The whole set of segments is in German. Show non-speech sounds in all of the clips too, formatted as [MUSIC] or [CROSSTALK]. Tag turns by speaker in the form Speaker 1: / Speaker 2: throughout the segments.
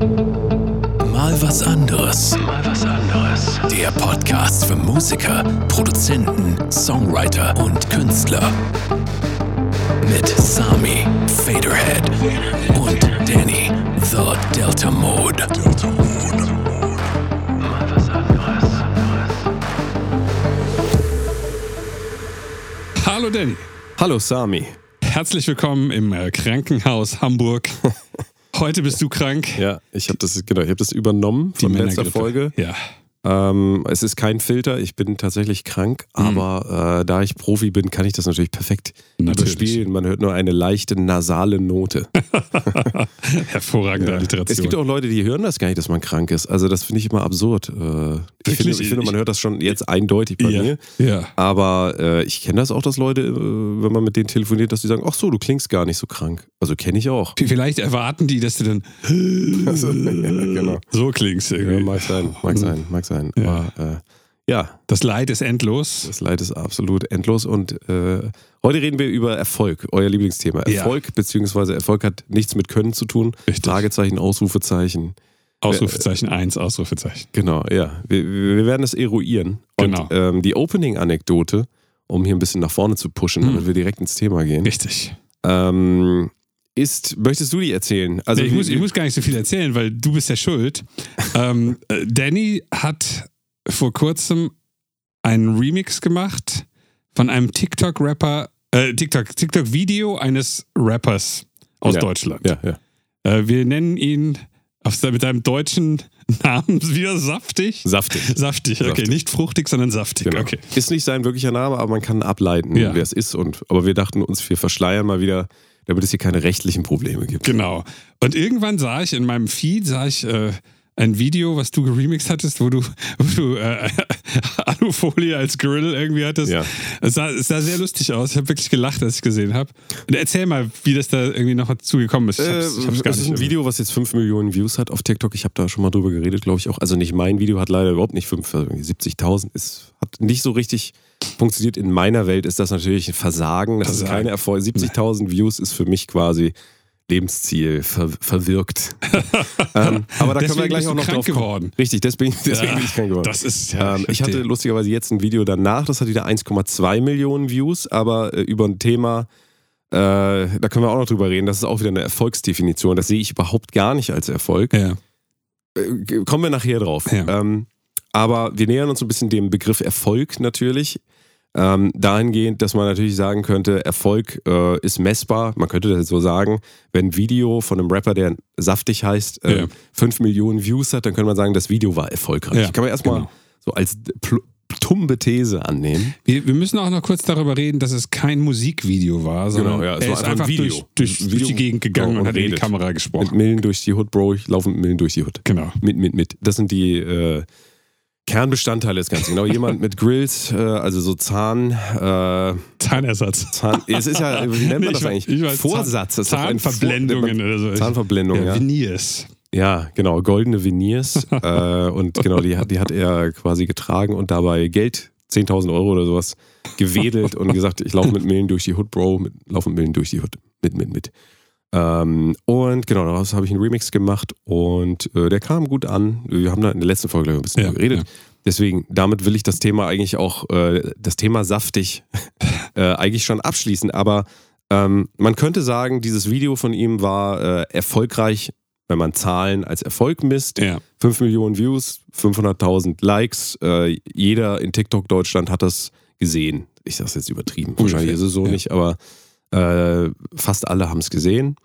Speaker 1: Mal was anderes. Mal was anderes. Der Podcast für Musiker, Produzenten, Songwriter und Künstler. Mit Sami, Faderhead und Danny, The Delta Mode. Delta Mode. Mal was anderes.
Speaker 2: Hallo Danny.
Speaker 3: Hallo Sami.
Speaker 2: Herzlich willkommen im äh, Krankenhaus Hamburg. [LAUGHS] Heute bist du krank.
Speaker 3: Ja, ich habe das, genau, ich hab das übernommen von letzter. Folge.
Speaker 2: Ja.
Speaker 3: Ähm, es ist kein Filter, ich bin tatsächlich krank,
Speaker 2: Mhm.
Speaker 3: aber äh, da ich Profi bin, kann ich das natürlich perfekt
Speaker 2: Natürlich.
Speaker 3: überspielen. Man hört nur eine leichte nasale Note. [LAUGHS]
Speaker 2: Hervorragende
Speaker 3: Es
Speaker 2: Alliteration.
Speaker 3: gibt auch Leute, die hören das gar nicht, dass man krank ist. Also das finde ich immer absurd. Äh, ich, finde, ich finde, man hört das schon jetzt eindeutig bei
Speaker 2: ja.
Speaker 3: mir.
Speaker 2: ja.
Speaker 3: Aber äh, ich kenne das auch, dass Leute, äh, wenn man mit denen telefoniert, dass die sagen, ach so, du klingst gar nicht so krank. Also kenne ich auch.
Speaker 2: Vielleicht erwarten die, dass du dann [LAUGHS]
Speaker 3: Also, ja, genau.
Speaker 2: so klingst
Speaker 3: Ja,
Speaker 2: irgendwie.
Speaker 3: mag sein, mag sein, mag sein.
Speaker 2: Ja.
Speaker 3: Aber äh, ja,
Speaker 2: Das Leid ist endlos.
Speaker 3: das Leid ist absolut endlos und äh, heute reden wir über Erfolg, euer Lieblingsthema.
Speaker 2: Ja.
Speaker 3: Erfolg beziehungsweise Erfolg hat nichts mit Können zu tun.
Speaker 2: Richtig.
Speaker 3: Fragezeichen, Ausrufezeichen.
Speaker 2: Ausrufezeichen 1, Ausrufezeichen.
Speaker 3: Genau, ja. Wir, wir werden es eruieren. Und
Speaker 2: Genau.
Speaker 3: ähm, die Opening-Anekdote, um hier ein bisschen nach vorne zu pushen,
Speaker 2: Hm.
Speaker 3: damit wir direkt ins Thema gehen,
Speaker 2: Richtig.
Speaker 3: ähm, ist, möchtest du die erzählen? Also
Speaker 2: Nee, ich, muss, ich muss gar nicht so viel erzählen, weil du bist ja schuld. [LAUGHS] ähm, äh, Danny hat vor kurzem einen Remix gemacht von einem TikTok-Rapper, äh, TikTok, TikTok-Video eines Rappers aus
Speaker 3: Ja.
Speaker 2: Deutschland.
Speaker 3: ja, ja.
Speaker 2: Äh, wir nennen ihn auf, mit einem deutschen [LAUGHS] Namen wieder saftig.
Speaker 3: Saftig.
Speaker 2: Saftig, okay.
Speaker 3: Saftig.
Speaker 2: Nicht fruchtig, sondern saftig.
Speaker 3: Genau.
Speaker 2: Okay.
Speaker 3: Ist nicht sein wirklicher Name, aber man kann ableiten,
Speaker 2: Ja.
Speaker 3: wer es ist. Und, aber wir dachten uns, wir verschleiern mal wieder, damit es hier keine rechtlichen Probleme gibt.
Speaker 2: Genau. Und irgendwann sah ich in meinem Feed, sah ich äh, ein Video, was du geremixed hattest, wo du, [LAUGHS] wo du äh, [LAUGHS] Alufolie als Grill irgendwie hattest.
Speaker 3: Ja.
Speaker 2: Es, sah, es sah sehr lustig aus. Ich habe wirklich gelacht, als ich gesehen habe. Und erzähl mal, wie das da irgendwie noch dazu gekommen ist. Ich
Speaker 3: Äh,
Speaker 2: hab's, ich hab's gar
Speaker 3: das ist
Speaker 2: nicht
Speaker 3: ein Video, was jetzt 5 Millionen Views hat auf TikTok. Ich habe da schon mal drüber geredet, glaube ich auch. Also nicht mein Video, hat leider überhaupt nicht 5, also irgendwie 70.000. Es hat nicht so richtig funktioniert. In meiner Welt ist das natürlich ein Versagen. Das ist
Speaker 2: Versagen.
Speaker 3: keine Erfolg. 70.000 Views ist für mich quasi Lebensziel ver verwirkt. [LAUGHS] ähm, aber da können wir gleich auch noch drauf kommen.
Speaker 2: geworden.
Speaker 3: Richtig, deswegen, deswegen
Speaker 2: Ja,
Speaker 3: bin ich krank geworden.
Speaker 2: Das ist ja.
Speaker 3: Ähm, ich hatte lustigerweise jetzt ein Video danach, das hat wieder 1,2 Millionen Views, aber äh, über ein Thema, äh, da können wir auch noch drüber reden, das ist auch wieder eine Erfolgsdefinition, das sehe ich überhaupt gar nicht als Erfolg.
Speaker 2: Ja.
Speaker 3: Äh, kommen wir nachher drauf. Ähm, aber wir nähern uns ein bisschen dem Begriff Erfolg natürlich. Ähm, dahingehend, dass man natürlich sagen könnte, Erfolg äh, ist messbar, man könnte das jetzt so sagen, wenn ein Video von einem Rapper, der saftig heißt, äh,
Speaker 2: Ja.
Speaker 3: 5 Millionen Views hat, dann könnte man sagen, das Video war erfolgreich.
Speaker 2: Ja,
Speaker 3: Kann man erstmal
Speaker 2: genau.
Speaker 3: so als tumbe These annehmen.
Speaker 2: Wir, wir müssen auch noch kurz darüber reden, dass es kein Musikvideo war, sondern
Speaker 3: Genau, ja, es
Speaker 2: er
Speaker 3: war
Speaker 2: ist
Speaker 3: einfach ein Video.
Speaker 2: durch, durch,
Speaker 3: Ein
Speaker 2: durch
Speaker 3: Video
Speaker 2: die Gegend gegangen
Speaker 3: und
Speaker 2: und hat in die
Speaker 3: redet.
Speaker 2: Kamera
Speaker 3: Mit
Speaker 2: gesprochen.
Speaker 3: Millen durch die Hood, Bro, ich laufe mit Millen durch die Hood.
Speaker 2: Genau.
Speaker 3: Mit, mit, mit. Das sind die äh, Kernbestandteile des Ganzen. Genau, jemand mit Grills, äh, also so Zahn, äh,
Speaker 2: Zahnersatz.
Speaker 3: Zahn, es ist ja, wie nennt man das eigentlich?
Speaker 2: ich weiß,
Speaker 3: Vorsatz. das ist ein Vor-
Speaker 2: Zahnverblendungen oder so.
Speaker 3: Zahnverblendung,
Speaker 2: ja,
Speaker 3: ja.
Speaker 2: Veneers.
Speaker 3: Ja, genau, goldene Veneers. [LAUGHS] äh, und genau, die, hat- die hat er quasi getragen und dabei Geld, 10.000 Euro oder sowas, gewedelt und gesagt, ich laufe mit Millen durch die Hood, Bro, mit, laufe mit Millen durch die Hood. Mit, mit, mit. Ähm, und genau, daraus habe ich einen Remix gemacht und äh, der kam gut an. Wir haben da in der letzten Folge ein bisschen
Speaker 2: Ja,
Speaker 3: geredet.
Speaker 2: ja.
Speaker 3: Deswegen, damit will ich das Thema eigentlich auch, äh, das Thema saftig, [LAUGHS] äh, eigentlich schon abschließen. Aber ähm, man könnte sagen, dieses Video von ihm war äh, erfolgreich, wenn man Zahlen als Erfolg misst.
Speaker 2: Ja.
Speaker 3: 5 Millionen Views, 500.000 Likes. Äh, jeder in TikTok Deutschland hat das gesehen. Ich sage es jetzt übertrieben. Wahrscheinlich ist es so nicht, aber äh, fast alle haben es gesehen.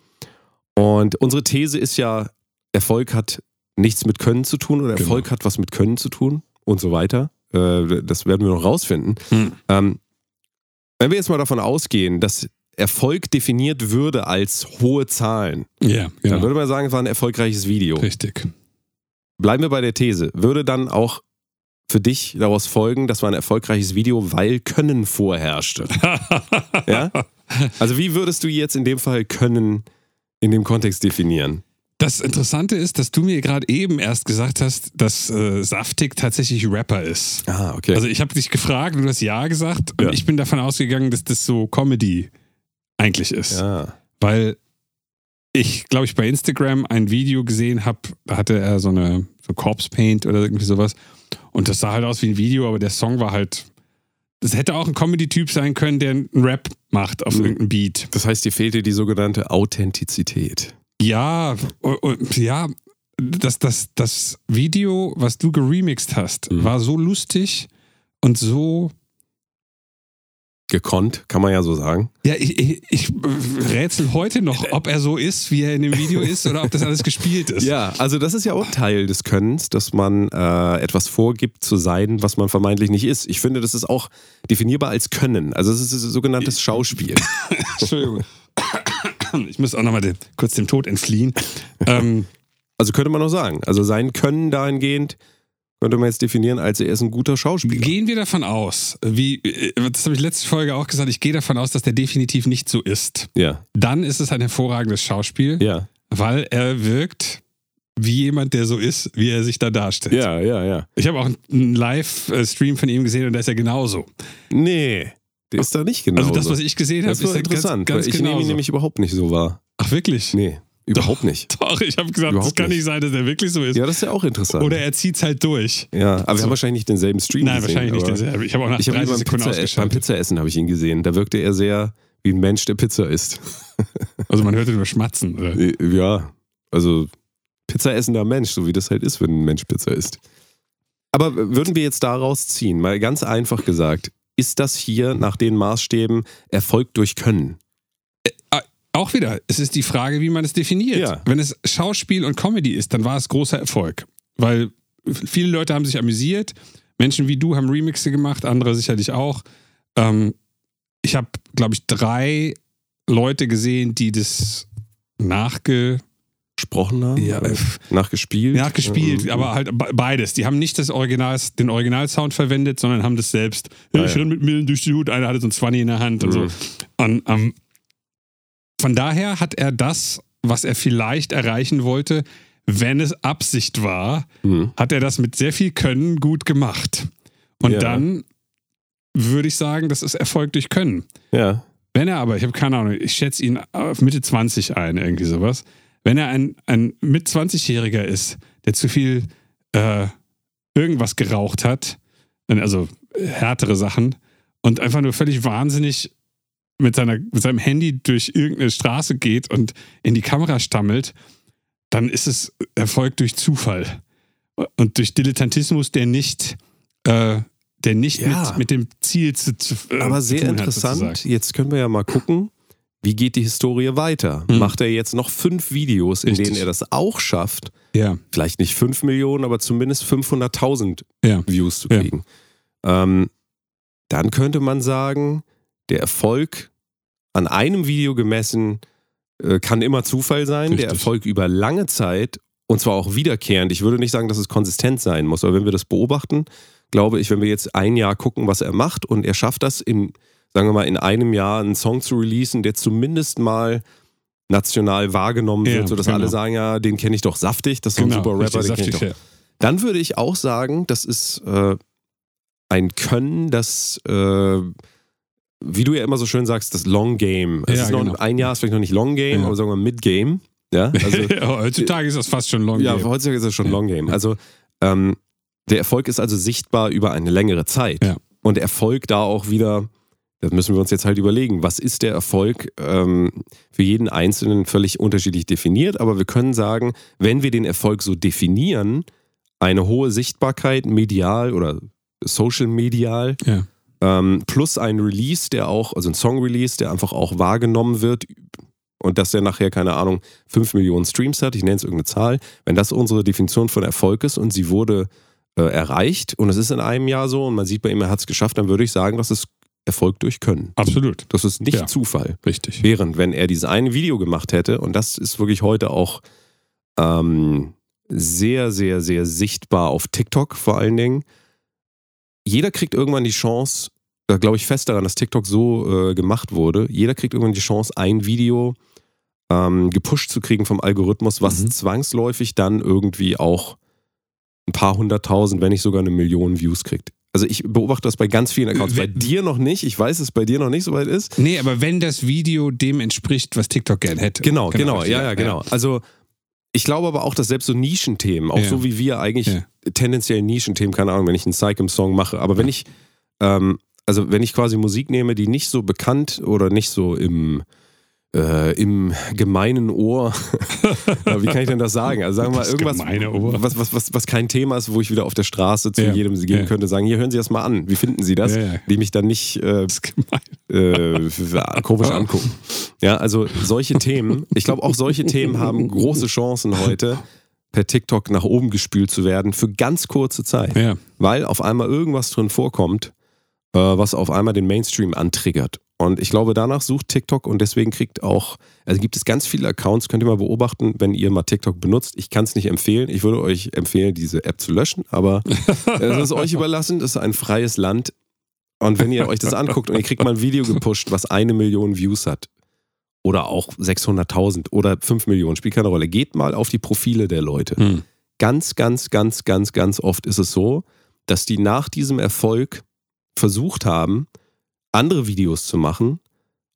Speaker 3: Und unsere These ist ja, Erfolg hat nichts mit Können zu tun oder
Speaker 2: Genau.
Speaker 3: Erfolg hat was mit Können zu tun und so weiter. Äh, das werden wir noch rausfinden.
Speaker 2: Hm.
Speaker 3: Ähm, wenn wir jetzt mal davon ausgehen, dass Erfolg definiert würde als hohe Zahlen, dann
Speaker 2: genau.
Speaker 3: würde man sagen, es war ein erfolgreiches Video.
Speaker 2: Richtig.
Speaker 3: Bleiben wir bei der These. Würde dann auch für dich daraus folgen, das war ein erfolgreiches Video, weil Können vorherrschte? [LAUGHS] ja? Also wie würdest du jetzt in dem Fall Können in dem Kontext definieren?
Speaker 2: Das Interessante ist, dass du mir gerade eben erst gesagt hast, dass äh, Saftig tatsächlich Rapper ist.
Speaker 3: Ah, okay.
Speaker 2: Also ich habe dich gefragt und du hast Ja gesagt und
Speaker 3: Ja.
Speaker 2: ich bin davon ausgegangen, dass das so Comedy eigentlich ist.
Speaker 3: ja.
Speaker 2: Weil ich, glaube ich, bei Instagram ein Video gesehen habe, da hatte er so eine so Corpse Paint oder irgendwie sowas. Und das sah halt aus wie ein Video, aber der Song war halt. Das hätte auch ein Comedy-Typ sein können, der einen Rap macht auf
Speaker 3: Mhm.
Speaker 2: irgendeinem Beat.
Speaker 3: Das heißt, dir fehlte die sogenannte Authentizität.
Speaker 2: Ja, ja, das, das, das Video, was du geremixed hast,
Speaker 3: Mhm.
Speaker 2: war so lustig und so.
Speaker 3: Gekonnt, kann man ja so sagen.
Speaker 2: Ja, ich, ich, ich rätsel heute noch, ob er so ist, wie er in dem Video [LAUGHS] ist, oder ob das alles gespielt ist.
Speaker 3: Ja, also das ist ja auch Teil des Könnens, dass man äh, etwas vorgibt zu sein, was man vermeintlich nicht ist. Ich finde, das ist auch definierbar als Können. Also es ist ein sogenanntes Schauspiel. [LAUGHS]
Speaker 2: Entschuldigung. Ich muss auch nochmal kurz dem Tod entfliehen. Ähm,
Speaker 3: Also könnte man auch sagen. Also sein Können dahingehend könnte man jetzt definieren, als er ist ein guter Schauspieler.
Speaker 2: gehen wir davon aus, wie, das habe ich letzte Folge auch gesagt, ich gehe davon aus, dass der definitiv nicht so ist.
Speaker 3: Ja,
Speaker 2: Dann ist es ein hervorragendes Schauspiel,
Speaker 3: ja,
Speaker 2: weil er wirkt wie jemand, der so ist, wie er sich da darstellt.
Speaker 3: ja, ja, ja.
Speaker 2: Ich habe auch einen Live-Stream von ihm gesehen und da ist er genauso.
Speaker 3: Nee, der ist da nicht genau.
Speaker 2: Also das, was ich gesehen habe, ist er
Speaker 3: interessant,
Speaker 2: ganz, ganz
Speaker 3: ich nehme ihn
Speaker 2: genauso.
Speaker 3: nämlich überhaupt nicht so wahr.
Speaker 2: Ach wirklich?
Speaker 3: Nee, überhaupt [LAUGHS] nicht.
Speaker 2: Doch, ich habe gesagt,
Speaker 3: Überhaupt
Speaker 2: das kann
Speaker 3: nicht.
Speaker 2: sein, dass er wirklich so ist.
Speaker 3: Ja, das ist ja auch interessant.
Speaker 2: Oder er zieht es halt durch.
Speaker 3: ja, aber wir
Speaker 2: So.
Speaker 3: haben wahrscheinlich nicht denselben Stream
Speaker 2: Nein,
Speaker 3: gesehen.
Speaker 2: wahrscheinlich nicht
Speaker 3: aber
Speaker 2: derselbe. Ich habe auch nach
Speaker 3: Ich habe ihn
Speaker 2: 30
Speaker 3: beim,
Speaker 2: Sekunden
Speaker 3: Pizza, beim
Speaker 2: ausgeschaltet.
Speaker 3: Pizzaessen habe ich ihn gesehen. Da wirkte er sehr wie ein Mensch, der Pizza isst. [LAUGHS]
Speaker 2: Also man hörte nur Schmatzen. Oder?
Speaker 3: Äh, Ja, also Pizzaessender Mensch, so wie das halt ist, wenn ein Mensch Pizza isst. Aber würden wir jetzt daraus ziehen, mal ganz einfach gesagt, ist das hier nach den Maßstäben Erfolg durch Können?
Speaker 2: Auch wieder, es ist die Frage, wie man es definiert.
Speaker 3: Ja.
Speaker 2: Wenn es Schauspiel und Comedy ist, dann war es großer Erfolg. Weil viele Leute haben sich amüsiert. Menschen wie du haben Remixe gemacht, andere sicherlich auch. Ähm, ich habe, glaube ich, drei Leute gesehen, die das nachge
Speaker 3: Gesprochen haben?
Speaker 2: ja, äh,
Speaker 3: nachgespielt?
Speaker 2: nachgespielt,
Speaker 3: Ähm,
Speaker 2: aber halt be- beides. Die haben nicht das Original, den Originalsound verwendet, sondern haben das selbst. Ja,
Speaker 3: Ah,
Speaker 2: ich
Speaker 3: ja.
Speaker 2: renn mit Millen durch die Hut, einer hatte so ein 20 in der Hand und
Speaker 3: Mhm.
Speaker 2: so. Und ähm, von daher hat er das, was er vielleicht erreichen wollte, wenn es Absicht war,
Speaker 3: Mhm.
Speaker 2: hat er das mit sehr viel Können gut gemacht. Und
Speaker 3: Ja.
Speaker 2: dann würde ich sagen, das ist Erfolg durch Können.
Speaker 3: Ja.
Speaker 2: Wenn er aber, ich habe keine Ahnung, ich schätze ihn auf Mitte 20 ein, irgendwie sowas. Wenn er ein, ein mit 20-Jähriger ist, der zu viel äh, irgendwas geraucht hat, also härtere Sachen, und einfach nur völlig wahnsinnig mit, seiner, mit seinem Handy durch irgendeine Straße geht und in die Kamera stammelt, dann ist es Erfolg durch Zufall. Und durch Dilettantismus, der nicht, äh, der nicht
Speaker 3: Ja.
Speaker 2: mit, mit dem Ziel zu, äh,
Speaker 3: Aber sehr
Speaker 2: hat,
Speaker 3: interessant.
Speaker 2: sozusagen.
Speaker 3: Jetzt können wir ja mal gucken, wie geht die Historie weiter?
Speaker 2: Mhm.
Speaker 3: Macht er jetzt noch fünf Videos, in
Speaker 2: Richtig.
Speaker 3: denen er das auch schafft,
Speaker 2: Ja,
Speaker 3: vielleicht nicht 5 Millionen, aber zumindest 500.000
Speaker 2: ja.
Speaker 3: Views zu
Speaker 2: Ja.
Speaker 3: kriegen. Ähm, dann könnte man sagen, der Erfolg an einem Video gemessen äh, kann immer Zufall sein. Der
Speaker 2: Richtig.
Speaker 3: Erfolg über lange Zeit und zwar auch wiederkehrend. Ich würde nicht sagen, dass es konsistent sein muss, aber wenn wir das beobachten, glaube ich, wenn wir jetzt ein Jahr gucken, was er macht und er schafft das in, sagen wir mal, in einem Jahr einen Song zu releasen, der zumindest mal national wahrgenommen
Speaker 2: Ja,
Speaker 3: wird, sodass
Speaker 2: genau.
Speaker 3: alle sagen, ja, den kenne ich doch saftig, das ist so ein super Rapper, den kenn ich doch. Dann würde ich auch sagen, das ist äh, ein Können, das, äh, wie du ja immer so schön sagst, das Long Game. Es
Speaker 2: Ja,
Speaker 3: ist noch
Speaker 2: genau.
Speaker 3: ein Jahr, ist vielleicht noch nicht Long Game,
Speaker 2: Ja.
Speaker 3: aber sagen wir Mid Game. Ja, also, [LAUGHS]
Speaker 2: Heutzutage ist das fast schon Long
Speaker 3: ja
Speaker 2: Game.
Speaker 3: heutzutage ist es schon
Speaker 2: Ja.
Speaker 3: Long Game. Also ähm, der Erfolg ist also sichtbar über eine längere Zeit.
Speaker 2: Ja.
Speaker 3: Und Erfolg da auch wieder, das müssen wir uns jetzt halt überlegen, was ist der Erfolg ähm, für jeden Einzelnen völlig unterschiedlich definiert. Aber wir können sagen, wenn wir den Erfolg so definieren, eine hohe Sichtbarkeit medial oder social medial
Speaker 2: Ja.
Speaker 3: Ähm, plus ein Release, der auch, also ein Song-Release, der einfach auch wahrgenommen wird und dass der nachher, keine Ahnung, 5 Millionen Streams hat, ich nenne es irgendeine Zahl, wenn das unsere Definition von Erfolg ist und sie wurde äh, erreicht und es ist in einem Jahr so und man sieht bei ihm, er hat es geschafft, dann würde ich sagen, das ist Erfolg durch Können.
Speaker 2: Absolut.
Speaker 3: Das ist nicht
Speaker 2: Ja.
Speaker 3: Zufall.
Speaker 2: Richtig.
Speaker 3: Während, wenn er dieses eine Video gemacht hätte, und das ist wirklich heute auch ähm, sehr, sehr, sehr sichtbar auf TikTok vor allen Dingen, jeder kriegt irgendwann die Chance, da glaube ich fest daran, dass TikTok so äh, gemacht wurde, jeder kriegt irgendwann die Chance, ein Video ähm, gepusht zu kriegen vom Algorithmus, was
Speaker 2: Mhm.
Speaker 3: zwangsläufig dann irgendwie auch ein paar hunderttausend, wenn nicht sogar eine Million Views kriegt. Also ich beobachte das bei ganz vielen Accounts. Bei
Speaker 2: Wenn-
Speaker 3: dir noch nicht. Ich weiß, dass es bei dir noch nicht so weit ist.
Speaker 2: Nee, aber wenn das Video dem entspricht, was TikTok gern hätte.
Speaker 3: Genau, genau,
Speaker 2: richtig,
Speaker 3: ja, ja, genau. Also ich glaube aber auch, dass selbst so Nischenthemen, auch
Speaker 2: Ja.
Speaker 3: so wie wir eigentlich
Speaker 2: Ja.
Speaker 3: Tendenziell Nischenthemen, keine Ahnung, wenn ich einen Psychem-Song mache, aber wenn ich, ähm, also wenn ich quasi Musik nehme, die nicht so bekannt oder nicht so im äh, im gemeinen Ohr, Ja, [LAUGHS] wie kann ich denn das sagen? Also sagen wir mal irgendwas. Was, was, was, was kein Thema ist, wo ich wieder auf der Straße zu
Speaker 2: Ja.
Speaker 3: jedem gehen
Speaker 2: Ja.
Speaker 3: könnte, sagen, hier hören Sie das mal an, wie finden Sie das?
Speaker 2: Ja.
Speaker 3: Die mich dann nicht äh, äh, komisch angucken. Ja, also solche Themen, ich glaube auch solche Themen haben große Chancen heute per TikTok nach oben gespült zu werden für ganz kurze Zeit,
Speaker 2: Ja.
Speaker 3: weil auf einmal irgendwas drin vorkommt, äh, was auf einmal den Mainstream antriggert. Und ich glaube, danach sucht TikTok und deswegen kriegt auch, also gibt es ganz viele Accounts, könnt ihr mal beobachten, wenn ihr mal TikTok benutzt. Ich kann es nicht empfehlen. Ich würde euch empfehlen, diese App zu löschen, aber [LAUGHS] es ist euch überlassen. Das ist ein freies Land. Und wenn ihr euch das anguckt und ihr kriegt mal ein Video gepusht, was eine Million Views hat, oder auch 600.000 oder 5 Millionen, spielt keine Rolle. Geht mal auf die Profile der Leute.
Speaker 2: Hm.
Speaker 3: Ganz, ganz, ganz, ganz, ganz oft ist es so, dass die nach diesem Erfolg versucht haben, andere Videos zu machen,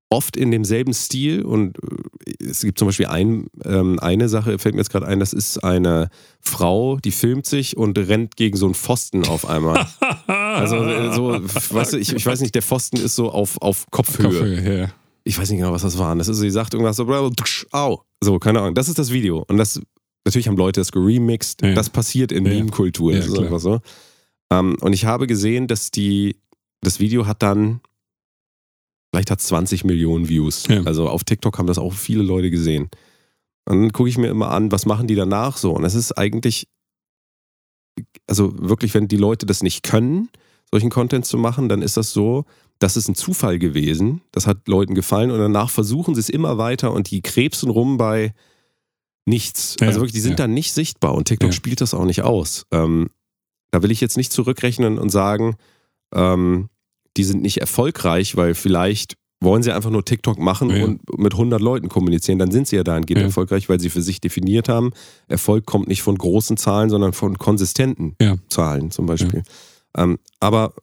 Speaker 3: oft in demselben Stil. Und äh, es gibt zum Beispiel ein, ähm, eine Sache, fällt mir jetzt gerade ein, das ist eine Frau, die filmt sich und rennt gegen so einen Pfosten auf einmal. [LAUGHS] Also äh, so, weißt du, ich, ich weiß nicht, der Pfosten ist so auf, auf Kopfhöhe.
Speaker 2: Kopfhöhe, ja.
Speaker 3: Ich weiß nicht genau, was das war. Das ist, sie sagt irgendwas so, au. So, keine Ahnung. Das ist das Video. Und das, natürlich haben Leute das geremixed.
Speaker 2: Ja.
Speaker 3: Das passiert in
Speaker 2: Ja.
Speaker 3: Meme-Kultur.
Speaker 2: Ja,
Speaker 3: einfach so. Ähm, und ich habe gesehen, dass die, das Video hat dann, vielleicht hat 20 Millionen Views.
Speaker 2: Ja.
Speaker 3: Also auf TikTok haben das auch viele Leute gesehen. Und dann gucke ich mir immer an, was machen die danach so. Und es ist eigentlich, also wirklich, wenn die Leute das nicht können, solchen Content zu machen, dann ist das so, das ist ein Zufall gewesen. Das hat Leuten gefallen und danach versuchen sie es immer weiter und die krebsen rum bei nichts.
Speaker 2: Ja,
Speaker 3: also wirklich, die sind
Speaker 2: ja.
Speaker 3: dann nicht sichtbar und TikTok
Speaker 2: Ja.
Speaker 3: spielt das auch nicht aus. Ähm, da will ich jetzt nicht zurückrechnen und sagen, ähm, die sind nicht erfolgreich, weil vielleicht wollen sie einfach nur TikTok machen
Speaker 2: Ja.
Speaker 3: und mit 100 Leuten kommunizieren, dann sind sie ja dahingehend
Speaker 2: Ja.
Speaker 3: erfolgreich, weil sie für sich definiert haben, Erfolg kommt nicht von großen Zahlen, sondern von konsistenten
Speaker 2: Ja.
Speaker 3: Zahlen zum Beispiel. Ähm, aber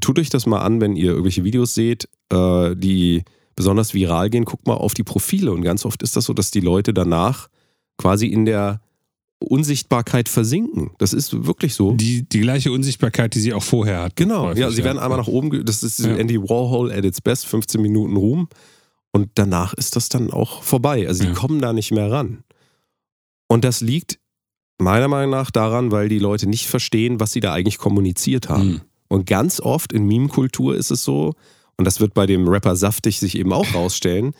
Speaker 3: tut euch das mal an, wenn ihr irgendwelche Videos seht, äh, die besonders viral gehen, guckt mal auf die Profile und ganz oft ist das so, dass die Leute danach quasi in der Unsichtbarkeit versinken. Das ist wirklich so.
Speaker 2: Die, die gleiche Unsichtbarkeit, die sie auch vorher hatten.
Speaker 3: Genau,
Speaker 2: Häufig,
Speaker 3: ja, sie werden einmal nach oben, das ist
Speaker 2: Ja.
Speaker 3: Andy Warhol at its best, 15 Minuten Ruhm und danach ist das dann auch vorbei. Also die
Speaker 2: Ja.
Speaker 3: kommen da nicht mehr ran. Und das liegt meiner Meinung nach daran, weil die Leute nicht verstehen, was sie da eigentlich kommuniziert haben.
Speaker 2: Hm.
Speaker 3: Und ganz oft in Meme-Kultur ist es so, und das wird bei dem Rapper Saftig sich eben auch rausstellen,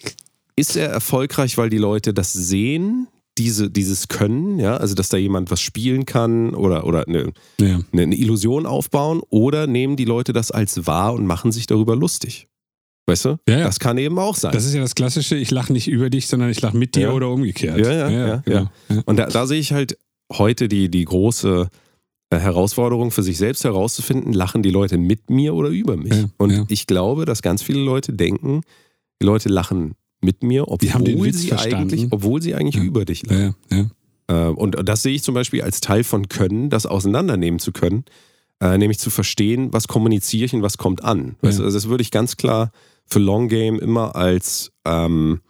Speaker 3: [LAUGHS] ist er erfolgreich, weil die Leute das sehen, diese, dieses Können, ja, also dass da jemand was spielen kann oder, oder eine,
Speaker 2: Ja.
Speaker 3: eine, Illusion aufbauen, oder nehmen die Leute das als wahr und machen sich darüber lustig. Weißt du?
Speaker 2: Ja, ja.
Speaker 3: Das kann eben auch sein.
Speaker 2: Das ist ja das Klassische, ich lache nicht über dich, sondern ich lache mit dir
Speaker 3: Ja.
Speaker 2: oder umgekehrt.
Speaker 3: Ja, ja, ja,
Speaker 2: genau.
Speaker 3: Und da, da sehe ich halt heute die, die große Herausforderung für sich selbst herauszufinden, lachen die Leute mit mir oder über mich?
Speaker 2: Ja,
Speaker 3: und
Speaker 2: ja.
Speaker 3: ich glaube, dass ganz viele Leute denken, die Leute lachen mit mir, obwohl sie
Speaker 2: verstanden.
Speaker 3: eigentlich, obwohl sie eigentlich
Speaker 2: Ja.
Speaker 3: über dich lachen.
Speaker 2: Ja, ja.
Speaker 3: Äh, Und das sehe ich zum Beispiel als Teil von Können, das auseinandernehmen zu können, äh, nämlich zu verstehen, was kommuniziere ich und was kommt an. Also das würde ich ganz klar für Long Game immer als ähm,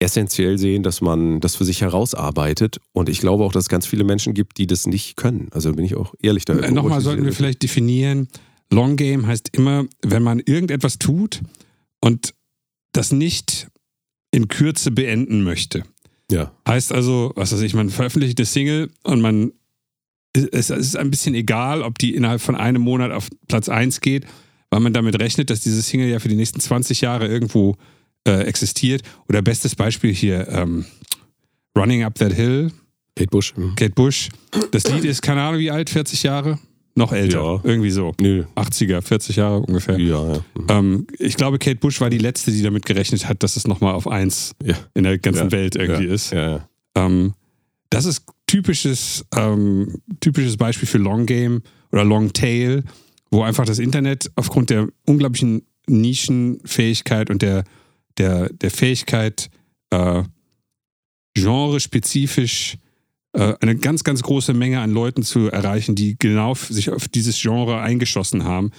Speaker 3: essentiell sehen, dass man das für sich herausarbeitet. Und ich glaube auch, dass es ganz viele Menschen gibt, die das nicht können. Also bin ich auch ehrlich da.
Speaker 2: Äh, Nochmal sollten wir vielleicht definieren, Long Game heißt immer, wenn man irgendetwas tut und das nicht in Kürze beenden möchte.
Speaker 3: Ja.
Speaker 2: Heißt also, was weiß ich, man veröffentlicht eine Single und man es ist ein bisschen egal, ob die innerhalb von einem Monat auf Platz 1 geht, weil man damit rechnet, dass diese Single ja für die nächsten 20 Jahre irgendwo äh, existiert. Oder bestes Beispiel hier, ähm, Running Up That Hill,
Speaker 3: Kate Bush. hm.
Speaker 2: Kate Bush. Das Lied ist, keine Ahnung wie alt, 40 Jahre? Noch älter,
Speaker 3: Ja.
Speaker 2: irgendwie so.
Speaker 3: Nö.
Speaker 2: 80er, 40 Jahre ungefähr.
Speaker 3: Ja, ja. Hm.
Speaker 2: Ähm, ich glaube, Kate Bush war die letzte, die damit gerechnet hat, dass es nochmal auf 1
Speaker 3: Ja.
Speaker 2: in der ganzen
Speaker 3: Ja.
Speaker 2: Welt irgendwie ist.
Speaker 3: Ja, ja.
Speaker 2: Ähm, das ist typisches, ähm, typisches Beispiel für Long Game oder Long Tail, wo einfach das Internet aufgrund der unglaublichen Nischenfähigkeit und der, der, der Fähigkeit, äh, genrespezifisch äh, eine ganz, ganz große Menge an Leuten zu erreichen, die genau sich auf dieses Genre eingeschossen haben.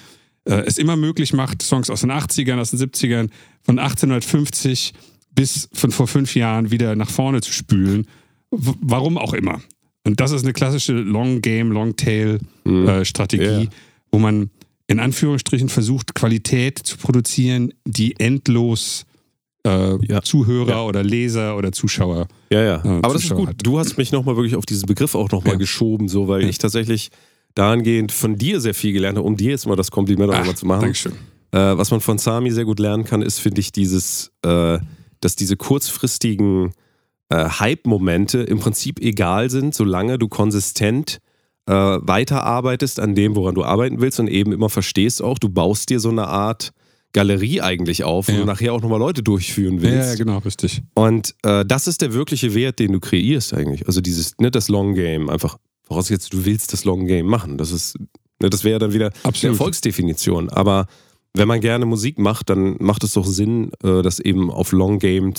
Speaker 2: Äh, es immer möglich macht, Songs aus den 80ern, aus den 70ern, von 1850 bis von vor fünf Jahren wieder nach vorne zu spülen. W warum auch immer. Und das ist eine klassische Long Game, Long Tail
Speaker 3: Mhm.
Speaker 2: äh, Strategie,
Speaker 3: Ja.
Speaker 2: wo man in Anführungsstrichen versucht, Qualität zu produzieren, die endlos äh,
Speaker 3: Ja.
Speaker 2: Zuhörer
Speaker 3: Ja.
Speaker 2: oder Leser oder Zuschauer.
Speaker 3: Ja, ja.
Speaker 2: Ja,
Speaker 3: Aber das ist
Speaker 2: Zuschauer
Speaker 3: gut.
Speaker 2: hat.
Speaker 3: Du hast mich nochmal wirklich auf diesen Begriff auch nochmal
Speaker 2: Ja.
Speaker 3: geschoben, so, weil ich tatsächlich dahingehend von dir sehr viel gelernt habe, um dir jetzt mal das Kompliment auch nochmal zu machen.
Speaker 2: Dankeschön.
Speaker 3: Äh, was man von Sami sehr gut lernen kann, ist, finde ich, dieses, äh, dass diese kurzfristigen äh, Hype-Momente im Prinzip egal sind, solange du konsistent äh, weiterarbeitest an dem, woran du arbeiten willst und eben immer verstehst auch, du baust dir so eine Art Galerie eigentlich auf, wo
Speaker 2: Ja.
Speaker 3: du nachher auch nochmal Leute durchführen willst.
Speaker 2: Ja, ja, genau, richtig.
Speaker 3: Und äh, das ist der wirkliche Wert, den du kreierst eigentlich. Also dieses, ne, das Long Game. Einfach, vorausgesetzt, du willst das Long Game machen. Das ist, ne, das wäre dann wieder die
Speaker 2: Absolut.
Speaker 3: Erfolgsdefinition. Aber wenn man gerne Musik macht, dann macht es doch Sinn, äh, das eben auf Long Game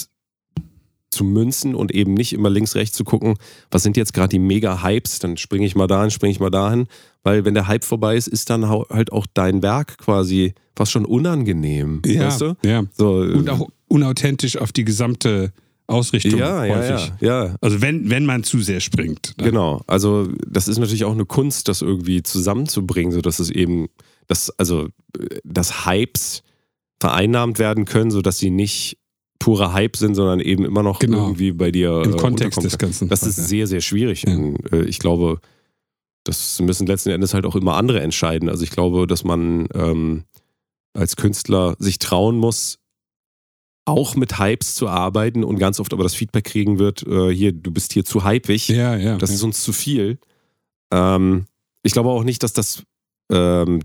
Speaker 3: zu münzen und eben nicht immer links, rechts zu gucken, was sind jetzt gerade die Mega-Hypes, dann springe ich mal dahin, springe ich mal dahin. Weil wenn der Hype vorbei ist, ist dann halt auch dein Werk quasi fast schon unangenehm.
Speaker 2: Ja,
Speaker 3: Weißt du?
Speaker 2: ja.
Speaker 3: So, äh,
Speaker 2: Und auch unauthentisch auf die gesamte Ausrichtung
Speaker 3: ja, ja,
Speaker 2: häufig.
Speaker 3: ja, ja.
Speaker 2: Also wenn, wenn man zu sehr springt. dann-
Speaker 3: Genau, also das ist natürlich auch eine Kunst, das irgendwie zusammenzubringen, sodass es eben, dass, also, äh, dass Hypes vereinnahmt werden können, sodass sie nicht purer Hype sind, sondern eben immer noch
Speaker 2: Genau.
Speaker 3: irgendwie bei dir
Speaker 2: Im
Speaker 3: äh,
Speaker 2: Kontext des Ganzen.
Speaker 3: Das ist sehr, sehr schwierig.
Speaker 2: Ja.
Speaker 3: Und, äh, ich glaube, das müssen letzten Endes halt auch immer andere entscheiden. Also ich glaube, dass man ähm, als Künstler sich trauen muss, auch mit Hypes zu arbeiten und ganz oft aber das Feedback kriegen wird, äh, hier, du bist hier zu hypig.
Speaker 2: Ja, ja.
Speaker 3: Das
Speaker 2: ja.
Speaker 3: ist uns zu viel. Ähm, ich glaube auch nicht, dass das ähm,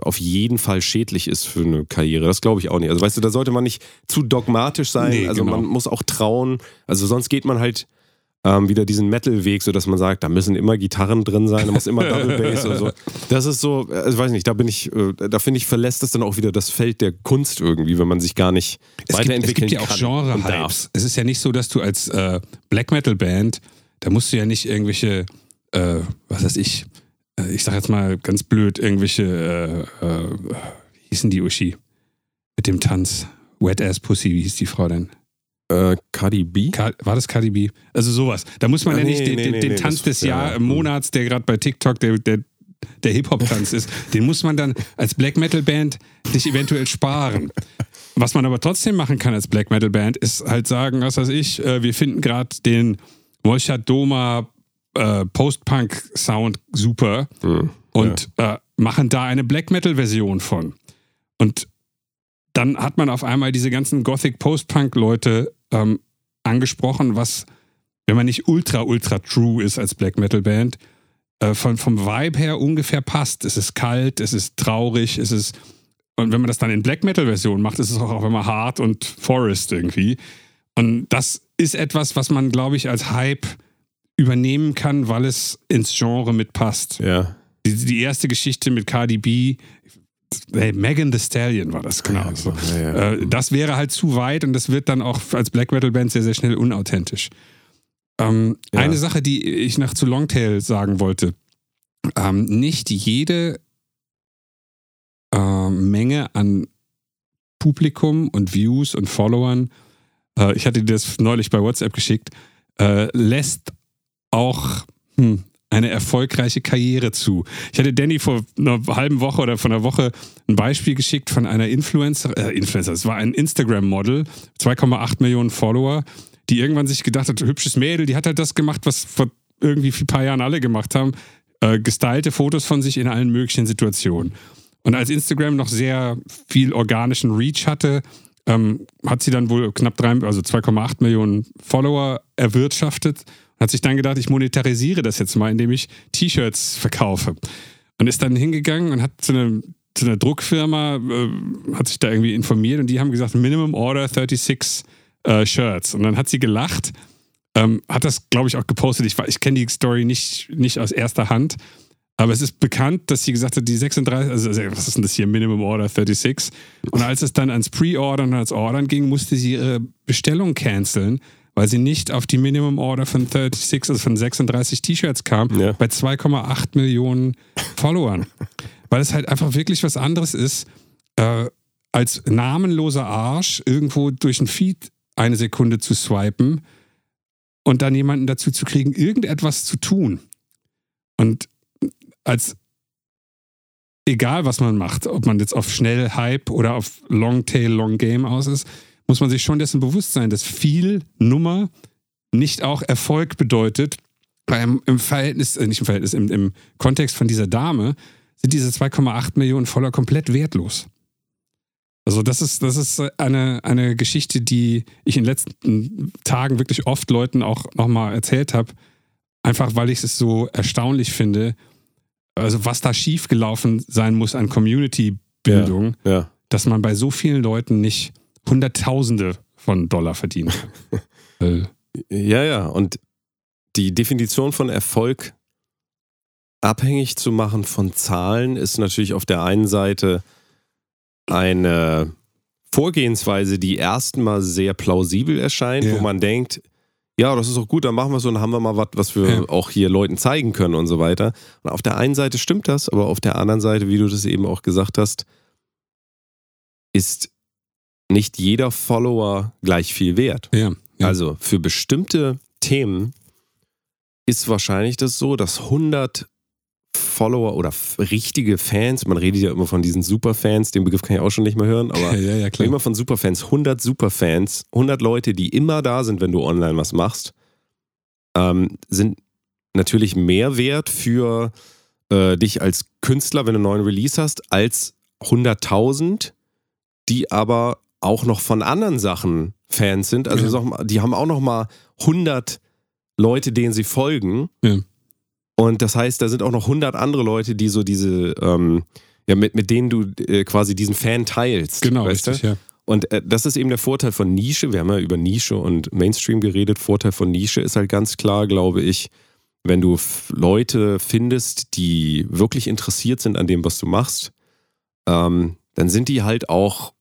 Speaker 3: auf jeden Fall schädlich ist für eine Karriere. Das glaube ich auch nicht. Also weißt du, da sollte man nicht zu dogmatisch sein.
Speaker 2: Nee,
Speaker 3: also
Speaker 2: genau.
Speaker 3: man muss auch trauen. Also sonst geht man halt ähm, wieder diesen Metal-Weg, sodass man sagt, da müssen immer Gitarren drin sein, da muss immer [LAUGHS] Double Bass oder so. Das ist so, also weiß nicht, da bin ich, äh, da finde ich, verlässt das dann auch wieder das Feld der Kunst irgendwie, wenn man sich gar nicht
Speaker 2: es gibt, es
Speaker 3: weiterentwickeln
Speaker 2: gibt ja auch. Genre-Hypes. Es ist ja nicht so, dass du als äh, Black Metal-Band, da musst du ja nicht irgendwelche, äh, was weiß ich, ich sag jetzt mal ganz blöd, irgendwelche, äh, äh, wie hießen die Uschi? Mit dem Tanz. Wet Ass Pussy, wie hieß die Frau denn?
Speaker 3: Äh, Cardi B?
Speaker 2: Ka- War das Cardi B? Also sowas. Da muss man
Speaker 3: Ah,
Speaker 2: ja nicht
Speaker 3: nee,
Speaker 2: den,
Speaker 3: nee,
Speaker 2: den,
Speaker 3: nee,
Speaker 2: den
Speaker 3: nee,
Speaker 2: Tanz des
Speaker 3: ja,
Speaker 2: Jahr,
Speaker 3: hm.
Speaker 2: Monats, der gerade bei TikTok der, der, der Hip-Hop-Tanz ist, den muss man dann als Black Metal-Band sich eventuell sparen. Was man aber trotzdem machen kann als Black Metal-Band, ist halt sagen, was weiß ich, äh, wir finden gerade den Wolchat Doma äh, Post-Punk-Sound super
Speaker 3: Hm.
Speaker 2: und äh, machen da eine Black Metal-Version von. Und dann hat man auf einmal diese ganzen Gothic Post-Punk-Leute ähm, angesprochen, was, wenn man nicht ultra, ultra true ist als Black Metal-Band, äh, von, vom Vibe her ungefähr passt. Es ist kalt, es ist traurig, es ist. Und wenn man das dann in Black Metal-Version macht, ist es auch auf einmal hart und Forest irgendwie. Und das ist etwas, was man, glaube ich, als Hype übernehmen kann, weil es ins Genre mitpasst.
Speaker 3: Ja.
Speaker 2: Die, die erste Geschichte mit Cardi B, hey, Megan the Stallion war das, genau.
Speaker 3: Ja,
Speaker 2: so.
Speaker 3: ja, ja.
Speaker 2: Äh, das wäre halt zu weit und das wird dann auch als Black Metal Band sehr, sehr schnell unauthentisch. Ähm. Eine Sache, die ich nach zu Longtail sagen wollte. Ähm, nicht jede äh, Menge an Publikum und Views und Followern, äh, ich hatte dir das neulich bei WhatsApp geschickt, äh, lässt auch hm, eine erfolgreiche Karriere zu. Ich hatte Danny vor einer halben Woche oder vor einer Woche ein Beispiel geschickt von einer Influencer, äh, Influencer, es war ein Instagram-Model, 2,8 Millionen Follower, die irgendwann sich gedacht hat, hübsches Mädel, die hat halt das gemacht, was vor irgendwie ein paar Jahren alle gemacht haben, äh, gestylte Fotos von sich in allen möglichen Situationen. Und als Instagram noch sehr viel organischen Reach hatte, ähm, hat sie dann wohl knapp drei, also 2,8 Millionen Follower erwirtschaftet hat sich dann gedacht, ich monetarisiere das jetzt mal, indem ich T-Shirts verkaufe. Und ist dann hingegangen und hat zu einer, zu einer Druckfirma, äh, hat sich da irgendwie informiert und die haben gesagt, Minimum Order 36 äh, Shirts. Und dann hat sie gelacht, ähm, hat das, glaube ich, auch gepostet. Ich, ich kenne die Story nicht, nicht aus erster Hand. Aber es ist bekannt, dass sie gesagt hat, die 36, also was ist denn das hier, Minimum Order 36? Und als es dann ans Pre-Ordern und ans Ordern ging, musste sie ihre Bestellung canceln, weil sie nicht auf die Minimum Order von 36, also von 36 T-Shirts kam,
Speaker 3: Ja.
Speaker 2: bei 2,8 Millionen Followern. weil es halt einfach wirklich was anderes ist, äh, als namenloser Arsch irgendwo durch ein Feed eine Sekunde zu swipen und dann jemanden dazu zu kriegen, irgendetwas zu tun. Und als egal was man macht, ob man jetzt auf schnell Hype oder auf Long Tail, Long Game aus ist, muss man sich schon dessen bewusst sein, dass viel Nummer nicht auch Erfolg bedeutet. Beim, Im Verhältnis, äh, nicht im Verhältnis, im, im Kontext von dieser Dame sind diese 2,8 Millionen Follower komplett wertlos. Also das ist, das ist eine, eine Geschichte, die ich in den letzten Tagen wirklich oft Leuten auch nochmal erzählt habe, einfach weil ich es so erstaunlich finde, also was da schiefgelaufen sein muss an Community-Bildung,
Speaker 3: Ja.
Speaker 2: dass man bei so vielen Leuten nicht Hunderttausende von Dollar verdient. [LAUGHS] Äh,
Speaker 3: Ja, ja. Und die Definition von Erfolg abhängig zu machen von Zahlen ist natürlich auf der einen Seite eine Vorgehensweise, die erstmal sehr plausibel erscheint,
Speaker 2: Ja.
Speaker 3: wo man denkt, ja, das ist doch gut, dann machen wir so, dann haben wir mal was, was wir
Speaker 2: Ja.
Speaker 3: auch hier Leuten zeigen können und so weiter. Und auf der einen Seite stimmt das, aber auf der anderen Seite, wie du das eben auch gesagt hast, ist nicht jeder Follower gleich viel wert.
Speaker 2: ja, ja.
Speaker 3: Also für bestimmte Themen ist wahrscheinlich das so, dass 100 Follower oder richtige Fans, man redet ja immer von diesen Superfans, den Begriff kann ich auch schon nicht mehr hören, aber [LAUGHS]
Speaker 2: ja, ja, klar.
Speaker 3: immer von Superfans, 100 Superfans, 100 Leute, die immer da sind, wenn du online was machst, ähm, sind natürlich mehr wert für äh, dich als Künstler, wenn du einen neuen Release hast, als 100.000, die aber auch noch von anderen Sachen Fans sind. Also
Speaker 2: Ja.
Speaker 3: mal, die haben auch noch mal 100 Leute, denen sie folgen.
Speaker 2: Ja.
Speaker 3: Und das heißt, da sind auch noch 100 andere Leute, die so diese, ähm, ja, mit, mit denen du äh, quasi diesen Fan teilst.
Speaker 2: Genau, richtig, ja.
Speaker 3: Und äh, das ist eben der Vorteil von Nische. Wir haben ja über Nische und Mainstream geredet. Vorteil von Nische ist halt ganz klar, glaube ich, wenn du Leute findest, die wirklich interessiert sind an dem, was du machst, ähm, dann sind die halt auch,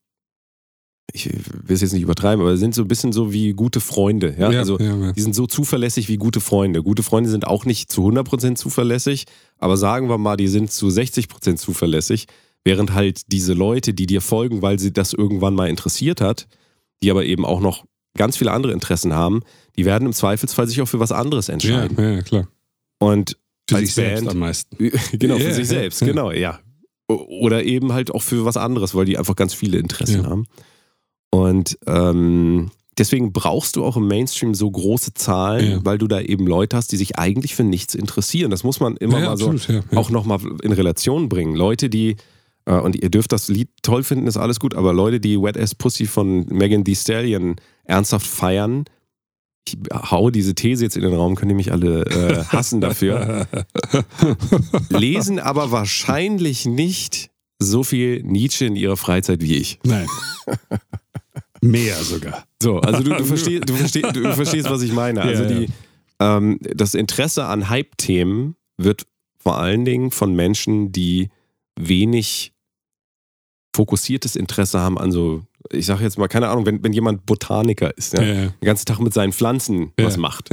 Speaker 3: ich will es jetzt nicht übertreiben, aber sind so ein bisschen so wie gute Freunde. Ja?
Speaker 2: ja,
Speaker 3: also
Speaker 2: ja, ja.
Speaker 3: die sind so zuverlässig wie gute Freunde. Gute Freunde sind auch nicht zu 100% zuverlässig, aber sagen wir mal, die sind zu 60% zuverlässig, während halt diese Leute, die dir folgen, weil sie das irgendwann mal interessiert hat, die aber eben auch noch ganz viele andere Interessen haben, die werden im Zweifelsfall sich auch für was anderes entscheiden.
Speaker 2: ja, ja, klar.
Speaker 3: Und
Speaker 2: Für sich selbst
Speaker 3: Band-
Speaker 2: am meisten. [LAUGHS]
Speaker 3: genau, für sich selbst, genau, ja. Oder eben halt auch für was anderes, weil die einfach ganz viele Interessen haben. Und ähm, deswegen brauchst du auch im Mainstream so große Zahlen,
Speaker 2: Ja.
Speaker 3: weil du da eben Leute hast, die sich eigentlich für nichts interessieren. Das muss man immer
Speaker 2: ja,
Speaker 3: mal so
Speaker 2: absolut, ja, ja.
Speaker 3: auch nochmal in Relation bringen. Leute, die, äh, und ihr dürft das Lied toll finden, ist alles gut, aber Leute, die Wet Ass Pussy von Megan Thee Stallion ernsthaft feiern, ich hau diese These jetzt in den Raum, können die mich alle äh, [LAUGHS] hassen dafür, [LAUGHS] lesen aber wahrscheinlich nicht so viel Nietzsche in ihrer Freizeit wie ich.
Speaker 2: Nein. [LAUGHS] Mehr sogar.
Speaker 3: So, also du, du, [LAUGHS] versteh, du, versteh, du verstehst, was ich meine. Also
Speaker 2: Ja, ja.
Speaker 3: die, ähm, das Interesse an Hype-Themen wird vor allen Dingen von Menschen, die wenig fokussiertes Interesse haben an so, ich sage jetzt mal, keine Ahnung, wenn, wenn jemand Botaniker ist, ja,
Speaker 2: Ja, ja,
Speaker 3: den ganzen Tag mit seinen Pflanzen
Speaker 2: Ja.
Speaker 3: was macht.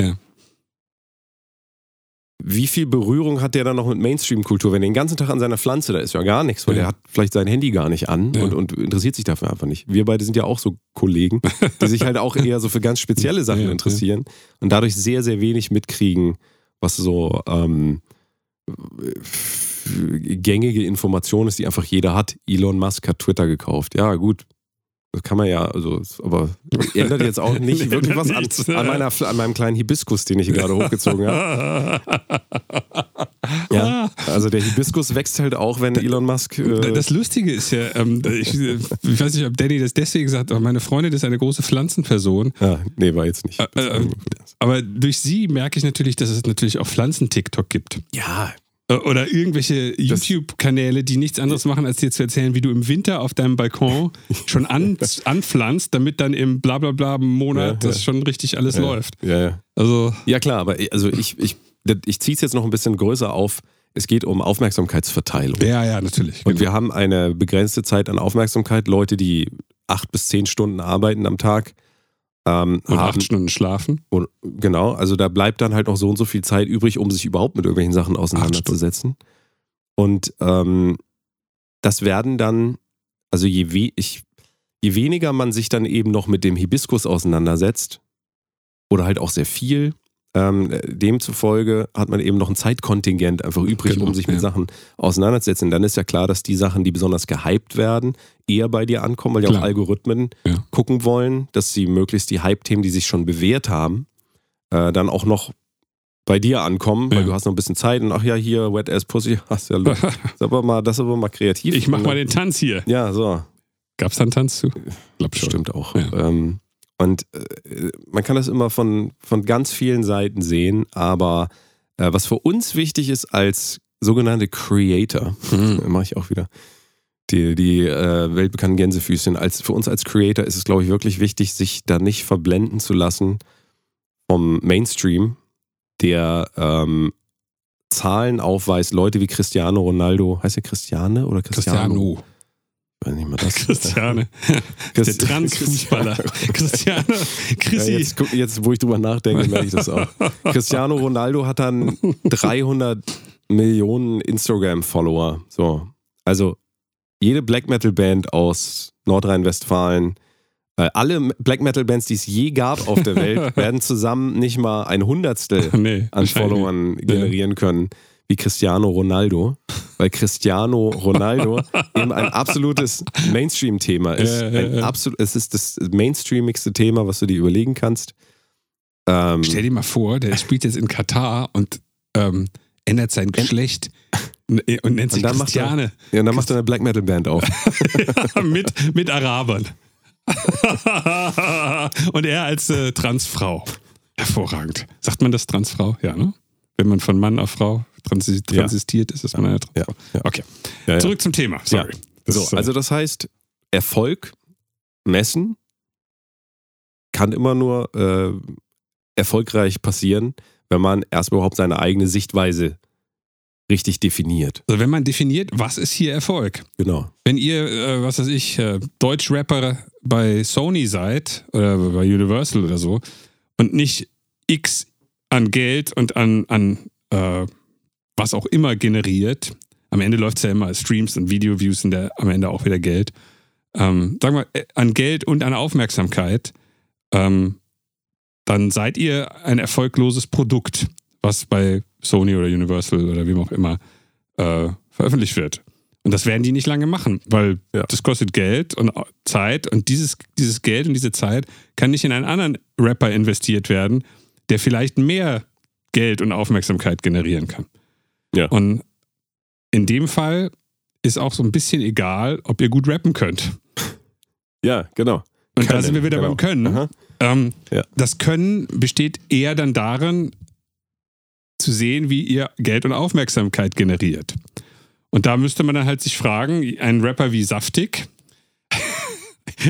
Speaker 3: Wie viel Berührung hat der dann noch mit Mainstream-Kultur, wenn er den ganzen Tag an seiner Pflanze, da ist ja gar nichts, weil
Speaker 2: Ja.
Speaker 3: der hat vielleicht sein Handy gar nicht an
Speaker 2: Ja.
Speaker 3: und, und interessiert sich dafür einfach nicht. Wir beide sind ja auch so Kollegen, die sich halt auch eher so für ganz spezielle [LAUGHS] Sachen
Speaker 2: ja.
Speaker 3: interessieren und dadurch sehr, sehr wenig mitkriegen, was so ähm, gängige Information ist, die einfach jeder hat. Elon Musk hat Twitter gekauft. Ja, gut. Das kann man ja, also, aber [LAUGHS] ändert jetzt auch nicht wirklich was an, an, meiner, an meinem kleinen Hibiskus, den ich hier gerade hochgezogen habe. Ja, also der Hibiskus wächst halt auch, wenn Elon Musk. Äh,
Speaker 2: Das Lustige ist ja, ähm, ich, ich weiß nicht, ob Danny das deswegen sagt, aber meine Freundin ist eine große Pflanzenperson.
Speaker 3: ja, nee, war jetzt nicht.
Speaker 2: Äh, äh, Aber durch sie merke ich natürlich, dass es natürlich auch Pflanzen-TikTok gibt.
Speaker 3: ja,
Speaker 2: Oder irgendwelche YouTube-Kanäle, die nichts anderes machen, als dir zu erzählen, wie du im Winter auf deinem Balkon schon an, [LAUGHS] anpflanzt, damit dann im Blablabla-Monat
Speaker 3: Ja, ja.
Speaker 2: das schon richtig alles
Speaker 3: ja,
Speaker 2: läuft.
Speaker 3: Ja, ja.
Speaker 2: Also,
Speaker 3: ja, klar, aber also ich, ich, ich ziehe es jetzt noch ein bisschen größer auf. Es geht um Aufmerksamkeitsverteilung.
Speaker 2: ja, ja, natürlich.
Speaker 3: Und wir haben eine begrenzte Zeit an Aufmerksamkeit. Leute, die acht bis zehn Stunden arbeiten am Tag, Ähm,
Speaker 2: Und
Speaker 3: haben,
Speaker 2: acht Stunden schlafen.
Speaker 3: und, genau, also da bleibt dann halt noch so und so viel Zeit übrig, um sich überhaupt mit irgendwelchen Sachen auseinanderzusetzen. Und ähm, das werden dann, also je, we ich, je weniger man sich dann eben noch mit dem Hibiskus auseinandersetzt, oder halt auch sehr viel, ähm, demzufolge hat man eben noch ein Zeitkontingent einfach übrig,
Speaker 2: Genau,
Speaker 3: um sich mit
Speaker 2: ja.
Speaker 3: Sachen auseinanderzusetzen. Dann ist ja klar, dass die Sachen, die besonders gehypt werden, eher bei dir ankommen, weil ja auch. Algorithmen
Speaker 2: Ja.
Speaker 3: gucken wollen, dass sie möglichst die Hype-Themen, die sich schon bewährt haben, äh, dann auch noch bei dir ankommen, weil
Speaker 2: Ja.
Speaker 3: du hast noch ein bisschen Zeit und ach ja, hier, Wet Ass Pussy, [LAUGHS] hast ja Lust. [LAUGHS] Das aber mal, das ist aber mal kreativ.
Speaker 2: Ich mach
Speaker 3: Und
Speaker 2: mal den Tanz hier.
Speaker 3: Ja, so.
Speaker 2: Gab's da einen Tanz zu? Glaub schon.
Speaker 3: Stimmt auch.
Speaker 2: Ja.
Speaker 3: Ähm, und äh, man kann das immer von, von ganz vielen Seiten sehen, aber äh, was für uns wichtig ist als sogenannte Creator,
Speaker 2: Mhm. [LAUGHS]
Speaker 3: mache ich auch wieder, die, die äh, weltbekannten Gänsefüßchen, als, für uns als Creator ist es, glaube ich, wirklich wichtig, sich da nicht verblenden zu lassen vom Mainstream, der ähm, Zahlen aufweist, Leute wie Cristiano Ronaldo, heißt er Cristiane oder Cristiano?
Speaker 2: Cristiano.
Speaker 3: Weiß nicht mal das.
Speaker 2: Christiane. [LAUGHS] Der
Speaker 3: Christ-
Speaker 2: Transfußballer. Cristiano.
Speaker 3: Ja,
Speaker 2: Chrissy.
Speaker 3: jetzt, jetzt, wo ich drüber nachdenke, merke ich das auch. Cristiano Ronaldo hat dann 300 Millionen Instagram-Follower. So. Also jede Black Metal-Band aus Nordrhein-Westfalen, äh, alle Black Metal-Bands, die es je gab auf der Welt, [LAUGHS] werden zusammen nicht mal ein Hundertstel
Speaker 2: nee,
Speaker 3: an Followern generieren können wie Cristiano Ronaldo, weil Cristiano Ronaldo [LAUGHS] eben ein absolutes Mainstream-Thema ist.
Speaker 2: Ja, ja, ja.
Speaker 3: absolut, es ist das mainstreamigste Thema, was du dir überlegen kannst. Ähm,
Speaker 2: Stell dir mal vor, der spielt jetzt in Katar und ähm, ändert sein Geschlecht und nennt sich
Speaker 3: dann macht er-
Speaker 2: Christiane
Speaker 3: ja, und dann macht er eine Black Metal Band auf. [LAUGHS]
Speaker 2: mit, mit Arabern. [LAUGHS] und er als äh, Transfrau. Hervorragend. Sagt man das Transfrau? Ja, ne? Wenn man von Mann auf Frau transi
Speaker 3: Ja.
Speaker 2: transistiert, ist das man eine Transfrau.
Speaker 3: Ja, ja.
Speaker 2: Okay.
Speaker 3: Ja, ja.
Speaker 2: Zurück zum Thema. Sorry. Das
Speaker 3: So,
Speaker 2: ist,
Speaker 3: also das heißt, Erfolg messen kann immer nur äh, erfolgreich passieren, wenn man erstmal überhaupt seine eigene Sichtweise richtig definiert.
Speaker 2: also wenn man definiert, was ist hier Erfolg?
Speaker 3: Genau.
Speaker 2: Wenn ihr, äh, was weiß ich, äh, Deutsch-Rapper bei Sony seid oder bei Universal oder so und nicht X an Geld und an, an äh, was auch immer generiert, am Ende läuft es ja immer Streams und Video-Views sind ja am Ende auch wieder Geld. Ähm, sagen wir, äh, an Geld und an Aufmerksamkeit, ähm, dann seid ihr ein erfolgloses Produkt, was bei Sony oder Universal oder wem auch immer äh, veröffentlicht wird. Und das werden die nicht lange machen, weil
Speaker 3: Ja.
Speaker 2: das kostet Geld und Zeit und dieses, dieses Geld und diese Zeit kann nicht in einen anderen Rapper investiert werden, der vielleicht mehr Geld und Aufmerksamkeit generieren kann.
Speaker 3: Ja.
Speaker 2: Und in dem Fall ist auch so ein bisschen egal, ob ihr gut rappen könnt. [LAUGHS]
Speaker 3: Ja, genau.
Speaker 2: Und da
Speaker 3: Können,
Speaker 2: sind wir wieder
Speaker 3: genau.
Speaker 2: beim Können. Ähm,
Speaker 3: Ja.
Speaker 2: Das Können besteht eher dann darin, zu sehen, wie ihr Geld und Aufmerksamkeit generiert. Und da müsste man dann halt sich fragen, ein Rapper wie Saftig,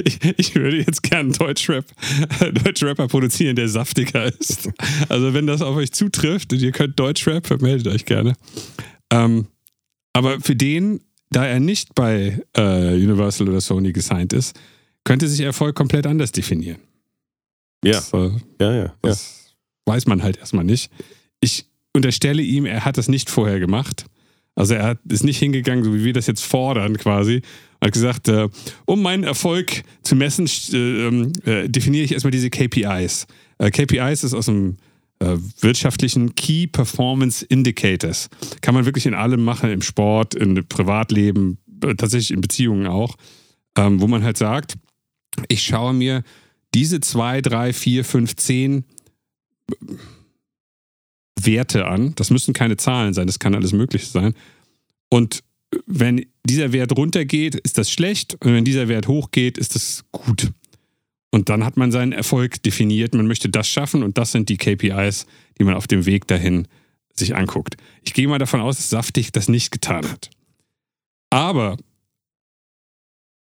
Speaker 2: ich, ich würde jetzt gern einen [LAUGHS] Deutschrap, Deutschrapper produzieren, der saftiger ist. Also wenn das auf euch zutrifft und ihr könnt Deutschrap, meldet euch gerne. Ähm, aber für den, da er nicht bei äh, Universal oder Sony gesigned ist, könnte sich Erfolg komplett anders definieren.
Speaker 3: Ja,
Speaker 2: Das, äh,
Speaker 3: ja, ja. ja.
Speaker 2: das weiß man halt erstmal nicht. Ich unterstelle ihm, er hat das nicht vorher gemacht. Also er hat, ist nicht hingegangen, so wie wir das jetzt fordern quasi. Hat gesagt, äh, um meinen Erfolg zu messen, äh, ähm, äh, definiere ich erstmal diese KPIs. Äh, KPIs ist aus dem äh, wirtschaftlichen Key Performance Indicators. Kann man wirklich in allem machen, im Sport, im Privatleben, tatsächlich in Beziehungen auch, ähm, wo man halt sagt, ich schaue mir diese zwei, drei, vier, fünf, zehn Werte an. Das müssen keine Zahlen sein, das kann alles Mögliche sein. Und wenn dieser Wert runtergeht, ist das schlecht. Und wenn dieser Wert hochgeht, ist das gut. Und dann hat man seinen Erfolg definiert. Man möchte das schaffen und das sind die KPIs, die man auf dem Weg dahin sich anguckt. Ich gehe mal davon aus, dass Saftig das nicht getan hat. Aber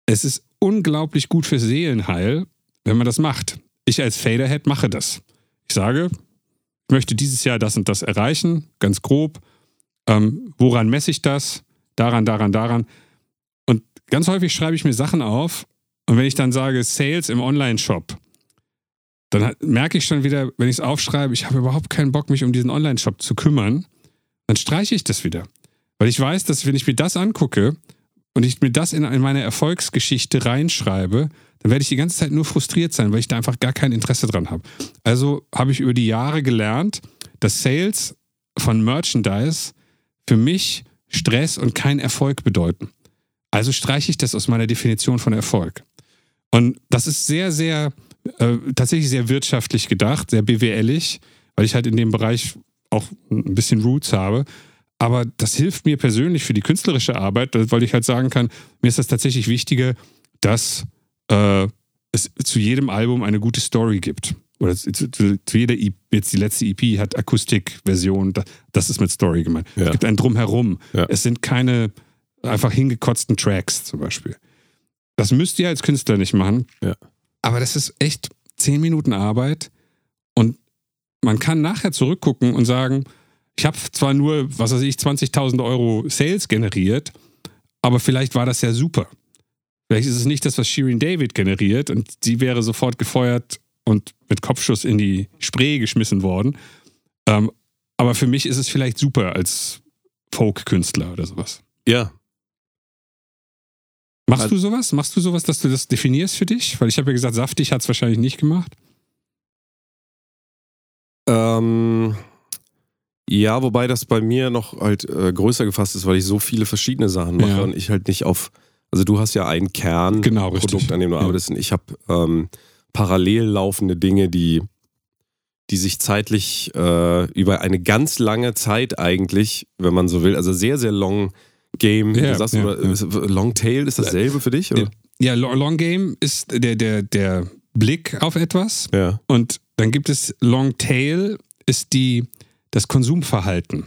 Speaker 2: es ist unglaublich gut für Seelenheil, wenn man das macht. Ich als Faderhead mache das. Ich sage, ich möchte dieses Jahr das und das erreichen, ganz grob. Ähm, woran messe ich das? Daran, daran, daran. Und ganz häufig schreibe ich mir Sachen auf und wenn ich dann sage Sales im Online-Shop, dann merke ich schon wieder, wenn ich es aufschreibe, ich habe überhaupt keinen Bock, mich um diesen Online-Shop zu kümmern, dann streiche ich das wieder. Weil ich weiß, dass wenn ich mir das angucke und ich mir das in meine Erfolgsgeschichte reinschreibe, dann werde ich die ganze Zeit nur frustriert sein, weil ich da einfach gar kein Interesse dran habe. Also habe ich über die Jahre gelernt, dass Sales von Merchandise für mich Stress und kein Erfolg bedeuten. Also streiche ich das aus meiner Definition von Erfolg. Und das ist sehr, sehr, äh, tatsächlich sehr wirtschaftlich gedacht, sehr BWLig, weil ich halt in dem Bereich auch ein bisschen Roots habe. Aber das hilft mir persönlich für die künstlerische Arbeit, weil ich halt sagen kann, mir ist das tatsächlich wichtiger, dass äh, es zu jedem Album eine gute Story gibt. Oder zu, zu, zu jeder EP, jetzt die letzte EP hat Akustikversion, da- das ist mit Story gemeint.
Speaker 3: Ja.
Speaker 2: Es gibt ein Drumherum.
Speaker 3: Ja.
Speaker 2: Es sind keine einfach hingekotzten Tracks zum Beispiel. Das müsst ihr als Künstler nicht machen.
Speaker 3: Ja.
Speaker 2: Aber das ist echt zehn Minuten Arbeit und man kann nachher zurückgucken und sagen, ich habe zwar nur, was weiß ich, 20.000 Euro Sales generiert, aber vielleicht war das ja super. Vielleicht ist es nicht das, was Shirin David generiert und sie wäre sofort gefeuert und mit Kopfschuss in die Spree geschmissen worden. Ähm, aber für mich ist es vielleicht super als Folk-Künstler oder sowas.
Speaker 3: Ja,
Speaker 2: Machst
Speaker 3: Also-
Speaker 2: du sowas? Machst du sowas, dass du das definierst für dich? Weil ich habe ja gesagt, Saftig hat es wahrscheinlich nicht gemacht.
Speaker 3: Ähm, ja, wobei das bei mir noch halt äh, größer gefasst ist, weil ich so viele verschiedene Sachen mache
Speaker 2: Ja.
Speaker 3: und ich halt nicht auf. Also du hast ja ein Kernprodukt,
Speaker 2: Genau,
Speaker 3: an dem du
Speaker 2: Ja.
Speaker 3: arbeitest und ich habe ähm, parallel laufende Dinge, die, die sich zeitlich äh, über eine ganz lange Zeit eigentlich, wenn man so will, also sehr, sehr long Game,
Speaker 2: Ja,
Speaker 3: du sagst,
Speaker 2: ja,
Speaker 3: oder,
Speaker 2: ja.
Speaker 3: Long Tail ist dasselbe für dich? Oder?
Speaker 2: Ja, Lo- Long Game ist der, der, der Blick auf etwas
Speaker 3: Ja.
Speaker 2: und dann gibt es Long Tail, ist die, das Konsumverhalten.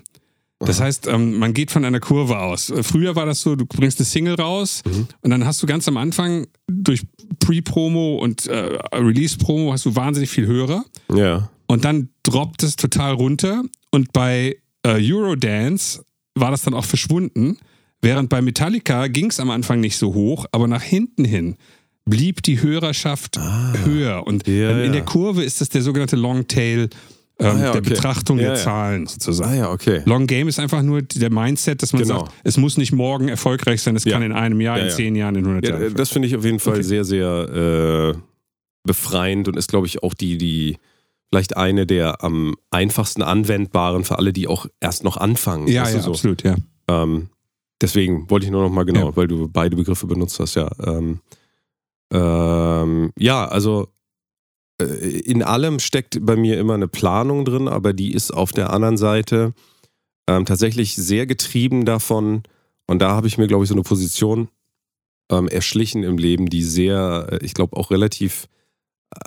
Speaker 2: Das heißt, ähm, man geht von einer Kurve aus. Äh, Früher war das so, du bringst eine Single raus
Speaker 3: Mhm.
Speaker 2: und dann hast du ganz am Anfang durch Pre-Promo und äh, Release-Promo hast du wahnsinnig viel Hörer.
Speaker 3: Ja.
Speaker 2: Und dann droppt es total runter. Und bei äh, Eurodance war das dann auch verschwunden. Während bei Metallica ging es am Anfang nicht so hoch, aber nach hinten hin blieb die Hörerschaft höher. Und
Speaker 3: Ah. Ja,
Speaker 2: in der Kurve ist das der sogenannte Long Tail ähm,
Speaker 3: Ah, ja,
Speaker 2: der
Speaker 3: okay.
Speaker 2: Betrachtung
Speaker 3: Ja,
Speaker 2: der
Speaker 3: ja.
Speaker 2: Zahlen sozusagen.
Speaker 3: Ah ja, okay.
Speaker 2: Long Game ist einfach nur der Mindset, dass man
Speaker 3: Genau.
Speaker 2: sagt, es muss nicht morgen erfolgreich sein, es kann in einem Jahr,
Speaker 3: Ja,
Speaker 2: in zehn Jahren, in 100
Speaker 3: Ja,
Speaker 2: Jahren.
Speaker 3: das finde ich auf jeden Fall
Speaker 2: Okay.
Speaker 3: sehr, sehr äh, befreiend und ist, glaube ich, auch die, die vielleicht eine der am einfachsten anwendbaren für alle, die auch erst noch anfangen.
Speaker 2: ja, ja,
Speaker 3: so.
Speaker 2: absolut, ja.
Speaker 3: Ähm, deswegen wollte ich nur noch mal genau, weil du beide Begriffe benutzt hast, ja. Ähm, ähm, ja, also äh, in allem steckt bei mir immer eine Planung drin, aber die ist auf der anderen Seite ähm, tatsächlich sehr getrieben davon. Und da habe ich mir, glaube ich, so eine Position ähm, erschlichen im Leben, die sehr, äh, ich glaube, auch relativ, äh,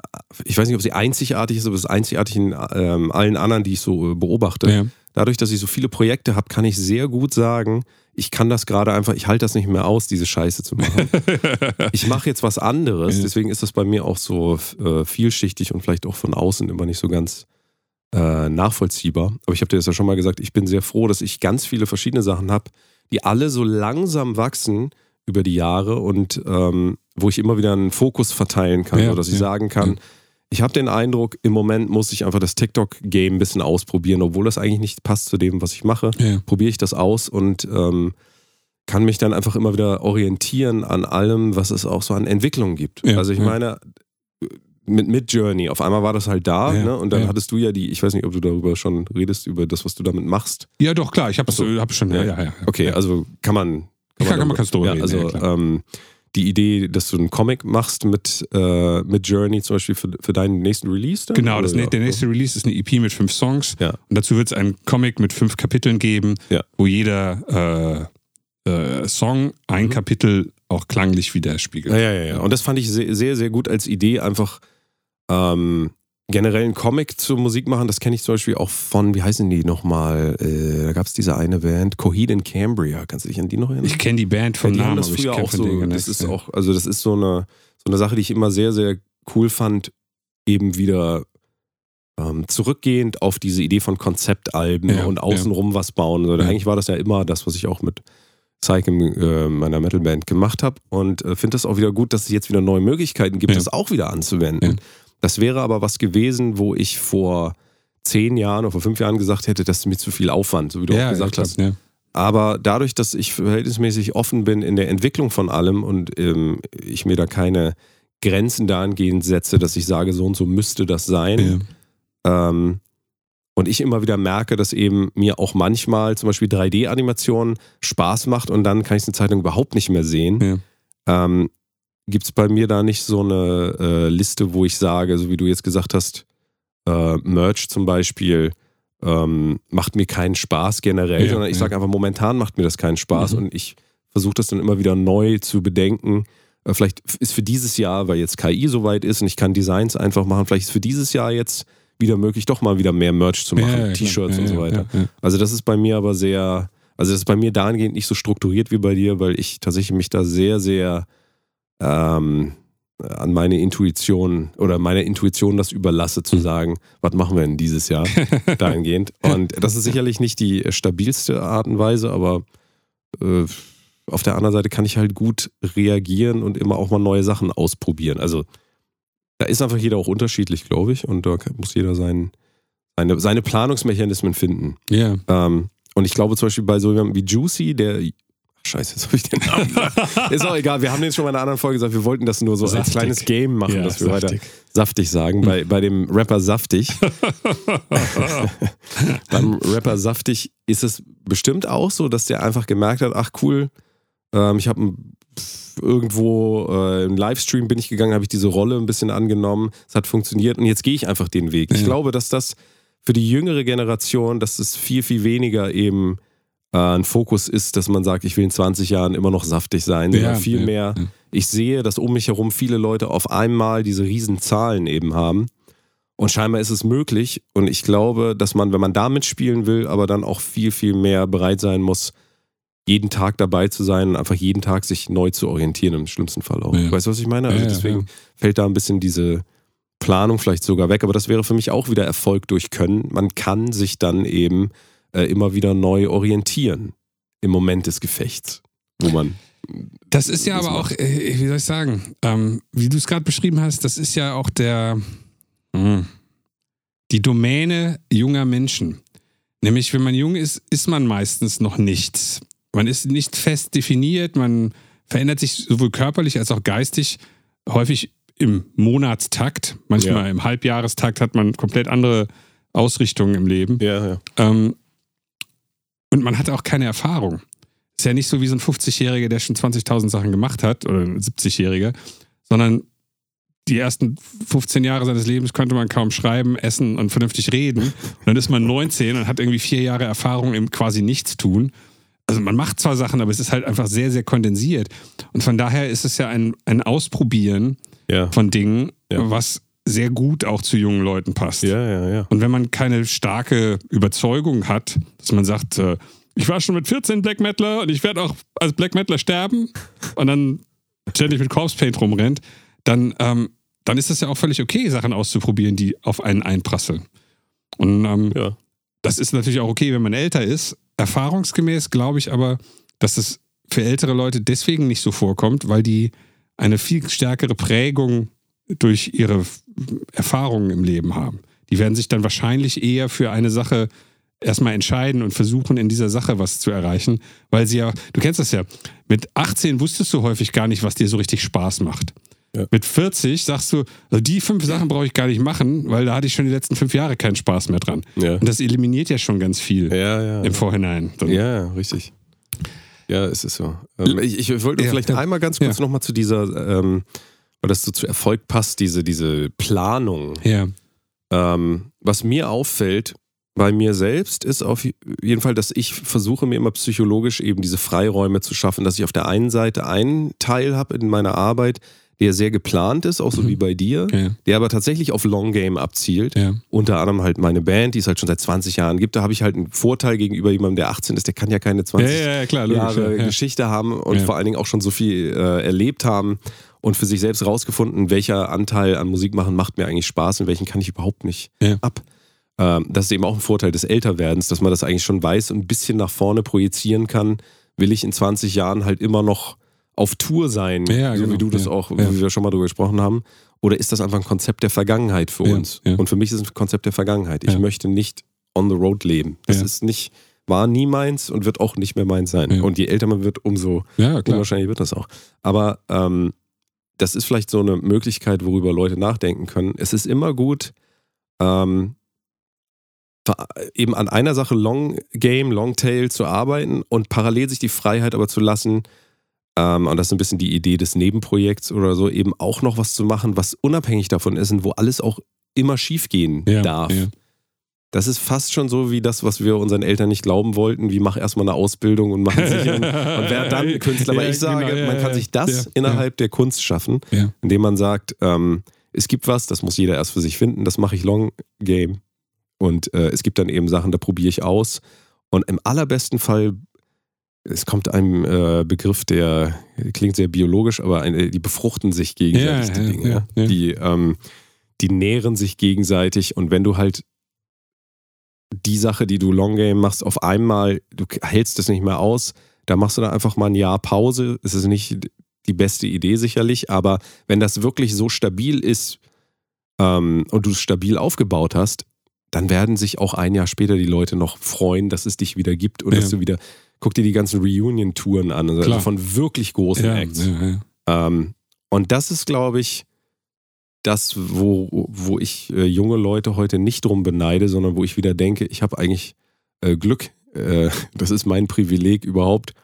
Speaker 3: ich weiß nicht, ob sie einzigartig ist, aber es ist einzigartig in ähm, allen anderen, die ich so äh, beobachte
Speaker 2: ja.
Speaker 3: dadurch, dass ich so viele Projekte habe, kann ich sehr gut sagen, ich kann das gerade einfach, ich halte das nicht mehr aus, diese Scheiße zu machen. [LAUGHS] ich mache jetzt was anderes, deswegen ist das bei mir auch so äh, vielschichtig und vielleicht auch von außen immer nicht so ganz äh, nachvollziehbar. Aber ich habe dir das ja schon mal gesagt, ich bin sehr froh, dass ich ganz viele verschiedene Sachen habe, die alle so langsam wachsen über die Jahre und ähm, wo ich immer wieder einen Fokus verteilen kann,
Speaker 2: Ja,
Speaker 3: sodass ich
Speaker 2: ja,
Speaker 3: sagen kann,
Speaker 2: ja.
Speaker 3: Ich habe den Eindruck, im Moment muss ich einfach das TikTok-Game ein bisschen ausprobieren, obwohl das eigentlich nicht passt zu dem, was ich mache.
Speaker 2: ja.
Speaker 3: Probiere ich das aus und ähm, kann mich dann einfach immer wieder orientieren an allem, was es auch so an Entwicklung gibt.
Speaker 2: Ja,
Speaker 3: also ich
Speaker 2: ja.
Speaker 3: meine, mit, mit Journey, auf einmal war das halt da
Speaker 2: Ja,
Speaker 3: ne? und dann hattest du ja die, ich weiß nicht, ob du darüber schon redest, über das, was du damit machst.
Speaker 2: ja, doch, klar, ich habe
Speaker 3: so.
Speaker 2: hab schon, ja,
Speaker 3: Ja.
Speaker 2: ja.
Speaker 3: Okay, also kann man.
Speaker 2: Kann- kann man-
Speaker 3: darüber-
Speaker 2: kannst du
Speaker 3: ja,
Speaker 2: reden,
Speaker 3: Also ähm, die Idee, dass du einen Comic machst mit, äh, mit Journey zum Beispiel für, für deinen nächsten Release dann?
Speaker 2: Genau, das, der nächste Release ist eine EP mit fünf Songs.
Speaker 3: Ja.
Speaker 2: Und dazu wird es einen Comic mit fünf Kapiteln geben,
Speaker 3: Ja.
Speaker 2: wo jeder äh, äh, Song ein
Speaker 3: Mhm.
Speaker 2: Kapitel auch klanglich widerspiegelt.
Speaker 3: Ja, ja, ja, ja. Und das fand ich sehr, sehr, sehr gut als Idee, einfach ähm, generell einen Comic zur Musik machen. Das kenne ich zum Beispiel auch von, wie heißen die nochmal? Äh, da gab es diese eine Band, Coheed and Cambria. Kannst du dich an die noch erinnern?
Speaker 2: Ich kenne die Band vom
Speaker 3: ja,
Speaker 2: Namen,
Speaker 3: das früher auch
Speaker 2: von
Speaker 3: so. Das ist
Speaker 2: ja.
Speaker 3: auch, also das ist so eine, so eine Sache, die ich immer sehr, sehr cool fand, eben wieder ähm, zurückgehend auf diese Idee von Konzeptalben
Speaker 2: Ja,
Speaker 3: und außenrum was bauen. Also. Eigentlich war das ja immer das, was ich auch mit Psyche in äh, meiner Metalband gemacht habe und äh, finde das auch wieder gut, dass es jetzt wieder neue Möglichkeiten gibt, das auch wieder anzuwenden.
Speaker 2: Ja.
Speaker 3: Das wäre aber was gewesen, wo ich vor zehn Jahren oder vor fünf Jahren gesagt hätte, das ist mir zu viel Aufwand, so wie du auch gesagt
Speaker 2: klar,
Speaker 3: hast.
Speaker 2: Ja.
Speaker 3: Aber dadurch, dass ich verhältnismäßig offen bin in der Entwicklung von allem und ähm, ich mir da keine Grenzen dahingehend setze, dass ich sage, so und so müsste das sein. Ähm, und ich immer wieder merke, dass eben mir auch manchmal zum Beispiel 3D-Animation Spaß macht und dann kann ich es eine Zeitung überhaupt nicht mehr sehen.
Speaker 2: Ja.
Speaker 3: Ähm, Gibt es bei mir da nicht so eine äh, Liste, wo ich sage, so wie du jetzt gesagt hast, äh, Merch zum Beispiel ähm, macht mir keinen Spaß generell,
Speaker 2: Ja,
Speaker 3: sondern ich
Speaker 2: ja.
Speaker 3: sage einfach, momentan macht mir das keinen Spaß
Speaker 2: Mhm.
Speaker 3: und ich versuche das dann immer wieder neu zu bedenken. Äh, vielleicht ist für dieses Jahr, weil jetzt KI soweit ist und ich kann Designs einfach machen, vielleicht ist für dieses Jahr jetzt wieder möglich, doch mal wieder mehr Merch zu machen,
Speaker 2: Ja.
Speaker 3: T-Shirts und so weiter. Also das ist bei mir aber sehr, also das ist bei mir dahingehend nicht so strukturiert wie bei dir, weil ich tatsächlich mich da sehr, sehr ähm, an meine Intuition oder meiner Intuition das überlasse
Speaker 2: Hm.
Speaker 3: zu sagen, was machen wir denn dieses Jahr [LAUGHS] dahingehend. Und das ist sicherlich nicht die stabilste Art und Weise, aber äh, auf der anderen Seite kann ich halt gut reagieren und immer auch mal neue Sachen ausprobieren. Also da ist einfach jeder auch unterschiedlich, glaube ich, und da muss jeder sein, seine, seine Planungsmechanismen finden.
Speaker 2: Ja.
Speaker 3: Ähm, und ich glaube zum Beispiel bei so jemandem wie Juicy, der. Scheiße, jetzt habe ich den Namen. [LAUGHS] ist auch egal, wir haben den schon mal in einer anderen Folge gesagt, wir wollten das nur so als
Speaker 2: Saftig.
Speaker 3: kleines Game machen,
Speaker 2: Ja,
Speaker 3: dass wir weiter
Speaker 2: saftig.
Speaker 3: saftig sagen. Bei, bei dem Rapper Saftig. [LAUGHS] Beim Rapper Saftig ist es bestimmt auch so, dass der einfach gemerkt hat, ach cool, ähm, ich habe ein- irgendwo äh, im Livestream bin ich gegangen, habe ich diese Rolle ein bisschen angenommen, es hat funktioniert und jetzt gehe ich einfach den Weg. Ich
Speaker 2: Ja.
Speaker 3: glaube, dass das für die jüngere Generation, dass es viel, viel weniger eben äh, ein Fokus ist, dass man sagt, ich will in 20 Jahren immer noch saftig sein, sondern
Speaker 2: Ja,
Speaker 3: viel
Speaker 2: ja,
Speaker 3: mehr,
Speaker 2: ja.
Speaker 3: ich sehe, dass um mich herum viele Leute auf einmal diese riesen Zahlen eben haben. Und scheinbar ist es möglich. Und ich glaube, dass man, wenn man da mitspielen will, aber dann auch viel, viel mehr bereit sein muss, jeden Tag dabei zu sein und einfach jeden Tag sich neu zu orientieren, im schlimmsten Fall auch.
Speaker 2: Ja.
Speaker 3: Weißt du, was ich meine? Also
Speaker 2: Ja, ja,
Speaker 3: deswegen
Speaker 2: ja.
Speaker 3: fällt da ein bisschen diese Planung vielleicht sogar weg. Aber das wäre für mich auch wieder Erfolg durch Können. Man kann sich dann eben äh, immer wieder neu orientieren im Moment des Gefechts, wo man
Speaker 2: Das ist ja
Speaker 3: Das
Speaker 2: aber auch,
Speaker 3: macht-
Speaker 2: äh, wie soll ich sagen, ähm, wie du es gerade beschrieben hast, das ist ja auch der mh, die Domäne junger Menschen. Nämlich, wenn man jung ist, ist man meistens noch nichts. Man ist nicht fest definiert, man verändert sich sowohl körperlich als auch geistig häufig im Monatstakt. Manchmal
Speaker 3: Ja.
Speaker 2: im Halbjahrestakt hat man komplett andere Ausrichtungen im Leben.
Speaker 3: ja, ja.
Speaker 2: Ähm, und man hat auch keine Erfahrung. Ist ja nicht so wie so ein 50-Jähriger, der schon 20.000 Sachen gemacht hat oder ein 70-Jähriger, sondern die ersten 15 Jahre seines Lebens konnte man kaum schreiben, essen und vernünftig reden. Und dann ist man 19 und hat irgendwie vier Jahre Erfahrung im quasi Nichtstun. Also man macht zwar Sachen, aber es ist halt einfach sehr, sehr kondensiert. Und von daher ist es ja ein, ein Ausprobieren
Speaker 3: ja.
Speaker 2: von Dingen,
Speaker 3: Ja.
Speaker 2: was sehr gut auch zu jungen Leuten passt.
Speaker 3: Ja, ja, ja.
Speaker 2: Und wenn man keine starke Überzeugung hat, dass man sagt, äh, ich war schon mit 14 Black Metaler und ich werde auch als Black Metaler sterben und dann ständig mit Corpse Paint rumrennt, dann, ähm, dann ist das ja auch völlig okay, Sachen auszuprobieren, die auf einen einprasseln. Und ähm,
Speaker 3: Ja.
Speaker 2: das ist natürlich auch okay, wenn man älter ist. Erfahrungsgemäß glaube ich aber, dass es für ältere Leute deswegen nicht so vorkommt, weil die eine viel stärkere Prägung durch ihre Erfahrungen im Leben haben. Die werden sich dann wahrscheinlich eher für eine Sache erstmal entscheiden und versuchen, in dieser Sache was zu erreichen, weil sie ja, du kennst das ja, mit 18 wusstest du häufig gar nicht, was dir so richtig Spaß macht.
Speaker 3: Ja.
Speaker 2: Mit 40 sagst du, also die fünf Sachen brauche ich gar nicht machen, weil da hatte ich schon die letzten fünf Jahre keinen Spaß mehr dran.
Speaker 3: Ja.
Speaker 2: Und das eliminiert ja schon ganz viel
Speaker 3: Ja, ja.
Speaker 2: im Vorhinein. Dann-
Speaker 3: Ja, richtig. Ja, es ist so. Ähm, ich, ich wollte vielleicht einmal ganz kurz
Speaker 2: Ja.
Speaker 3: nochmal zu dieser, ähm, weil das so zu Erfolg passt, diese, diese Planung.
Speaker 2: ja.
Speaker 3: Ähm, was mir auffällt bei mir selbst, ist auf jeden Fall, dass ich versuche, mir immer psychologisch eben diese Freiräume zu schaffen, dass ich auf der einen Seite einen Teil habe in meiner Arbeit, der sehr geplant ist, auch so
Speaker 2: Mhm.
Speaker 3: wie bei dir,
Speaker 2: Ja.
Speaker 3: der aber tatsächlich auf Long Game abzielt
Speaker 2: Ja.
Speaker 3: unter anderem halt meine Band, die es halt schon seit 20 Jahren gibt. Da habe ich halt einen Vorteil gegenüber jemandem, der 18 ist, der kann ja keine 20
Speaker 2: Ja, ja, klar, logisch,
Speaker 3: Jahre
Speaker 2: ja, ja.
Speaker 3: Geschichte haben und vor allen Dingen auch schon so viel äh, erlebt haben und für sich selbst rausgefunden, welcher Anteil an Musik machen macht mir eigentlich Spaß und welchen kann ich überhaupt nicht
Speaker 2: Ja.
Speaker 3: ab. Ähm, das ist eben auch ein Vorteil des Älterwerdens, dass man das eigentlich schon weiß und ein bisschen nach vorne projizieren kann. Will ich in 20 Jahren halt immer noch auf Tour sein,
Speaker 2: Ja,
Speaker 3: so
Speaker 2: genau,
Speaker 3: wie du das
Speaker 2: ja,
Speaker 3: auch, wie wir schon mal drüber gesprochen haben. Oder ist das einfach ein Konzept der Vergangenheit für uns? Und für mich ist es ein Konzept der Vergangenheit. Ich möchte nicht on the road leben. Das ist nicht, war nie meins und wird auch nicht mehr meins sein.
Speaker 2: Ja.
Speaker 3: Und je älter man wird, umso
Speaker 2: Ja,
Speaker 3: unwahrscheinlich wird das auch. Aber ähm, das ist vielleicht so eine Möglichkeit, worüber Leute nachdenken können. Es ist immer gut, ähm, eben an einer Sache Long Game, Long Tail zu arbeiten und parallel sich die Freiheit aber zu lassen, ähm, und das ist ein bisschen die Idee des Nebenprojekts oder so, eben auch noch was zu machen, was unabhängig davon ist und wo alles auch immer schief gehen
Speaker 2: Ja,
Speaker 3: darf.
Speaker 2: ja.
Speaker 3: Das ist fast schon so wie das, was wir unseren Eltern nicht glauben wollten, wie mach erstmal eine Ausbildung und machen sich und wer dann [LAUGHS] Künstler. Aber
Speaker 2: Ja,
Speaker 3: ich sage,
Speaker 2: genau, ja,
Speaker 3: man kann sich das innerhalb der Kunst schaffen, indem man sagt, ähm, es gibt was, das muss jeder erst für sich finden, das mache ich Long Game. Und äh, es gibt dann eben Sachen, da probiere ich aus. Und im allerbesten Fall, es kommt einem äh, Begriff, der klingt sehr biologisch, aber eine, die befruchten sich gegenseitig,
Speaker 2: Ja,
Speaker 3: die
Speaker 2: ja,
Speaker 3: Dinge.
Speaker 2: ja.
Speaker 3: Die, ähm, die nähren sich gegenseitig. Und wenn du halt die Sache, die du Long Game machst, auf einmal, du hältst es nicht mehr aus, da machst du dann einfach mal ein Jahr Pause. Es ist nicht die beste Idee sicherlich, aber wenn das wirklich so stabil ist ähm, und du es stabil aufgebaut hast, dann werden sich auch ein Jahr später die Leute noch freuen, dass es dich wieder gibt und
Speaker 2: Ja.
Speaker 3: dass du wieder, guck dir die ganzen Reunion-Touren an, also
Speaker 2: Klar.
Speaker 3: von wirklich großen
Speaker 2: Ja,
Speaker 3: Acts.
Speaker 2: ja, ja.
Speaker 3: Ähm, und das ist, glaube ich, das, wo, wo ich äh, junge Leute heute nicht drum beneide, sondern wo ich wieder denke, ich habe eigentlich äh, Glück. Äh, [LAUGHS] das ist mein Privileg überhaupt,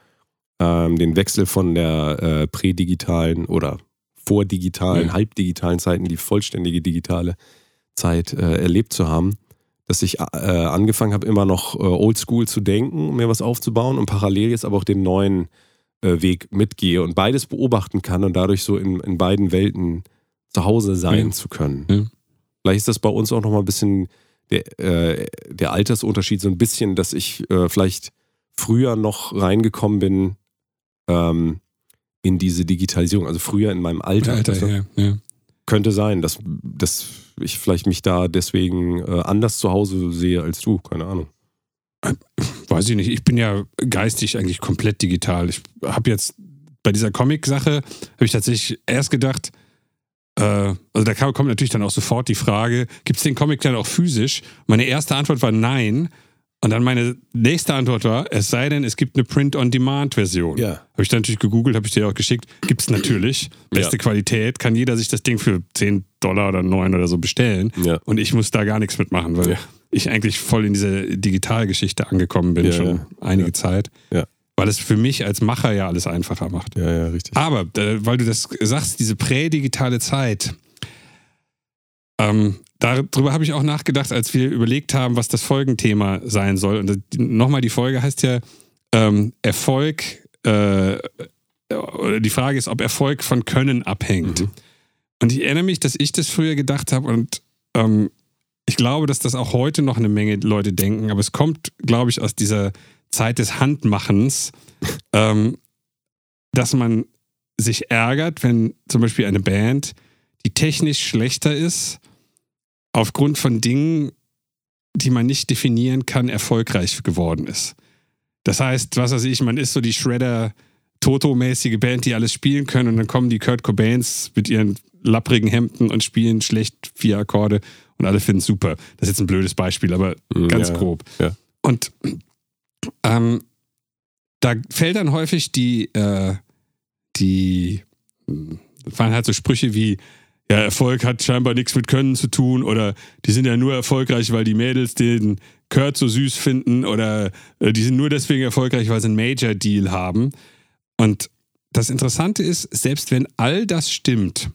Speaker 3: ähm, den Wechsel von der äh, prädigitalen oder vordigitalen,
Speaker 2: Ja.
Speaker 3: halbdigitalen Zeit in die vollständige digitale Zeit äh, erlebt zu haben. Dass ich äh, angefangen habe, immer noch oldschool zu denken, um mir was aufzubauen und parallel jetzt aber auch den neuen Weg mitgehe und beides beobachten kann und dadurch so in, in beiden Welten zu Hause sein
Speaker 2: Ja.
Speaker 3: zu können.
Speaker 2: Ja.
Speaker 3: Vielleicht ist das bei uns auch nochmal ein bisschen der, äh, der Altersunterschied, so ein bisschen, dass ich äh, vielleicht früher noch reingekommen bin ähm, in diese Digitalisierung, also früher in meinem Alter.
Speaker 2: Alter,
Speaker 3: du?
Speaker 2: ja, ja.
Speaker 3: Könnte sein, dass, dass ich vielleicht mich da deswegen äh, anders zu Hause sehe als du, keine Ahnung.
Speaker 2: Weiß ich nicht. Ich bin ja geistig eigentlich komplett digital. Ich habe jetzt bei dieser Comic-Sache, habe ich tatsächlich erst gedacht, äh, also da kommt natürlich dann auch sofort die Frage, gibt es den Comic dann auch physisch? Meine erste Antwort war nein. Und dann meine nächste Antwort war, es sei denn, es gibt eine Print-on-Demand-Version.
Speaker 3: Ja.
Speaker 2: Habe ich dann natürlich gegoogelt, habe ich dir auch geschickt. Gibt es natürlich. Beste
Speaker 3: Ja.
Speaker 2: Qualität. Kann jeder sich das Ding für 10 Dollar oder 9 oder so bestellen.
Speaker 3: Ja.
Speaker 2: Und ich muss da gar nichts mitmachen, weil ich eigentlich voll in diese Digitalgeschichte angekommen bin,
Speaker 3: Ja,
Speaker 2: schon einige. Zeit.
Speaker 3: Ja.
Speaker 2: Weil es für mich als Macher ja alles einfacher macht.
Speaker 3: Ja, ja, richtig.
Speaker 2: Aber, äh, weil du das sagst, diese prädigitale Zeit, ähm, darüber habe ich auch nachgedacht, als wir überlegt haben, was das Folgenthema sein soll. Und nochmal, die Folge heißt ja ähm, Erfolg, äh, oder die Frage ist, ob Erfolg von Können abhängt.
Speaker 3: Mhm.
Speaker 2: Und ich erinnere mich, dass ich das früher gedacht habe und ähm, ich glaube, dass das auch heute noch eine Menge Leute denken, aber es kommt, glaube ich, aus dieser Zeit des Handmachens, [LAUGHS] ähm, dass man sich ärgert, wenn zum Beispiel eine Band, die technisch schlechter ist, aufgrund von Dingen, die man nicht definieren kann, erfolgreich geworden ist. Das heißt, was weiß ich, man ist so die Shredder Toto-mäßige Band, die alles spielen können und dann kommen die Kurt Cobains mit ihren lapprigen Hemden und spielen schlecht vier Akkorde und alle finden es super. Das ist jetzt ein blödes Beispiel, aber
Speaker 3: Mhm,
Speaker 2: ganz
Speaker 3: ja,
Speaker 2: grob.
Speaker 3: ja.
Speaker 2: Und ähm, da fällt dann häufig die, äh, die, hm, fallen halt so Sprüche wie, ja, Erfolg hat scheinbar nichts mit Können zu tun oder die sind ja nur erfolgreich, weil die Mädels den Kurt so süß finden oder äh, die sind nur deswegen erfolgreich, weil sie einen Major-Deal haben. Und das Interessante ist, selbst wenn all das stimmt,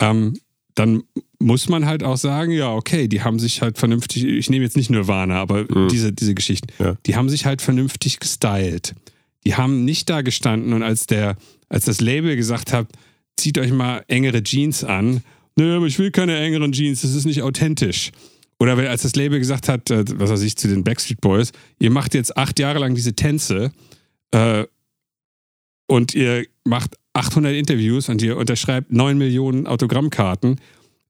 Speaker 2: ähm, dann muss man halt auch sagen, ja, okay, die haben sich halt vernünftig, ich nehme jetzt nicht Nirvana, aber
Speaker 3: Mhm.
Speaker 2: diese, diese Geschichten,
Speaker 3: Ja.
Speaker 2: die haben sich halt vernünftig gestylt. Die haben nicht da gestanden und als der, als das Label gesagt hat, zieht euch mal engere Jeans an, nö, aber ich will keine engeren Jeans, das ist nicht authentisch. Oder als das Label gesagt hat, äh, was weiß ich, zu den Backstreet Boys, ihr macht jetzt acht Jahre lang diese Tänze äh, und ihr macht 800 Interviews und ihr unterschreibt 9 Millionen Autogrammkarten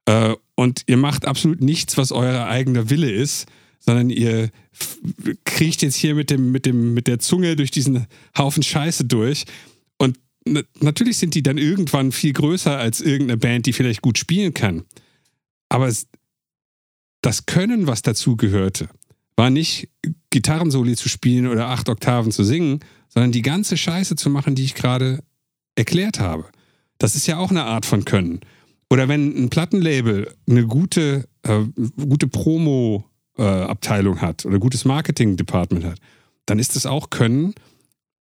Speaker 2: äh, und ihr macht absolut nichts, was euer eigener Wille ist, sondern ihr kriecht jetzt hier mit, dem, mit, dem, mit der Zunge durch diesen Haufen Scheiße durch und na, natürlich sind die dann irgendwann viel größer als irgendeine Band, die vielleicht gut spielen kann. Aber es, das Können, was dazu gehörte, war nicht Gitarrensoli zu spielen oder acht Oktaven zu singen, sondern die ganze Scheiße zu machen, die ich gerade erklärt habe. Das ist ja auch eine Art von Können. Oder wenn ein Plattenlabel eine gute, äh, gute Promo-Abteilung äh, hat oder gutes Marketing-Department hat, dann ist das auch Können,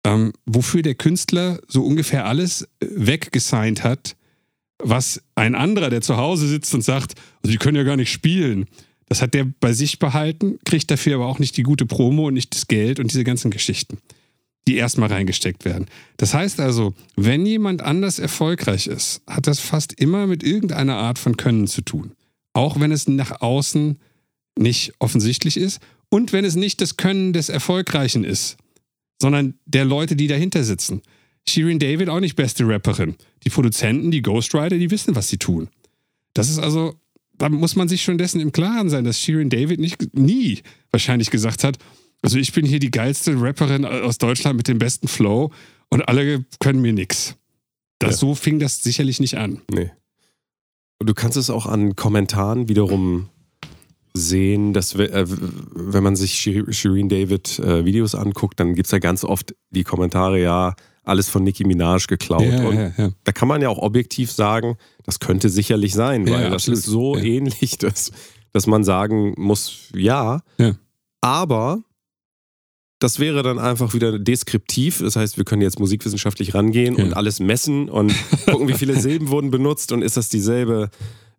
Speaker 2: ähm, wofür der Künstler so ungefähr alles äh, weggesigned hat, was ein anderer, der zu Hause sitzt und sagt, also die können ja gar nicht spielen. Das hat der bei sich behalten, kriegt dafür aber auch nicht die gute Promo und nicht das Geld und diese ganzen Geschichten, die erstmal reingesteckt werden. Das heißt also, wenn jemand anders erfolgreich ist, hat das fast immer mit irgendeiner Art von Können zu tun. Auch wenn es nach außen nicht offensichtlich ist und wenn es nicht das Können des Erfolgreichen ist, sondern der Leute, die dahinter sitzen. Shirin David auch nicht beste Rapperin. Die Produzenten, die Ghostwriter, die wissen, was sie tun. Das ist also da muss man sich schon dessen im Klaren sein, dass Shirin David nicht, nie wahrscheinlich gesagt hat, also ich bin hier die geilste Rapperin aus Deutschland mit dem besten Flow und alle können mir nichts. Ja. So fing das sicherlich nicht an.
Speaker 3: Nee. Und du kannst es auch an Kommentaren wiederum sehen, dass äh, wenn man sich Shirin David äh, Videos anguckt, dann gibt es ja ganz oft die Kommentare, ja, alles von Nicki Minaj geklaut.
Speaker 2: Ja,
Speaker 3: und
Speaker 2: ja, ja.
Speaker 3: da kann man ja auch objektiv sagen, das könnte sicherlich sein, weil das
Speaker 2: absolut.
Speaker 3: ist so ähnlich, [LAUGHS] dass, dass man sagen muss, ja,
Speaker 2: Ja.
Speaker 3: aber das wäre dann einfach wieder deskriptiv. Das heißt, wir können jetzt musikwissenschaftlich rangehen
Speaker 2: Ja.
Speaker 3: und alles messen und [LAUGHS] gucken, wie viele Silben wurden benutzt und ist das dieselbe,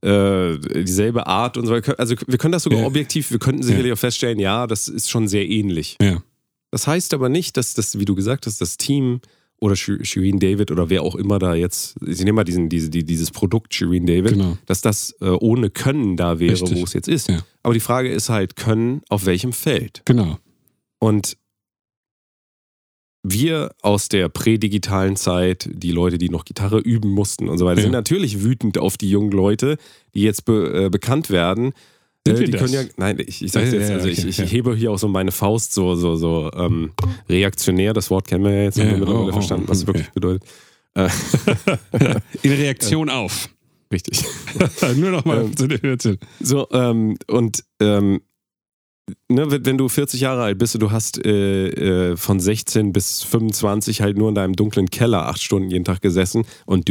Speaker 3: äh, dieselbe Art und so weiter. Also wir können das sogar
Speaker 2: Ja.
Speaker 3: objektiv, wir könnten sicherlich auch feststellen, ja, das ist schon sehr ähnlich.
Speaker 2: Ja.
Speaker 3: Das heißt aber nicht, dass das, wie du gesagt hast, das Team oder Sh- Shireen David oder wer auch immer da jetzt, ich nehme mal diesen, diese, die, dieses Produkt Shireen David,
Speaker 2: Genau.
Speaker 3: dass das äh, ohne Können da wäre,
Speaker 2: Richtig.
Speaker 3: wo es jetzt ist.
Speaker 2: Ja.
Speaker 3: Aber die Frage ist halt, Können auf welchem Feld?
Speaker 2: Genau.
Speaker 3: Und wir aus der prädigitalen Zeit, die Leute, die noch Gitarre üben mussten und so weiter,
Speaker 2: Ja.
Speaker 3: sind natürlich wütend auf die jungen Leute, die jetzt be, äh, bekannt werden.
Speaker 2: Sind
Speaker 3: Äh,
Speaker 2: wir
Speaker 3: die
Speaker 2: das?
Speaker 3: können ja, nein, ich, ich sag's
Speaker 2: Ja,
Speaker 3: jetzt,
Speaker 2: ja,
Speaker 3: also ich,
Speaker 2: okay,
Speaker 3: ich
Speaker 2: ja.
Speaker 3: hebe hier auch so meine Faust so, so, so ähm, reaktionär, das Wort kennen wir ja jetzt, haben wir mittlerweile
Speaker 2: oh, oh,
Speaker 3: verstanden, was es
Speaker 2: okay.
Speaker 3: wirklich bedeutet. [LAUGHS] Äh,
Speaker 2: In Reaktion [LAUGHS] auf.
Speaker 3: richtig. [LAUGHS]
Speaker 2: Nur noch mal
Speaker 3: Ähm,
Speaker 2: zu den Hörzeln.
Speaker 3: So, ähm, und ähm, ne, wenn du 40 Jahre alt bist und du hast äh, äh, von 16 bis 25 halt nur in deinem dunklen Keller acht Stunden jeden Tag gesessen und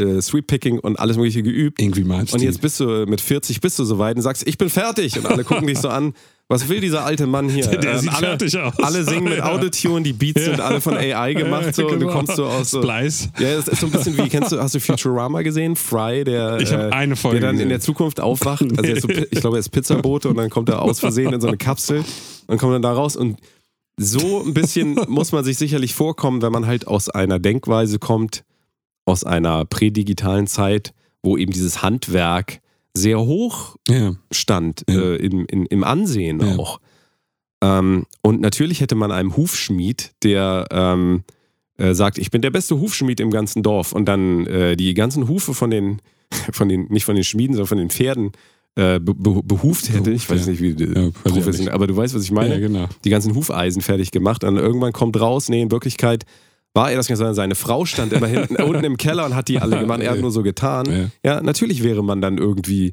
Speaker 3: äh, Sweep Picking und alles mögliche geübt.
Speaker 2: Irgendwie mal.
Speaker 3: Und jetzt bist du mit 40 bist du so weit und sagst, ich bin fertig. Und alle gucken dich so an. Was will dieser alte Mann hier? [LAUGHS]
Speaker 2: Der
Speaker 3: Ähm,
Speaker 2: sieht
Speaker 3: alle,
Speaker 2: fertig aus.
Speaker 3: alle singen mit [LAUGHS] Autotune, die Beats sind alle von AI gemacht so und du
Speaker 2: Genau.
Speaker 3: kommst so aus so
Speaker 2: Splice.
Speaker 3: ja, das ist so ein bisschen wie, kennst du, hast du Futurama gesehen? Fry, der,
Speaker 2: Ich
Speaker 3: äh,
Speaker 2: eine Folge
Speaker 3: der dann in
Speaker 2: gesehen.
Speaker 3: der Zukunft aufwacht. Also ist so, [LAUGHS] ich glaube, er ist Pizzabote und dann kommt er aus Versehen in so eine Kapsel und kommt dann da raus. Und so ein bisschen muss man sich sicherlich vorkommen, wenn man halt aus einer Denkweise kommt, aus einer prädigitalen Zeit, wo eben dieses Handwerk sehr hoch
Speaker 2: Ja.
Speaker 3: stand
Speaker 2: Ja.
Speaker 3: äh, im, in, im Ansehen
Speaker 2: Ja.
Speaker 3: auch. Ähm, und natürlich hätte man einem Hufschmied, der ähm, äh, sagt, ich bin der beste Hufschmied im ganzen Dorf und dann äh, die ganzen Hufe von den, [LAUGHS] von den, nicht von den Schmieden, sondern von den Pferden äh, be be behuft hätte. Ich weiß
Speaker 2: ja.
Speaker 3: nicht, wie die
Speaker 2: Ja,
Speaker 3: professionell, aber du weißt, was ich meine.
Speaker 2: ja, genau.
Speaker 3: Die ganzen Hufeisen fertig gemacht. Und irgendwann kommt raus, nee, in Wirklichkeit war er das nicht, sondern seine Frau stand immer hinten, [LAUGHS] unten im Keller und hat die alle gemacht. Er hat nur so getan.
Speaker 2: Ja.
Speaker 3: Ja, natürlich wäre man dann irgendwie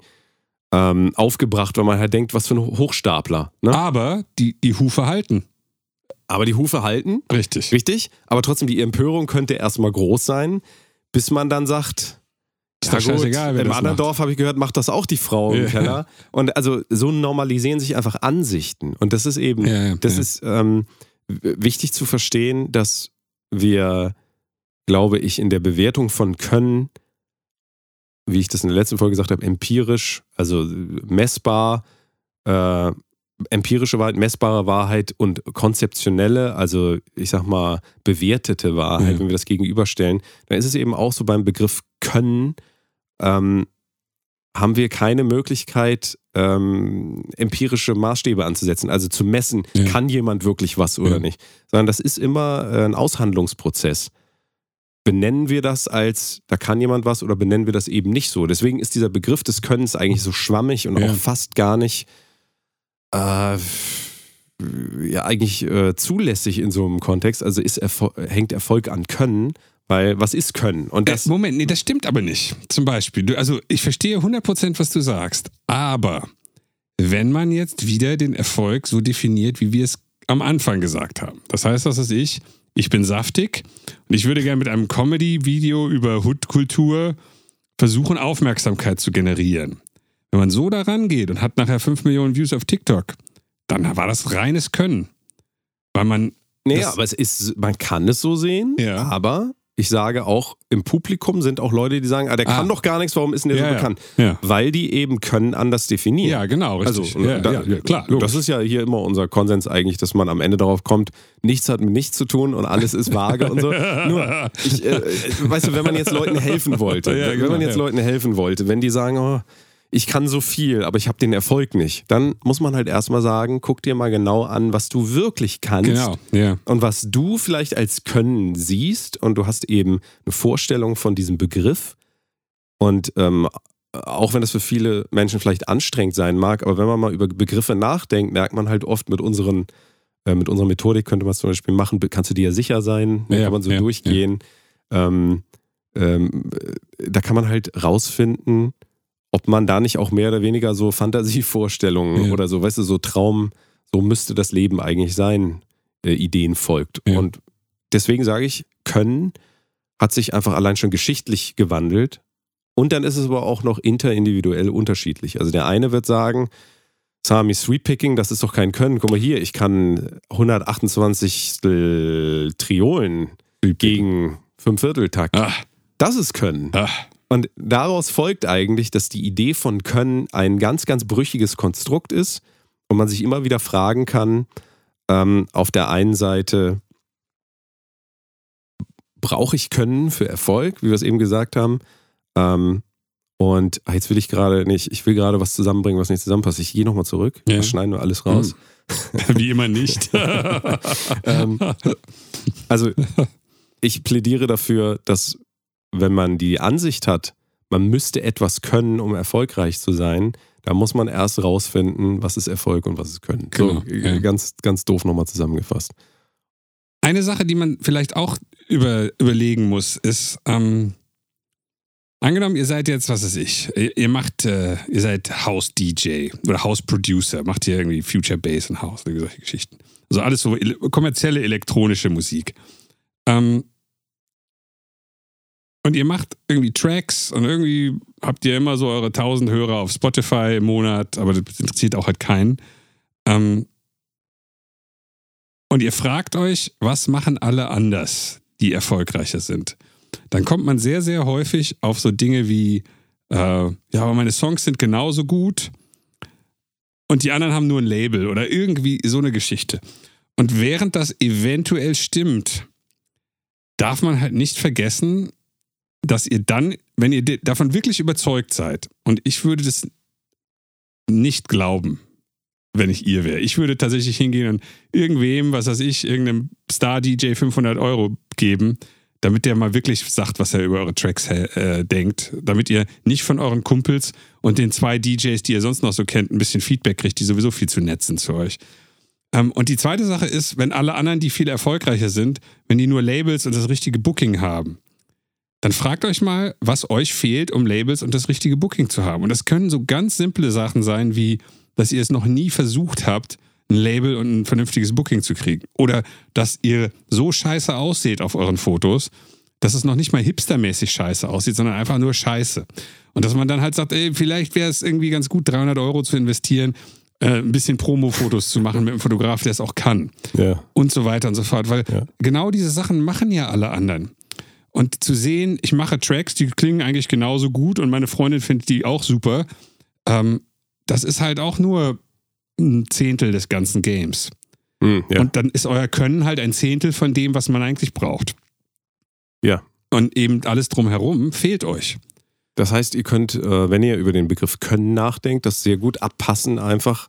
Speaker 3: ähm, aufgebracht, weil man halt denkt, was für ein Hochstapler. Ne?
Speaker 2: Aber die, die Hufe halten.
Speaker 3: Aber die Hufe halten,
Speaker 2: Richtig.
Speaker 3: richtig, aber trotzdem die Empörung könnte erstmal groß sein, bis man dann sagt,
Speaker 2: Ist doch
Speaker 3: gut,
Speaker 2: scheißegal, wer
Speaker 3: im anderen. Dorf habe ich gehört, macht das auch die Frau im
Speaker 2: Ja.
Speaker 3: Keller. Und also so normalisieren sich einfach Ansichten. Und das ist eben,
Speaker 2: Ja, ja,
Speaker 3: das
Speaker 2: ja.
Speaker 3: ist ähm, wichtig zu verstehen, dass wir, glaube ich, in der Bewertung von Können, wie ich das in der letzten Folge gesagt habe, empirisch, also messbar, äh, empirische Wahrheit, messbare Wahrheit und konzeptionelle, also ich sag mal bewertete Wahrheit,
Speaker 2: Ja.
Speaker 3: wenn wir das gegenüberstellen, dann ist es eben auch so beim Begriff Können, ähm, haben wir keine Möglichkeit, ähm, empirische Maßstäbe anzusetzen, also zu messen,
Speaker 2: Ja.
Speaker 3: kann jemand wirklich was oder
Speaker 2: Ja.
Speaker 3: nicht, sondern das ist immer äh, ein Aushandlungsprozess. Benennen wir das als, da kann jemand was oder benennen wir das eben nicht so. Deswegen ist dieser Begriff des Könnens eigentlich so schwammig und
Speaker 2: Ja.
Speaker 3: auch fast gar nicht, äh, ja eigentlich äh, zulässig in so einem Kontext. Also ist Erfol hängt Erfolg an Können, weil was ist Können? Und das
Speaker 2: äh, Moment, nee, das stimmt aber nicht. Zum Beispiel, du, also ich verstehe 100%, was du sagst, aber wenn man jetzt wieder den Erfolg so definiert, wie wir es am Anfang gesagt haben. Das heißt, was ist ich? Ich bin saftig und ich würde gerne mit einem Comedy-Video über Hood-Kultur versuchen, Aufmerksamkeit zu generieren. Wenn man so daran geht und hat nachher 5 Millionen Views auf TikTok, dann war das reines Können. Weil man.
Speaker 3: Naja, aber es ist, man kann es so sehen,
Speaker 2: Ja.
Speaker 3: aber ich sage auch, im Publikum sind auch Leute, die sagen, ah, der
Speaker 2: Ah.
Speaker 3: kann doch gar nichts, warum ist denn der
Speaker 2: Ja,
Speaker 3: so
Speaker 2: ja.
Speaker 3: bekannt?
Speaker 2: Ja.
Speaker 3: Weil die eben Können anders definieren.
Speaker 2: Ja, genau, richtig.
Speaker 3: Also,
Speaker 2: ja,
Speaker 3: da,
Speaker 2: ja, ja, klar. logisch.
Speaker 3: das ist ja hier immer unser Konsens eigentlich, dass man am Ende darauf kommt, nichts hat mit nichts zu tun und alles ist vage und so. [LAUGHS] Nur, ich, äh, weißt du, wenn man jetzt Leuten helfen wollte,
Speaker 2: Ja,
Speaker 3: wenn
Speaker 2: genau,
Speaker 3: man jetzt
Speaker 2: ja.
Speaker 3: Leuten helfen wollte, wenn die sagen, oh, ich kann so viel, aber ich habe den Erfolg nicht, dann muss man halt erstmal sagen, guck dir mal genau an, was du wirklich kannst.
Speaker 2: Genau, ja.
Speaker 3: Und was du vielleicht als Können siehst und du hast eben eine Vorstellung von diesem Begriff und ähm, auch wenn das für viele Menschen vielleicht anstrengend sein mag, aber wenn man mal über Begriffe nachdenkt, merkt man halt oft mit unseren äh, mit unserer Methodik könnte man es zum Beispiel machen, kannst du dir ja sicher sein,
Speaker 2: Ja,
Speaker 3: kann man so
Speaker 2: ja,
Speaker 3: durchgehen. Ähm, ähm, äh, da kann man halt rausfinden, ob man da nicht auch mehr oder weniger so Fantasievorstellungen
Speaker 2: Ja.
Speaker 3: oder so, weißt du, so Traum, so müsste das Leben eigentlich sein, äh, Ideen folgt.
Speaker 2: Ja.
Speaker 3: Und deswegen sage ich, Können hat sich einfach allein schon geschichtlich gewandelt. Und dann ist es aber auch noch interindividuell unterschiedlich. Also der eine wird sagen, Sami Sweetpicking, das ist doch kein Können. Guck mal hier, ich kann 128 Triolen gegen Fünfvierteltakt.
Speaker 2: Ah,
Speaker 3: Das ist Können.
Speaker 2: ah,
Speaker 3: Und daraus folgt eigentlich, dass die Idee von Können ein ganz, ganz brüchiges Konstrukt ist und man sich immer wieder fragen kann, ähm, auf der einen Seite, brauche ich Können für Erfolg, wie wir es eben gesagt haben? Ähm, und ah, jetzt will ich gerade nicht, ich will gerade was zusammenbringen, was nicht zusammenpasst. Ich gehe nochmal zurück,
Speaker 2: Ja.
Speaker 3: schneiden wir alles raus. [LAUGHS]
Speaker 2: wie immer nicht. [LAUGHS]
Speaker 3: Ähm, also ich plädiere dafür, dass wenn man die Ansicht hat, man müsste etwas können, um erfolgreich zu sein, da muss man erst rausfinden, was ist Erfolg und was ist Können.
Speaker 2: Genau,
Speaker 3: so,
Speaker 2: ja.
Speaker 3: ganz, ganz doof nochmal zusammengefasst.
Speaker 2: Eine Sache, die man vielleicht auch über, überlegen muss, ist, ähm, angenommen, ihr seid jetzt, was weiß ich, ihr, ihr macht, äh, ihr seid House-DJ oder House-Producer, macht hier irgendwie Future Bass und House, solche Geschichten. Also alles so kommerzielle elektronische Musik. Ähm, und ihr macht irgendwie Tracks und irgendwie habt ihr immer so eure 1000 Hörer auf Spotify im Monat, aber das interessiert auch halt keinen. Ähm, und ihr fragt euch, was machen alle anders, die erfolgreicher sind? Dann kommt man sehr, sehr häufig auf so Dinge wie, äh, ja, aber meine Songs sind genauso gut und die anderen haben nur ein Label oder irgendwie so eine Geschichte. Und während das eventuell stimmt, darf man halt nicht vergessen, dass ihr dann, wenn ihr davon wirklich überzeugt seid, und ich würde das nicht glauben, wenn ich ihr wäre. Ich würde tatsächlich hingehen und irgendwem, was weiß ich, irgendeinem Star-DJ 500 Euro geben, damit der mal wirklich sagt, was er über eure Tracks äh, denkt. Damit ihr nicht von euren Kumpels und den zwei DJs, die ihr sonst noch so kennt, ein bisschen Feedback kriegt, die sowieso viel zu nett sind zu euch. Ähm, und die zweite Sache ist, wenn alle anderen, die viel erfolgreicher sind, wenn die nur Labels und das richtige Booking haben, dann fragt euch mal, was euch fehlt, um Labels und das richtige Booking zu haben. Und das können so ganz simple Sachen sein, wie, dass ihr es noch nie versucht habt, ein Label und ein vernünftiges Booking zu kriegen. Oder dass ihr so scheiße ausseht auf euren Fotos, dass es noch nicht mal hipstermäßig scheiße aussieht, sondern einfach nur scheiße. Und dass man dann halt sagt, ey, vielleicht wäre es irgendwie ganz gut, 300 Euro zu investieren, äh, ein bisschen Promo-Fotos zu machen mit einem Fotograf, der es auch kann
Speaker 3: Ja.
Speaker 2: und so weiter und so fort. Weil
Speaker 3: Ja.
Speaker 2: genau diese Sachen machen ja alle anderen. Und zu sehen, ich mache Tracks, die klingen eigentlich genauso gut und meine Freundin findet die auch super, ähm, das ist halt auch nur ein Zehntel des ganzen Games.
Speaker 3: Hm, ja.
Speaker 2: Und dann ist euer Können halt ein Zehntel von dem, was man eigentlich braucht.
Speaker 3: Ja.
Speaker 2: Und eben alles drumherum fehlt euch.
Speaker 3: Das heißt, ihr könnt, äh, wenn ihr über den Begriff Können nachdenkt, das sehr gut abpassen einfach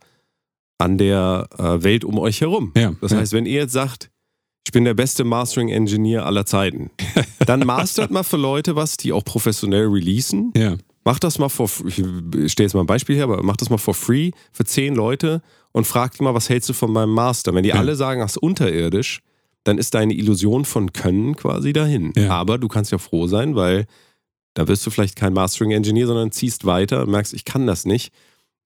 Speaker 3: an der äh, Welt um euch herum.
Speaker 2: Ja.
Speaker 3: Das heißt, wenn ihr jetzt sagt, ich bin der beste Mastering-Engineer aller Zeiten, dann [LAUGHS] mastert mal für Leute was, die auch professionell releasen.
Speaker 2: ja.
Speaker 3: mach das mal for ich stelle jetzt mal ein Beispiel her, aber mach das mal for free für zehn Leute und frag die mal, was hältst du von meinem Master? Wenn die
Speaker 2: Ja.
Speaker 3: alle sagen, das ist unterirdisch, dann ist deine Illusion von Können quasi dahin.
Speaker 2: Ja.
Speaker 3: Aber du kannst ja froh sein, weil da wirst du vielleicht kein Mastering Engineer, sondern ziehst weiter und merkst, ich kann das nicht.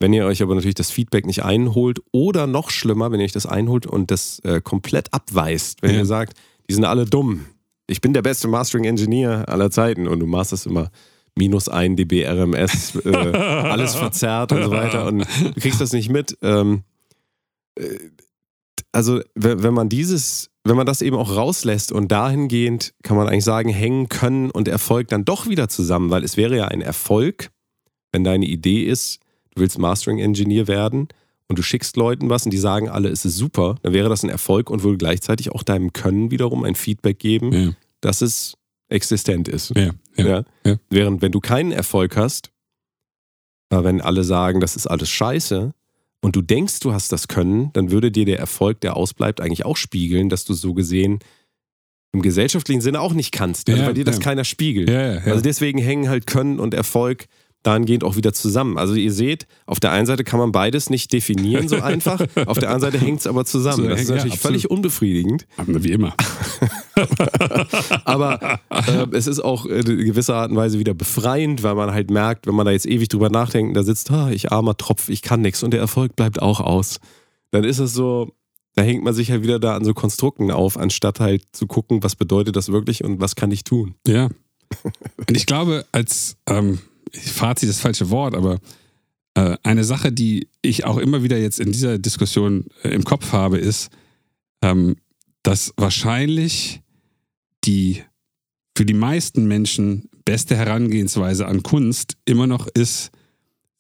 Speaker 3: Wenn ihr euch aber natürlich das Feedback nicht einholt oder noch schlimmer, wenn ihr euch das einholt und das äh, komplett abweist, wenn
Speaker 2: Ja.
Speaker 3: ihr sagt, die sind alle dumm. Ich bin der beste Mastering Engineer aller Zeiten und du machst das immer minus ein dB RMS, äh, [LAUGHS] alles verzerrt und so weiter und du kriegst das nicht mit. Ähm, äh, also wenn, wenn man dieses, wenn man das eben auch rauslässt und dahingehend kann man eigentlich sagen, hängen können und Erfolg dann doch wieder zusammen, weil es wäre ja ein Erfolg, wenn deine Idee ist, du willst Mastering Engineer werden und du schickst Leuten was und die sagen alle, es ist super, dann wäre das ein Erfolg und würde gleichzeitig auch deinem Können wiederum ein Feedback geben,
Speaker 2: Ja,
Speaker 3: dass es existent ist.
Speaker 2: ja, ja.
Speaker 3: Während wenn du keinen Erfolg hast, äh, wenn alle sagen, das ist alles scheiße und du denkst, du hast das Können, dann würde dir der Erfolg, der ausbleibt, eigentlich auch spiegeln, dass du so gesehen im gesellschaftlichen Sinne auch nicht kannst, also weil dir das keiner spiegelt. Also deswegen hängen halt Können und Erfolg dahingehend auch wieder zusammen. Also ihr seht, auf der einen Seite kann man beides nicht definieren so einfach, [LAUGHS] auf der anderen Seite hängt es aber zusammen.
Speaker 2: So,
Speaker 3: Das ist
Speaker 2: ja,
Speaker 3: natürlich
Speaker 2: absolut.
Speaker 3: völlig unbefriedigend.
Speaker 2: Aber Wie immer. [LAUGHS]
Speaker 3: Aber äh, es ist auch in gewisser Art und Weise wieder befreiend, weil man halt merkt, wenn man da jetzt ewig drüber nachdenkt, da sitzt, ah, ich armer Tropf, ich kann nichts und der Erfolg bleibt auch aus. Dann ist es so, da hängt man sich halt wieder da an so Konstrukten auf, anstatt halt zu gucken, was bedeutet das wirklich und was kann ich tun.
Speaker 2: Ja. Und ich glaube, als ähm, Fazit ist das falsche Wort, aber äh, eine Sache, die ich auch immer wieder jetzt in dieser Diskussion äh, im Kopf habe, ist, ähm, dass wahrscheinlich die für die meisten Menschen beste Herangehensweise an Kunst immer noch ist,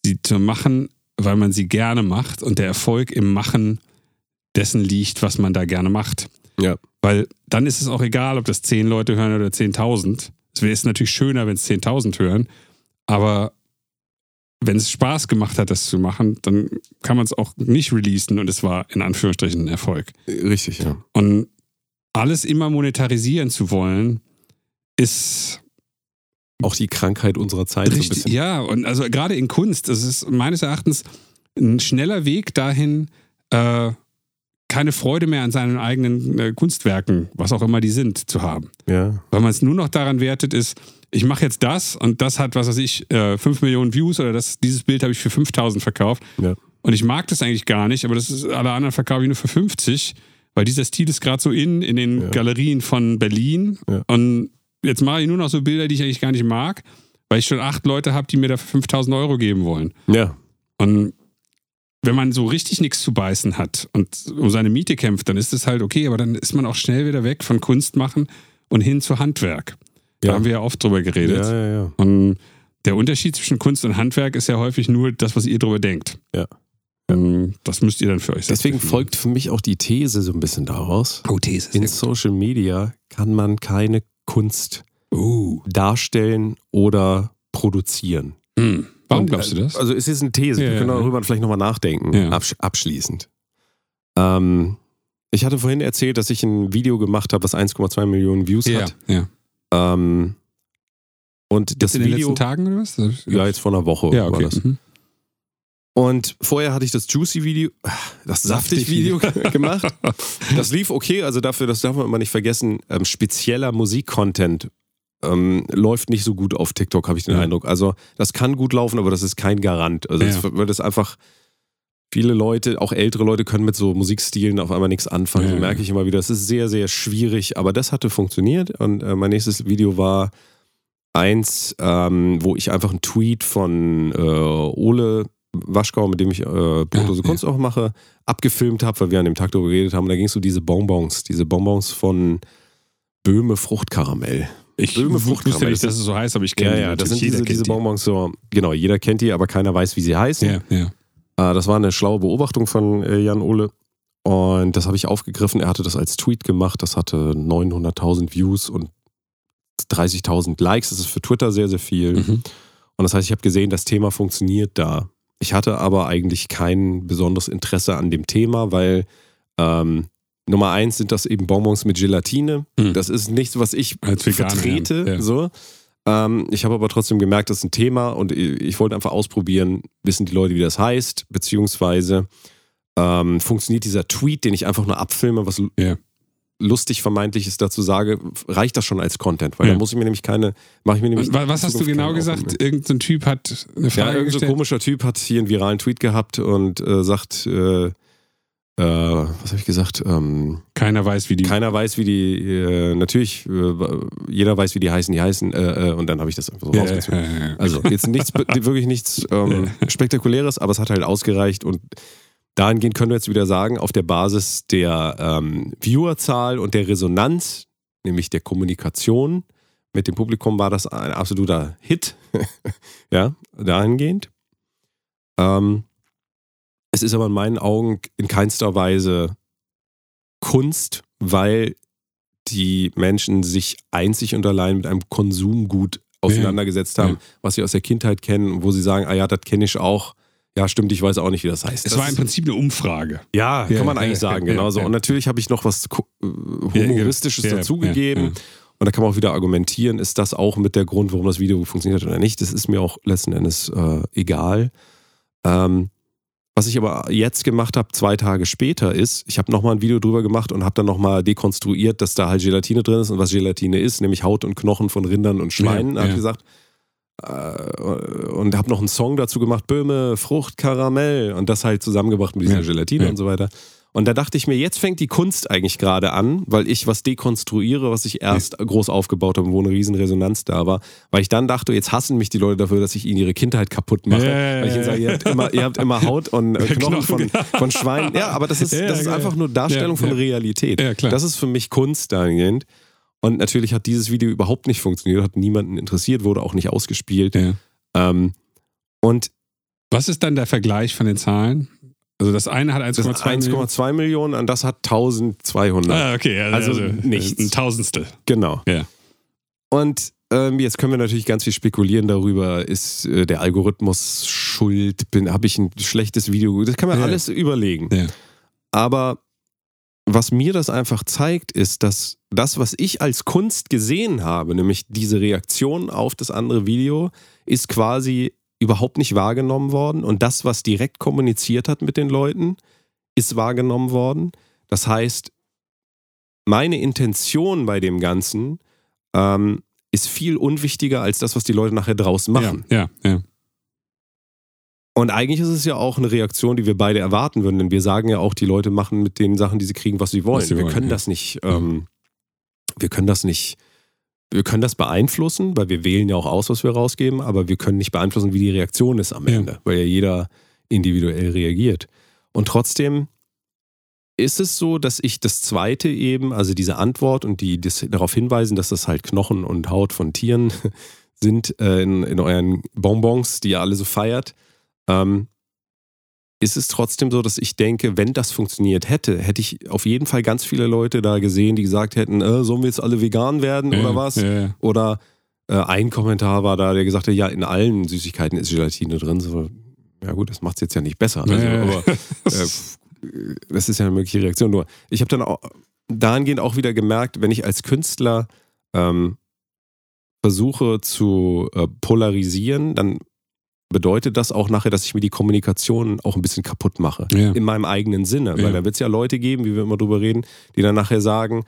Speaker 2: sie zu machen, weil man sie gerne macht und der Erfolg im Machen dessen liegt, was man da gerne macht.
Speaker 3: Ja.
Speaker 2: Weil dann ist es auch egal, ob das 10 Leute hören oder 10.000. Es wäre natürlich schöner, wenn es 10.000 hören. Aber wenn es Spaß gemacht hat, das zu machen, dann kann man es auch nicht releasen und es war in Anführungsstrichen ein Erfolg.
Speaker 3: Richtig, ja.
Speaker 2: Und alles immer monetarisieren zu wollen, ist
Speaker 3: Auch die Krankheit unserer Zeit so ein
Speaker 2: richtig.
Speaker 3: bisschen.
Speaker 2: Ja, und also gerade in Kunst, das ist meines Erachtens ein schneller Weg dahin, äh, keine Freude mehr an seinen eigenen äh, Kunstwerken, was auch immer die sind, zu haben.
Speaker 3: Ja.
Speaker 2: Weil man es nur noch daran wertet ist, ich mache jetzt das und das hat, was weiß ich, äh, 5 Millionen Views oder das, dieses Bild habe ich für 5000 verkauft.
Speaker 3: Ja.
Speaker 2: Und ich mag das eigentlich gar nicht, aber das ist, alle anderen verkaufe ich nur für 50, weil dieser Stil ist gerade so in, in den
Speaker 3: Ja.
Speaker 2: Galerien von Berlin.
Speaker 3: Ja.
Speaker 2: Und jetzt mache ich nur noch so Bilder, die ich eigentlich gar nicht mag, weil ich schon acht Leute habe, die mir dafür 5000 Euro geben wollen.
Speaker 3: Ja.
Speaker 2: Und wenn man so richtig nichts zu beißen hat und um seine Miete kämpft, dann ist es halt okay, aber dann ist man auch schnell wieder weg von Kunst machen und hin zu Handwerk. Da
Speaker 3: Ja.
Speaker 2: haben wir ja oft drüber geredet.
Speaker 3: Ja, ja, ja.
Speaker 2: Und der Unterschied zwischen Kunst und Handwerk ist ja häufig nur das, was ihr drüber denkt.
Speaker 3: Ja.
Speaker 2: Und Das müsst ihr dann für euch selbst
Speaker 3: Deswegen
Speaker 2: definieren.
Speaker 3: folgt für mich auch die These so ein bisschen daraus.
Speaker 2: Oh, These.
Speaker 3: In Social Media kann man keine Kunst
Speaker 2: Uh.
Speaker 3: darstellen oder produzieren.
Speaker 2: Hm. Warum
Speaker 3: Und,
Speaker 2: glaubst du das?
Speaker 3: Also es ist eine These,
Speaker 2: Ja,
Speaker 3: wir
Speaker 2: ja,
Speaker 3: können
Speaker 2: ja.
Speaker 3: darüber vielleicht nochmal nachdenken,
Speaker 2: Ja.
Speaker 3: absch abschließend. Ähm, ich hatte vorhin erzählt, dass ich ein Video gemacht habe, was 1,2 Millionen Views
Speaker 2: ja,
Speaker 3: hat.
Speaker 2: ja.
Speaker 3: Ähm, und das
Speaker 2: in den
Speaker 3: Video,
Speaker 2: letzten Tagen oder was?
Speaker 3: ja, jetzt vor einer Woche
Speaker 2: ja
Speaker 3: war
Speaker 2: okay.
Speaker 3: das.
Speaker 2: Mhm.
Speaker 3: Und vorher hatte ich das Juicy-Video, das Saftig-Video [LAUGHS] gemacht. Das lief okay, also dafür, das darf man immer nicht vergessen, ähm, spezieller Musik-Content ähm, läuft nicht so gut auf TikTok, habe ich den
Speaker 2: Ja.
Speaker 3: Eindruck. Also das kann gut laufen, aber das ist kein Garant. Also
Speaker 2: Ja.
Speaker 3: es wird es einfach, viele Leute, auch ältere Leute können mit so Musikstilen auf einmal nichts anfangen.
Speaker 2: Ja,
Speaker 3: so
Speaker 2: ja.
Speaker 3: merke ich immer wieder. Es ist sehr, sehr schwierig, aber das hatte funktioniert. Und äh, mein nächstes Video war eins, ähm, wo ich einfach einen Tweet von äh, Ole Waschkau, mit dem ich äh, Brotlose
Speaker 2: Ja,
Speaker 3: Kunst auch mache, abgefilmt habe, weil wir an dem Tag darüber geredet haben. Da ging es um diese Bonbons, diese Bonbons von Böhme Fruchtkaramell.
Speaker 2: Ich
Speaker 3: Böhme
Speaker 2: wusste
Speaker 3: Fruchtkaramell.
Speaker 2: nicht, dass es so heißt, aber ich kenne die
Speaker 3: Ja, ja, das sind diese, diese. Bonbons so, genau, jeder kennt die, aber keiner weiß, wie sie heißen.
Speaker 2: Ja, ja.
Speaker 3: Äh, das war eine schlaue Beobachtung von äh, Jan Ole. Und das habe ich aufgegriffen. Er hatte das als Tweet gemacht. Das hatte 900.000 Views und 30.000 Likes. Das ist für Twitter sehr, sehr viel.
Speaker 2: Mhm.
Speaker 3: Und das heißt, ich habe gesehen, das Thema funktioniert da. Ich hatte aber eigentlich kein besonderes Interesse an dem Thema, weil ähm, Nummer eins sind das eben Bonbons mit Gelatine.
Speaker 2: Mhm.
Speaker 3: Das ist nichts, was ich vertrete.
Speaker 2: Ja.
Speaker 3: So. Ähm, ich habe aber trotzdem gemerkt, das ist ein Thema und ich, wollte einfach ausprobieren, wissen die Leute, wie das heißt, beziehungsweise ähm, funktioniert dieser Tweet, den ich einfach nur abfilme, was
Speaker 2: Ja.
Speaker 3: lustig vermeintliches dazu sage, reicht das schon als Content, weil
Speaker 2: Ja.
Speaker 3: da muss ich mir nämlich keine, mache ich mir nämlich.
Speaker 2: Was, was hast du genau gesagt? Irgendein Typ hat eine
Speaker 3: Ja,
Speaker 2: Frage
Speaker 3: irgendein so komischer Typ hat hier einen viralen Tweet gehabt und äh, sagt, äh, äh, was habe ich gesagt? Ähm,
Speaker 2: Keiner weiß, wie die.
Speaker 3: keiner weiß, wie die, äh, natürlich, äh, jeder weiß, wie die heißen, die heißen, äh, äh, und dann habe ich das einfach so
Speaker 2: ja,
Speaker 3: rausgezogen.
Speaker 2: ja, ja.
Speaker 3: Also jetzt nichts, wirklich nichts [LAUGHS] ähm, Spektakuläres, aber es hat halt ausgereicht und dahingehend können wir jetzt wieder sagen, auf der Basis der ähm, Viewerzahl und der Resonanz, nämlich der Kommunikation mit dem Publikum, war das ein absoluter Hit. [LAUGHS] ja, dahingehend. Ähm, es ist aber in meinen Augen in keinster Weise Kunst, weil die Menschen sich einzig und allein mit einem Konsumgut auseinandergesetzt haben,
Speaker 2: Ja.
Speaker 3: was sie aus der Kindheit kennen, wo sie sagen, ah ja, das kenne ich auch. Ja, stimmt, ich weiß auch nicht, wie das heißt.
Speaker 2: Es
Speaker 3: das
Speaker 2: war im Prinzip eine Umfrage.
Speaker 3: ja,
Speaker 2: Ja,
Speaker 3: kann man
Speaker 2: ja,
Speaker 3: eigentlich sagen, genau so. Und natürlich habe ich noch was äh, Humoristisches
Speaker 2: Ja, ja,
Speaker 3: dazugegeben. Und da kann man auch wieder argumentieren, ist das auch mit der Grund, warum das Video funktioniert oder nicht. Das ist mir auch letzten Endes äh, egal. Ähm, was ich aber jetzt gemacht habe, zwei Tage später, ist, ich habe nochmal ein Video drüber gemacht und habe dann nochmal dekonstruiert, dass da halt Gelatine drin ist und was Gelatine ist, nämlich Haut und Knochen von Rindern und Schweinen,
Speaker 2: Ja,
Speaker 3: habe
Speaker 2: ja.
Speaker 3: ich gesagt. Äh, und habe noch einen Song dazu gemacht, Böhme, Frucht, Karamell und das halt zusammengebracht mit dieser
Speaker 2: Ja,
Speaker 3: Gelatine und so weiter. Und da dachte ich mir, jetzt fängt die Kunst eigentlich gerade an, weil ich was dekonstruiere, was ich erst groß aufgebaut habe, wo eine riesen Resonanz da war. Weil ich dann dachte, jetzt hassen mich die Leute dafür, dass ich ihnen ihre Kindheit kaputt mache.
Speaker 2: Ja, ja,
Speaker 3: weil ich ihnen sage, ihr habt immer, ihr habt immer Haut und äh, [LAUGHS] Knochen von,
Speaker 2: Knochen,
Speaker 3: von Schweinen. Ja, aber das ist, [LAUGHS]
Speaker 2: Ja,
Speaker 3: das ist
Speaker 2: ja,
Speaker 3: einfach nur Darstellung von. Realität.
Speaker 2: Ja, klar.
Speaker 3: Das ist für mich Kunst dahingehend. Und natürlich hat dieses Video überhaupt nicht funktioniert, hat niemanden interessiert, wurde auch nicht ausgespielt. Ähm, und
Speaker 2: Was ist dann der Vergleich von den Zahlen? Also das eine hat
Speaker 3: das ist
Speaker 2: 1,2 Millionen.
Speaker 3: 1,2 Millionen und das hat 1200.
Speaker 2: Ah, okay. Also,
Speaker 3: Also nichts.
Speaker 2: Ein Tausendstel.
Speaker 3: Genau.
Speaker 2: Ja.
Speaker 3: Und ähm, jetzt können wir natürlich ganz viel spekulieren darüber, ist äh, der Algorithmus schuld, habe ich ein schlechtes Video, das kann man
Speaker 2: Ja.
Speaker 3: alles überlegen.
Speaker 2: Ja.
Speaker 3: Aber was mir das einfach zeigt, ist, dass das, was ich als Kunst gesehen habe, nämlich diese Reaktion auf das andere Video, ist quasi überhaupt nicht wahrgenommen worden. Und das, was direkt kommuniziert hat mit den Leuten, ist wahrgenommen worden. Das heißt, meine Intention bei dem Ganzen ähm, ist viel unwichtiger als das, was die Leute nachher draus machen.
Speaker 2: Ja, ja, ja.
Speaker 3: Und eigentlich ist es ja auch eine Reaktion, die wir beide erwarten würden, denn wir sagen ja auch, die Leute machen mit den Sachen, die sie kriegen, was sie wollen.
Speaker 2: Was sie
Speaker 3: wir
Speaker 2: wollen,
Speaker 3: können
Speaker 2: ja.
Speaker 3: das nicht, ähm, wir können das nicht, wir können das beeinflussen, weil wir wählen ja auch aus, was wir rausgeben, aber wir können nicht beeinflussen, wie die Reaktion ist am
Speaker 2: Ja.
Speaker 3: Ende, weil ja jeder individuell reagiert. Und trotzdem ist es so, dass ich das zweite eben, also diese Antwort und die das darauf hinweisen, dass das halt Knochen und Haut von Tieren [LAUGHS] sind äh, in, in euren Bonbons, die ihr alle so feiert, ähm, ist es trotzdem so, dass ich denke, wenn das funktioniert hätte, hätte ich auf jeden Fall ganz viele Leute da gesehen, die gesagt hätten, äh, sollen wir jetzt alle vegan werden
Speaker 2: ja
Speaker 3: oder was?
Speaker 2: Ja.
Speaker 3: Oder äh, ein Kommentar war da, der gesagt hat, ja, in allen Süßigkeiten ist Gelatine drin. So, ja gut, das macht es jetzt ja nicht besser. Also. Aber [LAUGHS] äh, das ist ja eine mögliche Reaktion. Nur, ich habe dann auch dahingehend auch wieder gemerkt, wenn ich als Künstler ähm, versuche zu äh, polarisieren, dann bedeutet das auch nachher, dass ich mir die Kommunikation auch ein bisschen kaputt mache.
Speaker 2: Ja.
Speaker 3: In meinem eigenen Sinne.
Speaker 2: Ja.
Speaker 3: Weil da wird es ja Leute geben, wie wir immer drüber reden, die dann nachher sagen,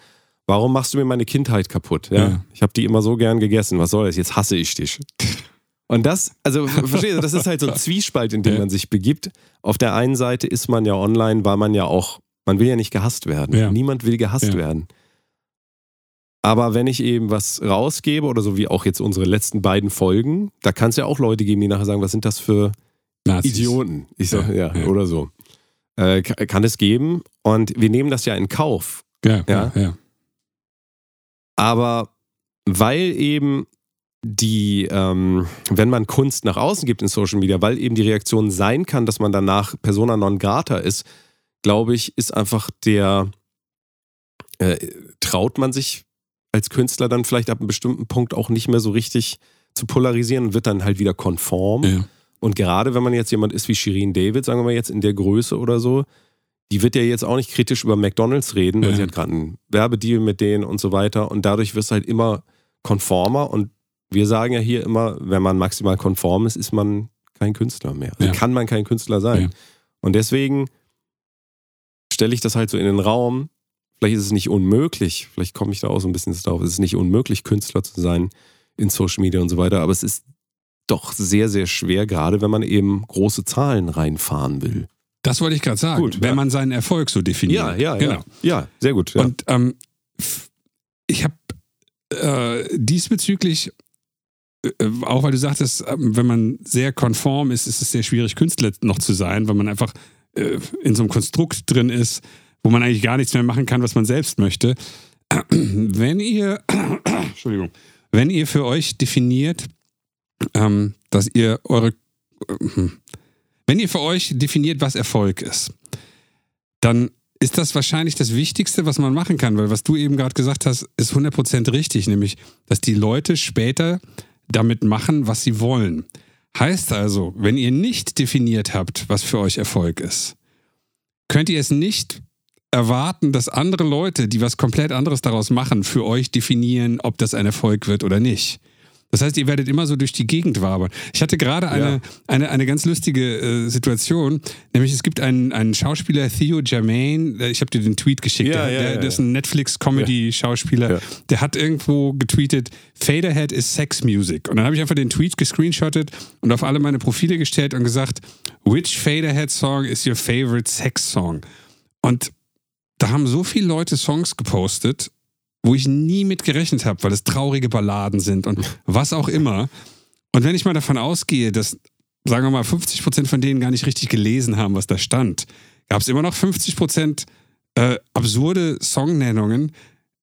Speaker 3: warum machst du mir meine Kindheit kaputt? Ja?
Speaker 2: Ja.
Speaker 3: Ich habe die immer so gern gegessen. Was soll das? Jetzt hasse ich dich. [LAUGHS] Und das, also verstehst du, das ist halt so ein [LAUGHS] Zwiespalt, in dem man sich begibt. Auf der einen Seite ist man ja online, weil man ja auch, man will ja nicht gehasst werden. Niemand will gehasst werden. Aber wenn ich eben was rausgebe oder so wie auch jetzt unsere letzten beiden Folgen, da kann es ja auch Leute geben, die nachher sagen, was sind das für
Speaker 2: Nazis.
Speaker 3: Idioten? Ich sag, ja,
Speaker 2: Ja, ja.
Speaker 3: oder so. Äh, ka- kann es geben und wir nehmen das ja in Kauf.
Speaker 2: Ja,
Speaker 3: Ja.
Speaker 2: ja, ja.
Speaker 3: Aber weil eben die, ähm, wenn man Kunst nach außen gibt in Social Media, weil eben die Reaktion sein kann, dass man danach persona non grata ist, glaube ich, ist einfach der, äh, traut man sich als Künstler dann vielleicht ab einem bestimmten Punkt auch nicht mehr so richtig zu polarisieren und wird dann halt wieder konform.
Speaker 2: ja.
Speaker 3: Und gerade wenn man jetzt jemand ist wie Shirin David, sagen wir mal jetzt in der Größe oder so, die wird ja jetzt auch nicht kritisch über McDonalds reden, weil
Speaker 2: Ja.
Speaker 3: sie hat gerade einen Werbedeal mit denen und so weiter. Und dadurch wirst du halt immer konformer und wir sagen ja hier immer, wenn man maximal konform ist, ist man kein Künstler mehr. Also
Speaker 2: Ja.
Speaker 3: kann man kein Künstler sein. Und deswegen stelle ich das halt so in den Raum. Vielleicht ist es nicht unmöglich, vielleicht komme ich da auch so ein bisschen darauf, es ist nicht unmöglich, Künstler zu sein in Social Media und so weiter, aber es ist doch sehr, sehr schwer, gerade wenn man eben große Zahlen reinfahren will.
Speaker 2: Das wollte ich gerade sagen.
Speaker 3: Gut,
Speaker 2: wenn
Speaker 3: ja.
Speaker 2: man seinen Erfolg so definiert.
Speaker 3: Ja, ja,
Speaker 2: genau.
Speaker 3: ja. Ja, sehr gut. Ja.
Speaker 2: Und ähm, ich habe äh, diesbezüglich, äh, auch weil du sagtest, ähm, wenn man sehr konform ist, ist es sehr schwierig, Künstler noch zu sein, weil man einfach äh, in so einem Konstrukt drin ist, wo man eigentlich gar nichts mehr machen kann, was man selbst möchte. [CLEARS THROAT] Wenn ihr, [CLEARS THROAT] Entschuldigung, wenn ihr für euch definiert, ähm, dass ihr eure, äh, wenn ihr für euch definiert, was Erfolg ist, dann ist das wahrscheinlich das Wichtigste, was man machen kann, weil was du eben gerade gesagt hast, ist 100% richtig, nämlich, dass die Leute später damit machen, was sie wollen. Heißt also, wenn ihr nicht definiert habt, was für euch Erfolg ist, könnt ihr es nicht erwarten, dass andere Leute, die was komplett anderes daraus machen, für euch definieren, ob das ein Erfolg wird oder nicht. Das heißt, ihr werdet immer so durch die Gegend wabern. Ich hatte gerade eine,
Speaker 3: Ja.
Speaker 2: eine, eine ganz lustige äh, Situation, nämlich es gibt einen, einen Schauspieler, Theo Germain, äh, ich habe dir den Tweet geschickt,
Speaker 3: Ja,
Speaker 2: der,
Speaker 3: ja,
Speaker 2: der, der ist ein Netflix-Comedy-Schauspieler, der hat irgendwo getweetet, Faderhead is Sex Music. Und dann habe ich einfach den Tweet gescreenshottet und auf alle meine Profile gestellt und gesagt, which Faderhead Song is your favorite Sex Song? Und da haben so viele Leute Songs gepostet, wo ich nie mit gerechnet habe, weil es traurige Balladen sind und was auch immer. Und wenn ich mal davon ausgehe, dass, sagen wir mal, 50 Prozent von denen gar nicht richtig gelesen haben, was da stand, gab es immer noch 50 Prozent äh, absurde Songnennungen,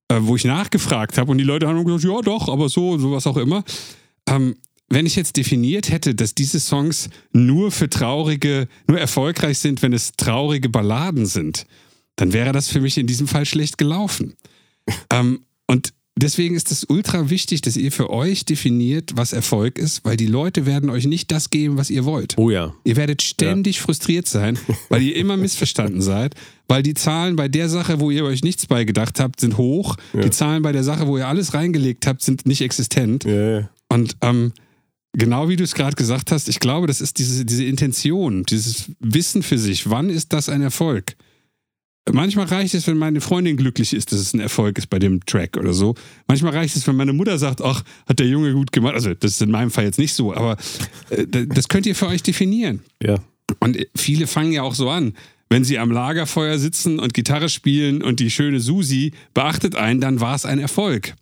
Speaker 2: äh, wo ich nachgefragt habe und die Leute haben gesagt, ja doch, aber so, so was auch immer. Ähm, wenn ich jetzt definiert hätte, dass diese Songs nur für traurige, nur erfolgreich sind, wenn es traurige Balladen sind, dann wäre das für mich in diesem Fall schlecht gelaufen. [LAUGHS] ähm, und deswegen ist es ultra wichtig, dass ihr für euch definiert, was Erfolg ist, weil die Leute werden euch nicht das geben, was ihr wollt.
Speaker 3: oh ja.
Speaker 2: Ihr werdet ständig frustriert sein, weil ihr immer missverstanden seid, weil die Zahlen bei der Sache, wo ihr euch nichts bei gedacht habt, sind hoch. Die Zahlen bei der Sache, wo ihr alles reingelegt habt, sind nicht existent.
Speaker 3: Ja, ja.
Speaker 2: Und ähm, genau wie du es gerade gesagt hast, ich glaube, das ist diese, diese Intention, dieses Wissen für sich. Wann ist das ein Erfolg? Manchmal reicht es, wenn meine Freundin glücklich ist, dass es ein Erfolg ist bei dem Track oder so. Manchmal reicht es, wenn meine Mutter sagt, ach, hat der Junge gut gemacht. Also, das ist in meinem Fall jetzt nicht so, aber äh, das könnt ihr für euch definieren.
Speaker 3: ja.
Speaker 2: Und viele fangen ja auch so an. Wenn sie am Lagerfeuer sitzen und Gitarre spielen und die schöne Susi beachtet einen, dann war es ein Erfolg.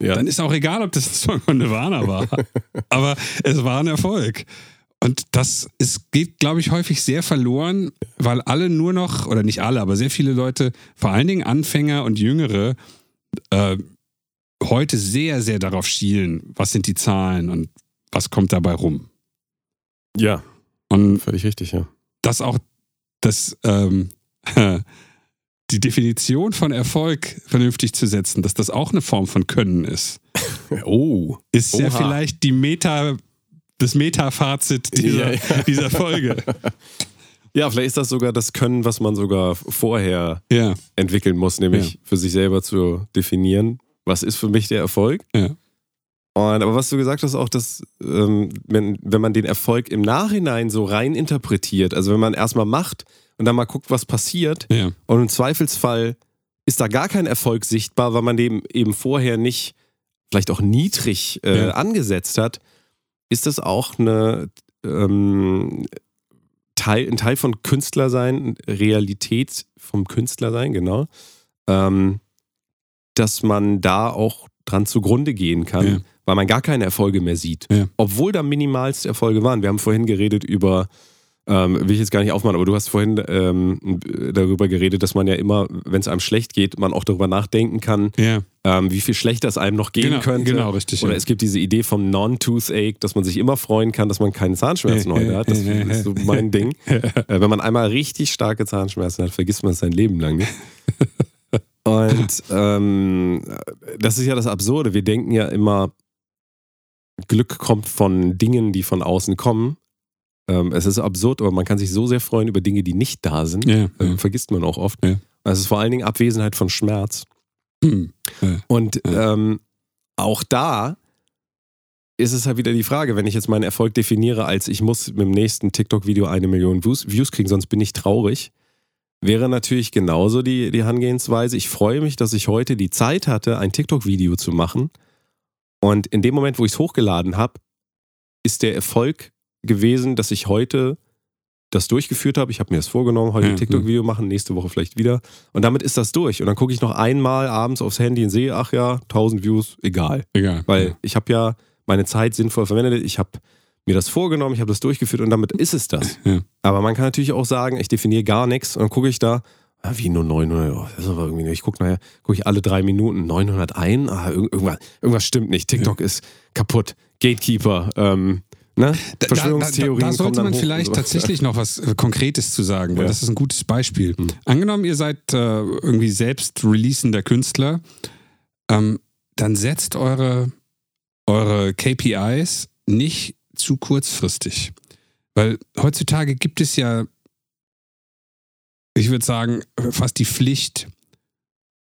Speaker 3: ja.
Speaker 2: Dann ist auch egal, ob das ein Song von Nirvana war. [LAUGHS] Aber es war ein Erfolg. Und das ist, geht, glaube ich, häufig sehr verloren, weil alle nur noch, oder nicht alle, aber sehr viele Leute, vor allen Dingen Anfänger und Jüngere, äh, heute sehr, sehr darauf schielen, was sind die Zahlen und was kommt dabei rum.
Speaker 3: ja,
Speaker 2: Und
Speaker 3: völlig richtig, ja.
Speaker 2: dass auch das, ähm, [LAUGHS] die Definition von Erfolg vernünftig zu setzen, dass das auch eine Form von Können ist, [LAUGHS]
Speaker 3: Oh.
Speaker 2: ist ja
Speaker 3: Oha.
Speaker 2: vielleicht die Meta, das Meta-Fazit dieser,
Speaker 3: Ja, ja. [LAUGHS]
Speaker 2: dieser Folge.
Speaker 3: Ja, vielleicht ist das sogar das Können, was man sogar vorher
Speaker 2: Ja,
Speaker 3: entwickeln muss, nämlich für sich selber zu definieren, was ist für mich der Erfolg. Und aber was du gesagt hast, auch, dass ähm, wenn, wenn man den Erfolg im Nachhinein so rein interpretiert, also wenn man erstmal macht und dann mal guckt, was passiert, und im Zweifelsfall ist da gar kein Erfolg sichtbar, weil man dem eben vorher nicht, vielleicht auch niedrig äh, angesetzt hat, ist das auch eine ähm, Teil, ein Teil von Künstlersein, Realität vom Künstlersein, genau. Ähm, dass man da auch dran zugrunde gehen kann,
Speaker 2: Ja.
Speaker 3: weil man gar keine Erfolge mehr sieht.
Speaker 2: Ja.
Speaker 3: Obwohl da minimalste Erfolge waren. Wir haben vorhin geredet über, ähm, will ich jetzt gar nicht aufmachen, aber du hast vorhin ähm, darüber geredet, dass man ja immer, wenn es einem schlecht geht, man auch darüber nachdenken kann,
Speaker 2: ja.
Speaker 3: ähm, wie viel schlechter es einem noch gehen
Speaker 2: Genau,
Speaker 3: könnte.
Speaker 2: genau, richtig,
Speaker 3: Oder
Speaker 2: ja.
Speaker 3: es gibt diese Idee vom Non-Toothache, dass man sich immer freuen kann, dass man keine Zahnschmerzen heute hat. Das ist so mein Ding. [LAUGHS] Äh, wenn man einmal richtig starke Zahnschmerzen hat, vergisst man es sein Leben lang nicht. [LAUGHS] Und ähm, das ist ja das Absurde. Wir denken ja immer, Glück kommt von Dingen, die von außen kommen. Ähm, es ist absurd, aber man kann sich so sehr freuen über Dinge, die nicht da sind.
Speaker 2: Ja,
Speaker 3: Ähm,
Speaker 2: ja.
Speaker 3: vergisst man auch oft.
Speaker 2: Ja.
Speaker 3: Es ist vor allen Dingen Abwesenheit von Schmerz.
Speaker 2: Hm.
Speaker 3: Und ähm, auch da ist es halt wieder die Frage, wenn ich jetzt meinen Erfolg definiere als ich muss mit dem nächsten TikTok-Video eine Million Views, Views kriegen, sonst bin ich traurig, wäre natürlich genauso die, die Herangehensweise. Ich freue mich, dass ich heute die Zeit hatte, ein TikTok-Video zu machen. Und in dem Moment, wo ich es hochgeladen habe, ist der Erfolg gewesen, dass ich heute das durchgeführt habe. Ich habe mir das vorgenommen, heute ein
Speaker 2: Ja,
Speaker 3: TikTok-Video machen, nächste Woche vielleicht wieder. Und damit ist das durch. Und dann gucke ich noch einmal abends aufs Handy und sehe, ach ja, 1000 Views, egal.
Speaker 2: Egal.
Speaker 3: Weil ich habe ja meine Zeit sinnvoll verwendet. Ich habe mir das vorgenommen, ich habe das durchgeführt und damit ist es das.
Speaker 2: Ja.
Speaker 3: Aber man kann natürlich auch sagen, ich definiere gar nichts und dann gucke ich da, ah, wie nur 900, oh, das ist aber irgendwie, ich gucke nachher, gucke ich alle drei Minuten, 901, ah, irg- irgendwas, irgendwas stimmt nicht, TikTok ist kaputt, Gatekeeper, ähm, ne?
Speaker 2: Da-
Speaker 3: Verschwörungstheorien
Speaker 2: Da, da, da sollte man vielleicht
Speaker 3: so.
Speaker 2: tatsächlich noch was äh, Konkretes zu sagen, weil
Speaker 3: Ja.
Speaker 2: das ist ein gutes Beispiel.
Speaker 3: Hm.
Speaker 2: Angenommen, ihr seid äh, irgendwie selbst releasender Künstler, ähm, dann setzt eure, eure KPIs nicht zu kurzfristig. Weil heutzutage gibt es ja, ich würde sagen, fast die Pflicht,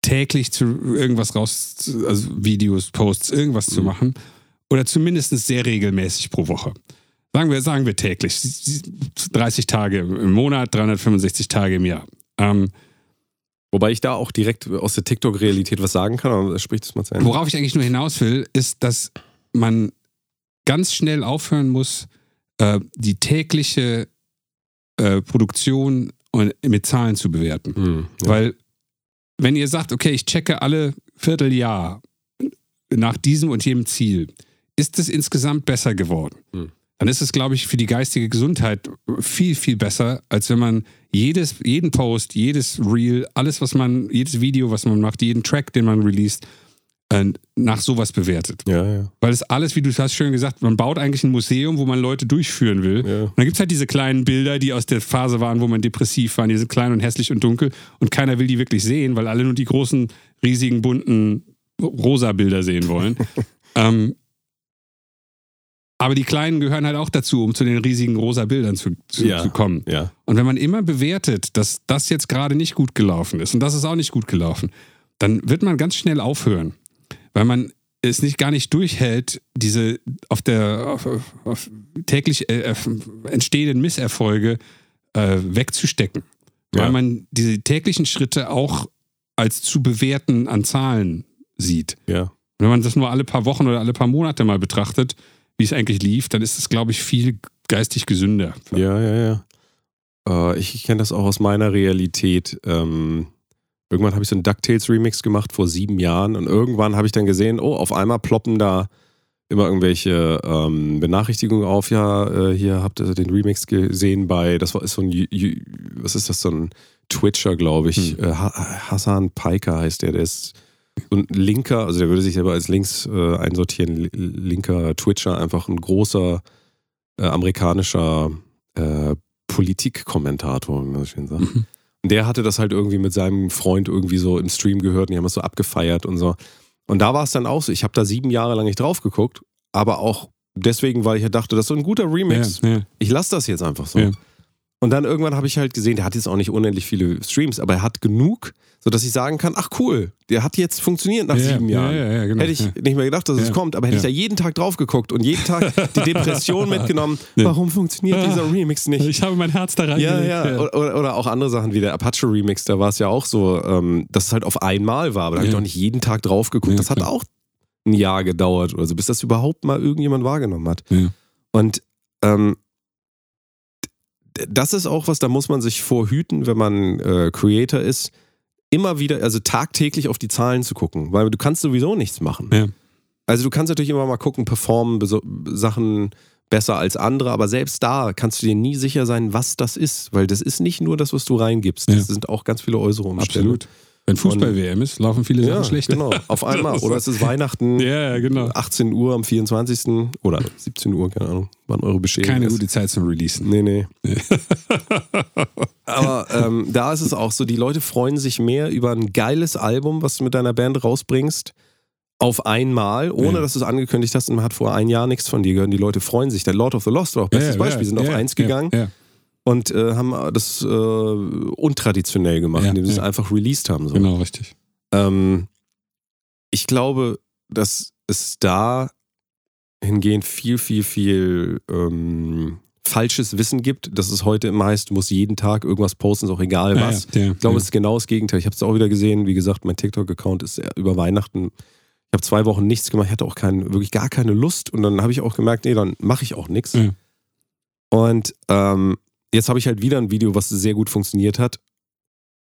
Speaker 2: täglich zu irgendwas raus, also Videos, Posts, irgendwas zu
Speaker 3: Mhm.
Speaker 2: machen. Oder zumindest sehr regelmäßig pro Woche. Sagen wir, sagen wir täglich. 30 Tage im Monat, 365 Tage im Jahr. Ähm,
Speaker 3: Wobei ich da auch direkt aus der TikTok-Realität was sagen kann, aber sprich das mal zu Ende.
Speaker 2: worauf ich eigentlich nur hinaus will, ist, dass man ganz schnell aufhören muss, äh, die tägliche äh, Produktion und- mit Zahlen zu bewerten.
Speaker 3: Hm, ja.
Speaker 2: Weil, wenn ihr sagt, okay, ich checke alle Vierteljahr nach diesem und jenem Ziel, ist es insgesamt besser geworden?
Speaker 3: Hm.
Speaker 2: Dann ist es, glaube ich, für die geistige Gesundheit viel, viel besser, als wenn man jedes, jeden Post, jedes Reel, alles, was man, jedes Video, was man macht, jeden Track, den man released, äh, nach sowas bewertet.
Speaker 3: ja, ja,
Speaker 2: Weil es alles, wie du hast schön gesagt, man baut eigentlich ein Museum, wo man Leute durchführen will.
Speaker 3: ja.
Speaker 2: Und dann gibt es halt diese kleinen Bilder, die aus der Phase waren, wo man depressiv war. Die sind klein und hässlich und dunkel. Und keiner will die wirklich sehen, weil alle nur die großen, riesigen, bunten, rosa Bilder sehen wollen. [LAUGHS] ähm, aber die kleinen gehören halt auch dazu, um zu den riesigen rosa Bildern zu, zu,
Speaker 3: Ja.
Speaker 2: zu kommen.
Speaker 3: ja.
Speaker 2: Und wenn man immer bewertet, dass das jetzt gerade nicht gut gelaufen ist und das ist auch nicht gut gelaufen, dann wird man ganz schnell aufhören. Weil man es nicht gar nicht durchhält, diese auf der auf, auf täglich äh, entstehenden Misserfolge äh, wegzustecken.
Speaker 3: Ja.
Speaker 2: Weil man diese täglichen Schritte auch als zu bewerten an Zahlen sieht.
Speaker 3: ja.
Speaker 2: Wenn man das nur alle paar Wochen oder alle paar Monate mal betrachtet, wie es eigentlich lief, dann ist es, glaube ich, viel geistig gesünder.
Speaker 3: Ja, ja, ja. Äh, ich kenne das auch aus meiner Realität. Ähm, irgendwann habe ich so einen DuckTales-Remix gemacht vor sieben Jahren und irgendwann habe ich dann gesehen, oh, auf einmal ploppen da immer irgendwelche ähm, Benachrichtigungen auf. Ja, äh, hier habt ihr den Remix gesehen bei, das war ist so ein, was ist das, so ein Twitcher, glaube ich.
Speaker 2: Hm.
Speaker 3: Äh, Ha- Hassan Piker heißt der, der ist ein linker, also der würde sich selber als links äh, einsortieren, li- linker Twitcher, einfach ein großer äh, amerikanischer äh, Politikkommentator, wie man so schön sagt.
Speaker 2: Mhm.
Speaker 3: Und der hatte das halt irgendwie mit seinem Freund irgendwie so im Stream gehört und die haben das so abgefeiert und so. Und da war es dann auch so. Ich habe da sieben Jahre lang nicht drauf geguckt, aber auch deswegen, weil ich ja dachte, das ist so ein guter Remix.
Speaker 2: Ja, ja.
Speaker 3: Ich lasse das jetzt einfach so.
Speaker 2: Ja.
Speaker 3: Und dann irgendwann habe ich halt gesehen, der hat jetzt auch nicht unendlich viele Streams, aber er hat genug, sodass ich sagen kann, ach cool, der hat jetzt funktioniert nach
Speaker 2: Ja,
Speaker 3: sieben
Speaker 2: ja,
Speaker 3: Jahren.
Speaker 2: ja, ja, genau.
Speaker 3: Hätte ich
Speaker 2: Ja.
Speaker 3: nicht mehr gedacht, dass es
Speaker 2: Ja.
Speaker 3: kommt, aber hätte ich da
Speaker 2: Ja.
Speaker 3: jeden Tag drauf geguckt und jeden Tag die Depression [LAUGHS] mitgenommen,
Speaker 2: Ja.
Speaker 3: warum funktioniert dieser Remix nicht?
Speaker 2: Ich habe mein Herz da
Speaker 3: Ja,
Speaker 2: reingelegt.
Speaker 3: ja. Oder, oder auch andere Sachen wie der Apache Remix, da war es ja auch so, ähm, dass es halt auf einmal war, aber da habe ich
Speaker 2: Ja.
Speaker 3: doch nicht jeden Tag drauf geguckt.
Speaker 2: Ja,
Speaker 3: das hat auch ein Jahr gedauert oder so, bis das überhaupt mal irgendjemand wahrgenommen hat.
Speaker 2: Ja.
Speaker 3: Und ähm, das ist auch was, da muss man sich vorhüten, wenn man äh, Creator ist, immer wieder, also tagtäglich auf die Zahlen zu gucken, weil du kannst sowieso nichts machen.
Speaker 2: Ja.
Speaker 3: Also du kannst natürlich immer mal gucken, performen Sachen besser als andere, aber selbst da kannst du dir nie sicher sein, was das ist, weil das ist nicht nur das, was du reingibst.
Speaker 2: Ja.
Speaker 3: Das sind auch ganz viele äußere Umstände.
Speaker 2: Absolut. Wenn Fußball-WM ist, laufen viele Sachen
Speaker 3: Ja,
Speaker 2: schlechter.
Speaker 3: genau. Auf einmal. Oder es ist Weihnachten, [LAUGHS]
Speaker 2: Ja, genau.
Speaker 3: 18 Uhr am 24. oder 17 Uhr, keine Ahnung, wann eure Bescherung
Speaker 2: Keine
Speaker 3: ist.
Speaker 2: gute Zeit zum Releasen.
Speaker 3: Nee, nee. [LAUGHS] Aber ähm, da ist es auch so, die Leute freuen sich mehr über ein geiles Album, was du mit deiner Band rausbringst, auf einmal, ohne
Speaker 2: Ja.
Speaker 3: dass du es angekündigt hast und man hat vor ein Jahr nichts von dir gehört. Die Leute freuen sich. Der Lord of the Lost war auch bestes
Speaker 2: Ja,
Speaker 3: Beispiel, sind auf eins gegangen und äh, haben das äh, untraditionell gemacht,
Speaker 2: Ja,
Speaker 3: indem sie es
Speaker 2: ja.
Speaker 3: einfach released haben. So.
Speaker 2: genau, richtig.
Speaker 3: Ähm, ich glaube, dass es da hingehend viel, viel, viel ähm, falsches Wissen gibt. Das ist heute immer heißt, du musst jeden Tag irgendwas posten, ist auch egal was.
Speaker 2: ja, ja,
Speaker 3: ich glaube,
Speaker 2: ja.
Speaker 3: es ist genau das Gegenteil. Ich habe es auch wieder gesehen. Wie gesagt, mein TikTok-Account ist über Weihnachten. Ich habe zwei Wochen nichts gemacht. Ich hatte auch kein, wirklich gar keine Lust. Und dann habe ich auch gemerkt, nee, dann mache ich auch nichts. Und ähm, jetzt habe ich halt wieder ein Video, was sehr gut funktioniert hat.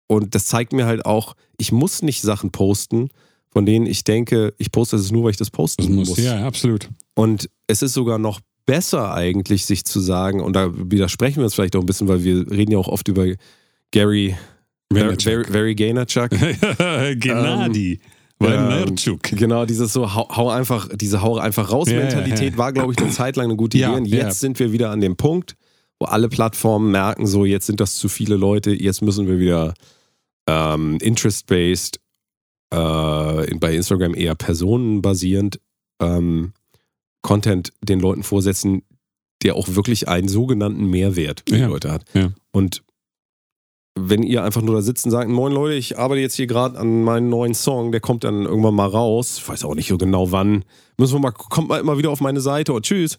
Speaker 3: Und das zeigt mir halt auch, ich muss nicht Sachen posten, von denen ich denke, ich poste es nur, weil ich das posten
Speaker 2: Das muss,
Speaker 3: muss.
Speaker 2: ja, absolut.
Speaker 3: Und es ist sogar noch besser eigentlich, sich zu sagen, und da widersprechen wir uns vielleicht auch ein bisschen, weil wir reden ja auch oft über Gary
Speaker 2: Vaynerchuk.
Speaker 3: Very, Gaynerchuk. [LAUGHS]
Speaker 2: Gennady.
Speaker 3: Ähm. Genau, dieses so hau, hau einfach, diese hau einfach raus
Speaker 2: Ja, ja,
Speaker 3: Mentalität
Speaker 2: ja.
Speaker 3: war, glaube ich, eine Zeit lang eine gute Idee. Und
Speaker 2: ja.
Speaker 3: jetzt sind wir wieder an dem Punkt, wo alle Plattformen merken, so jetzt sind das zu viele Leute, jetzt müssen wir wieder ähm, interest-based, äh, bei Instagram eher personenbasierend ähm, Content den Leuten vorsetzen, der auch wirklich einen sogenannten Mehrwert für
Speaker 2: Ja,
Speaker 3: die Leute hat.
Speaker 2: ja.
Speaker 3: Und wenn ihr einfach nur da sitzt und sagt, moin Leute, ich arbeite jetzt hier gerade an meinem neuen Song, der kommt dann irgendwann mal raus, ich weiß auch nicht so genau wann, müssen wir mal, kommt mal immer wieder auf meine Seite und tschüss.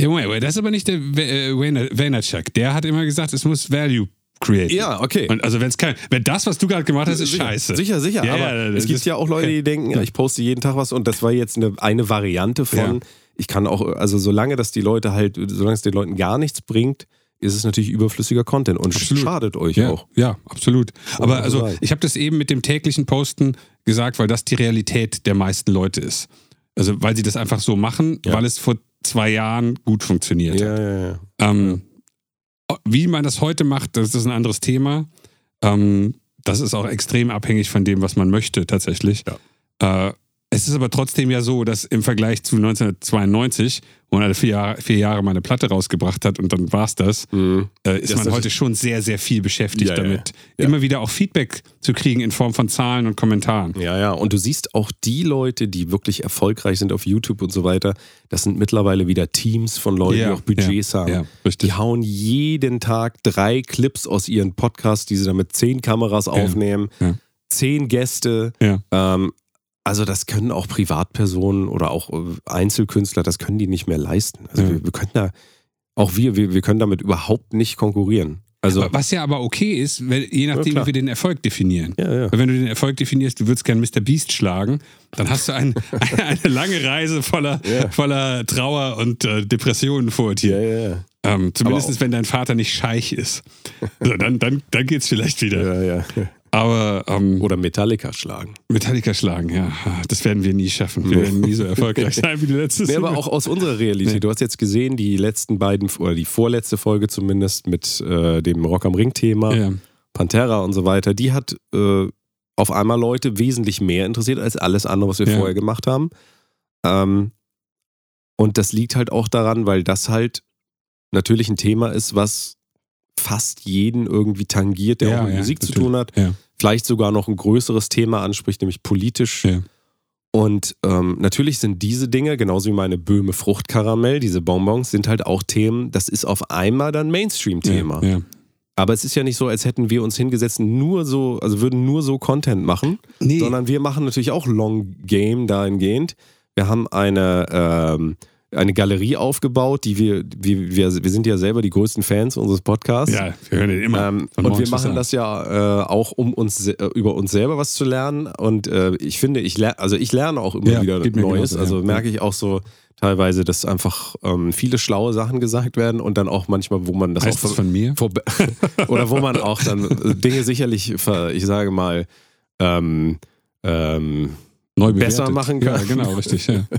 Speaker 2: Aber das ist aber nicht der äh, Vayner- Vaynerchuk. Der hat immer gesagt, es muss Value createn.
Speaker 3: Ja, okay.
Speaker 2: Und also wenn es kein, wenn das, was du gerade gemacht hast, ist
Speaker 3: sicher,
Speaker 2: scheiße.
Speaker 3: Sicher, sicher.
Speaker 2: Ja,
Speaker 3: aber
Speaker 2: ja,
Speaker 3: es gibt ja auch Leute, die denken, ja, ich poste jeden Tag was und das war jetzt eine, eine Variante von, ich kann auch, also solange das die Leute halt, solange es den Leuten gar nichts bringt, ist es natürlich überflüssiger Content und
Speaker 2: Absolut.
Speaker 3: schadet euch
Speaker 2: Ja,
Speaker 3: auch.
Speaker 2: ja, absolut. Aber also, ich habe das eben mit dem täglichen Posten gesagt, weil das die Realität der meisten Leute ist. Also, weil sie das einfach so machen,
Speaker 3: Ja.
Speaker 2: weil es vor zwei Jahren gut funktioniert hat.
Speaker 3: Ja, ja, ja.
Speaker 2: Ähm, Wie man das heute macht, das ist ein anderes Thema. Ähm, das ist auch extrem abhängig von dem, was man möchte, tatsächlich. Äh, es ist aber trotzdem ja so, dass im Vergleich zu 1992, wo man alle vier Jahre, vier Jahre mal eine Platte rausgebracht hat und dann war's das,
Speaker 3: Mhm.
Speaker 2: äh, ist
Speaker 3: Das
Speaker 2: man
Speaker 3: ist-
Speaker 2: heute schon sehr, sehr viel beschäftigt
Speaker 3: Ja,
Speaker 2: damit,
Speaker 3: ja.
Speaker 2: immer wieder auch Feedback zu kriegen in Form von Zahlen und Kommentaren.
Speaker 3: Ja, ja. Und du siehst auch die Leute, die wirklich erfolgreich sind auf YouTube und so weiter, das sind mittlerweile wieder Teams von Leuten,
Speaker 2: Ja,
Speaker 3: die auch Budgets haben.
Speaker 2: ja, richtig.
Speaker 3: Die hauen jeden Tag drei Clips aus ihren Podcasts, die sie dann mit zehn Kameras aufnehmen, zehn Gäste.
Speaker 2: Ja.
Speaker 3: Ähm, also das können auch Privatpersonen oder auch äh, Einzelkünstler, das können die nicht mehr leisten. Also
Speaker 2: Ja.
Speaker 3: wir, wir können da, auch wir, wir, wir können damit überhaupt nicht konkurrieren. Also
Speaker 2: Was ja aber okay ist, weil, je nachdem,
Speaker 3: klar.
Speaker 2: wie wir den Erfolg definieren.
Speaker 3: ja, ja.
Speaker 2: Weil wenn du den Erfolg definierst, du würdest gern Mr. Beast schlagen, dann hast du ein, [LAUGHS] [LAUGHS] eine lange Reise voller,
Speaker 3: Ja.
Speaker 2: voller Trauer und äh, Depressionen vor dir.
Speaker 3: Ja, ja, ja.
Speaker 2: Ähm, zumindest wenn dein Vater nicht scheich ist. So, dann, dann, dann geht's vielleicht wieder.
Speaker 3: ja, ja.
Speaker 2: Aber ähm,
Speaker 3: Oder Metallica schlagen.
Speaker 2: Metallica schlagen, ja, das werden wir nie schaffen. Wir werden nie so erfolgreich sein wie die letzte [LAUGHS]
Speaker 3: Nee, aber auch aus unserer Realität.
Speaker 2: Nee.
Speaker 3: Du hast jetzt gesehen, die letzten beiden, oder die vorletzte Folge zumindest mit äh, dem Rock am Ring-Thema,
Speaker 2: Ja,
Speaker 3: Pantera und so weiter, die hat äh, auf einmal Leute wesentlich mehr interessiert als alles andere, was wir
Speaker 2: Ja.
Speaker 3: vorher gemacht haben. Ähm, und das liegt halt auch daran, weil das halt natürlich ein Thema ist, was fast jeden irgendwie tangiert, der
Speaker 2: Ja,
Speaker 3: auch mit
Speaker 2: ja,
Speaker 3: Musik zu
Speaker 2: natürlich.
Speaker 3: tun hat.
Speaker 2: ja,
Speaker 3: Vielleicht sogar noch ein größeres Thema anspricht, nämlich politisch. Und ähm, natürlich sind diese Dinge, genauso wie meine Böhme Fruchtkaramell, diese Bonbons, sind halt auch Themen, das ist auf einmal dann Mainstream-Thema. Aber es ist ja nicht so, als hätten wir uns hingesetzt, nur so, also würden nur so Content machen,
Speaker 2: Nee,
Speaker 3: sondern wir machen natürlich auch Long Game dahingehend. Wir haben eine, ähm, eine Galerie aufgebaut, die wir, wir, wir, wir sind ja selber die größten Fans unseres Podcasts.
Speaker 2: ja, wir hören den immer.
Speaker 3: Ähm, und wir machen das ja äh, auch, um uns äh, über uns selber was zu lernen. Und äh, ich finde, ich lerne, also ich lerne auch immer
Speaker 2: Ja,
Speaker 3: wieder Neues.
Speaker 2: genauso,
Speaker 3: also
Speaker 2: ja.
Speaker 3: merke ich auch so teilweise, dass einfach ähm, viele schlaue Sachen gesagt werden und dann auch manchmal, wo man das
Speaker 2: Heißt
Speaker 3: auch
Speaker 2: das von mir? [LAUGHS]
Speaker 3: oder wo man auch dann Dinge sicherlich, ich sage mal, ähm, ähm, besser machen kann.
Speaker 2: Ja, genau, richtig. Ja. [LAUGHS]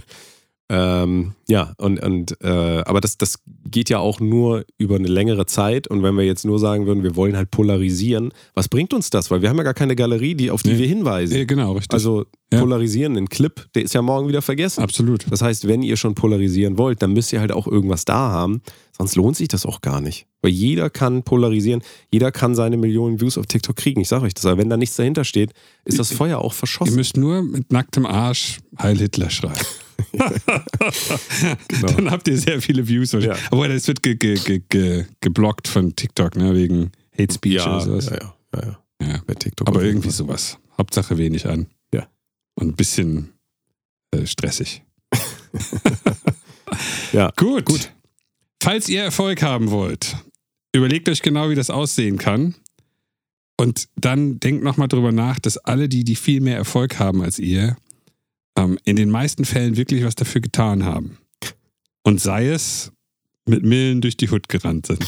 Speaker 3: ähm, ja, und, und äh, aber das, das geht ja auch nur über eine längere Zeit. Und wenn wir jetzt nur sagen würden, wir wollen halt polarisieren, was bringt uns das? Weil wir haben ja gar keine Galerie, die, auf die
Speaker 2: Nee.
Speaker 3: wir hinweisen.
Speaker 2: ja, genau, richtig.
Speaker 3: Also
Speaker 2: Ja.
Speaker 3: polarisieren, ein Clip, der ist ja morgen wieder vergessen.
Speaker 2: Absolut.
Speaker 3: Das heißt, wenn ihr schon polarisieren wollt, dann müsst ihr halt auch irgendwas da haben. Sonst lohnt sich das auch gar nicht. Weil jeder kann polarisieren, jeder kann seine Millionen Views auf TikTok kriegen. Ich sage euch das, aber wenn da nichts dahinter steht, ist das Feuer auch
Speaker 2: Ihr
Speaker 3: verschossen.
Speaker 2: müsst nur mit nacktem Arsch Heil Hitler schreiben. Dann habt ihr sehr viele Views.
Speaker 3: Genau. Ja.
Speaker 2: Aber das wird ge ge ge ge geblockt von TikTok, ne? wegen Hate Speech
Speaker 3: ja,
Speaker 2: oder sowas.
Speaker 3: ja, ja, ja, ja.
Speaker 2: Ja.
Speaker 3: Bei TikTok
Speaker 2: Aber irgendwie
Speaker 3: Fall.
Speaker 2: sowas. Hauptsache wenig an.
Speaker 3: Ja.
Speaker 2: Und ein bisschen äh, stressig. [LAUGHS]
Speaker 3: Ja.
Speaker 2: Gut. Gut. Falls ihr Erfolg haben wollt, überlegt euch genau, wie das aussehen kann. Und dann denkt nochmal drüber nach, dass alle die, die viel mehr Erfolg haben als ihr, ähm, in den meisten Fällen wirklich was dafür getan haben. Und sei es mit Millen durch die Hut gerannt sind.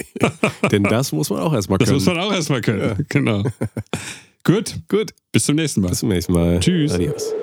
Speaker 2: [LAUGHS]
Speaker 3: Denn das muss man auch erstmal können.
Speaker 2: Das muss man auch erstmal können. Ja. Genau. [LAUGHS] Gut.
Speaker 3: Gut.
Speaker 2: Bis zum nächsten Mal.
Speaker 3: Bis zum nächsten Mal.
Speaker 2: Tschüss.
Speaker 3: Adios.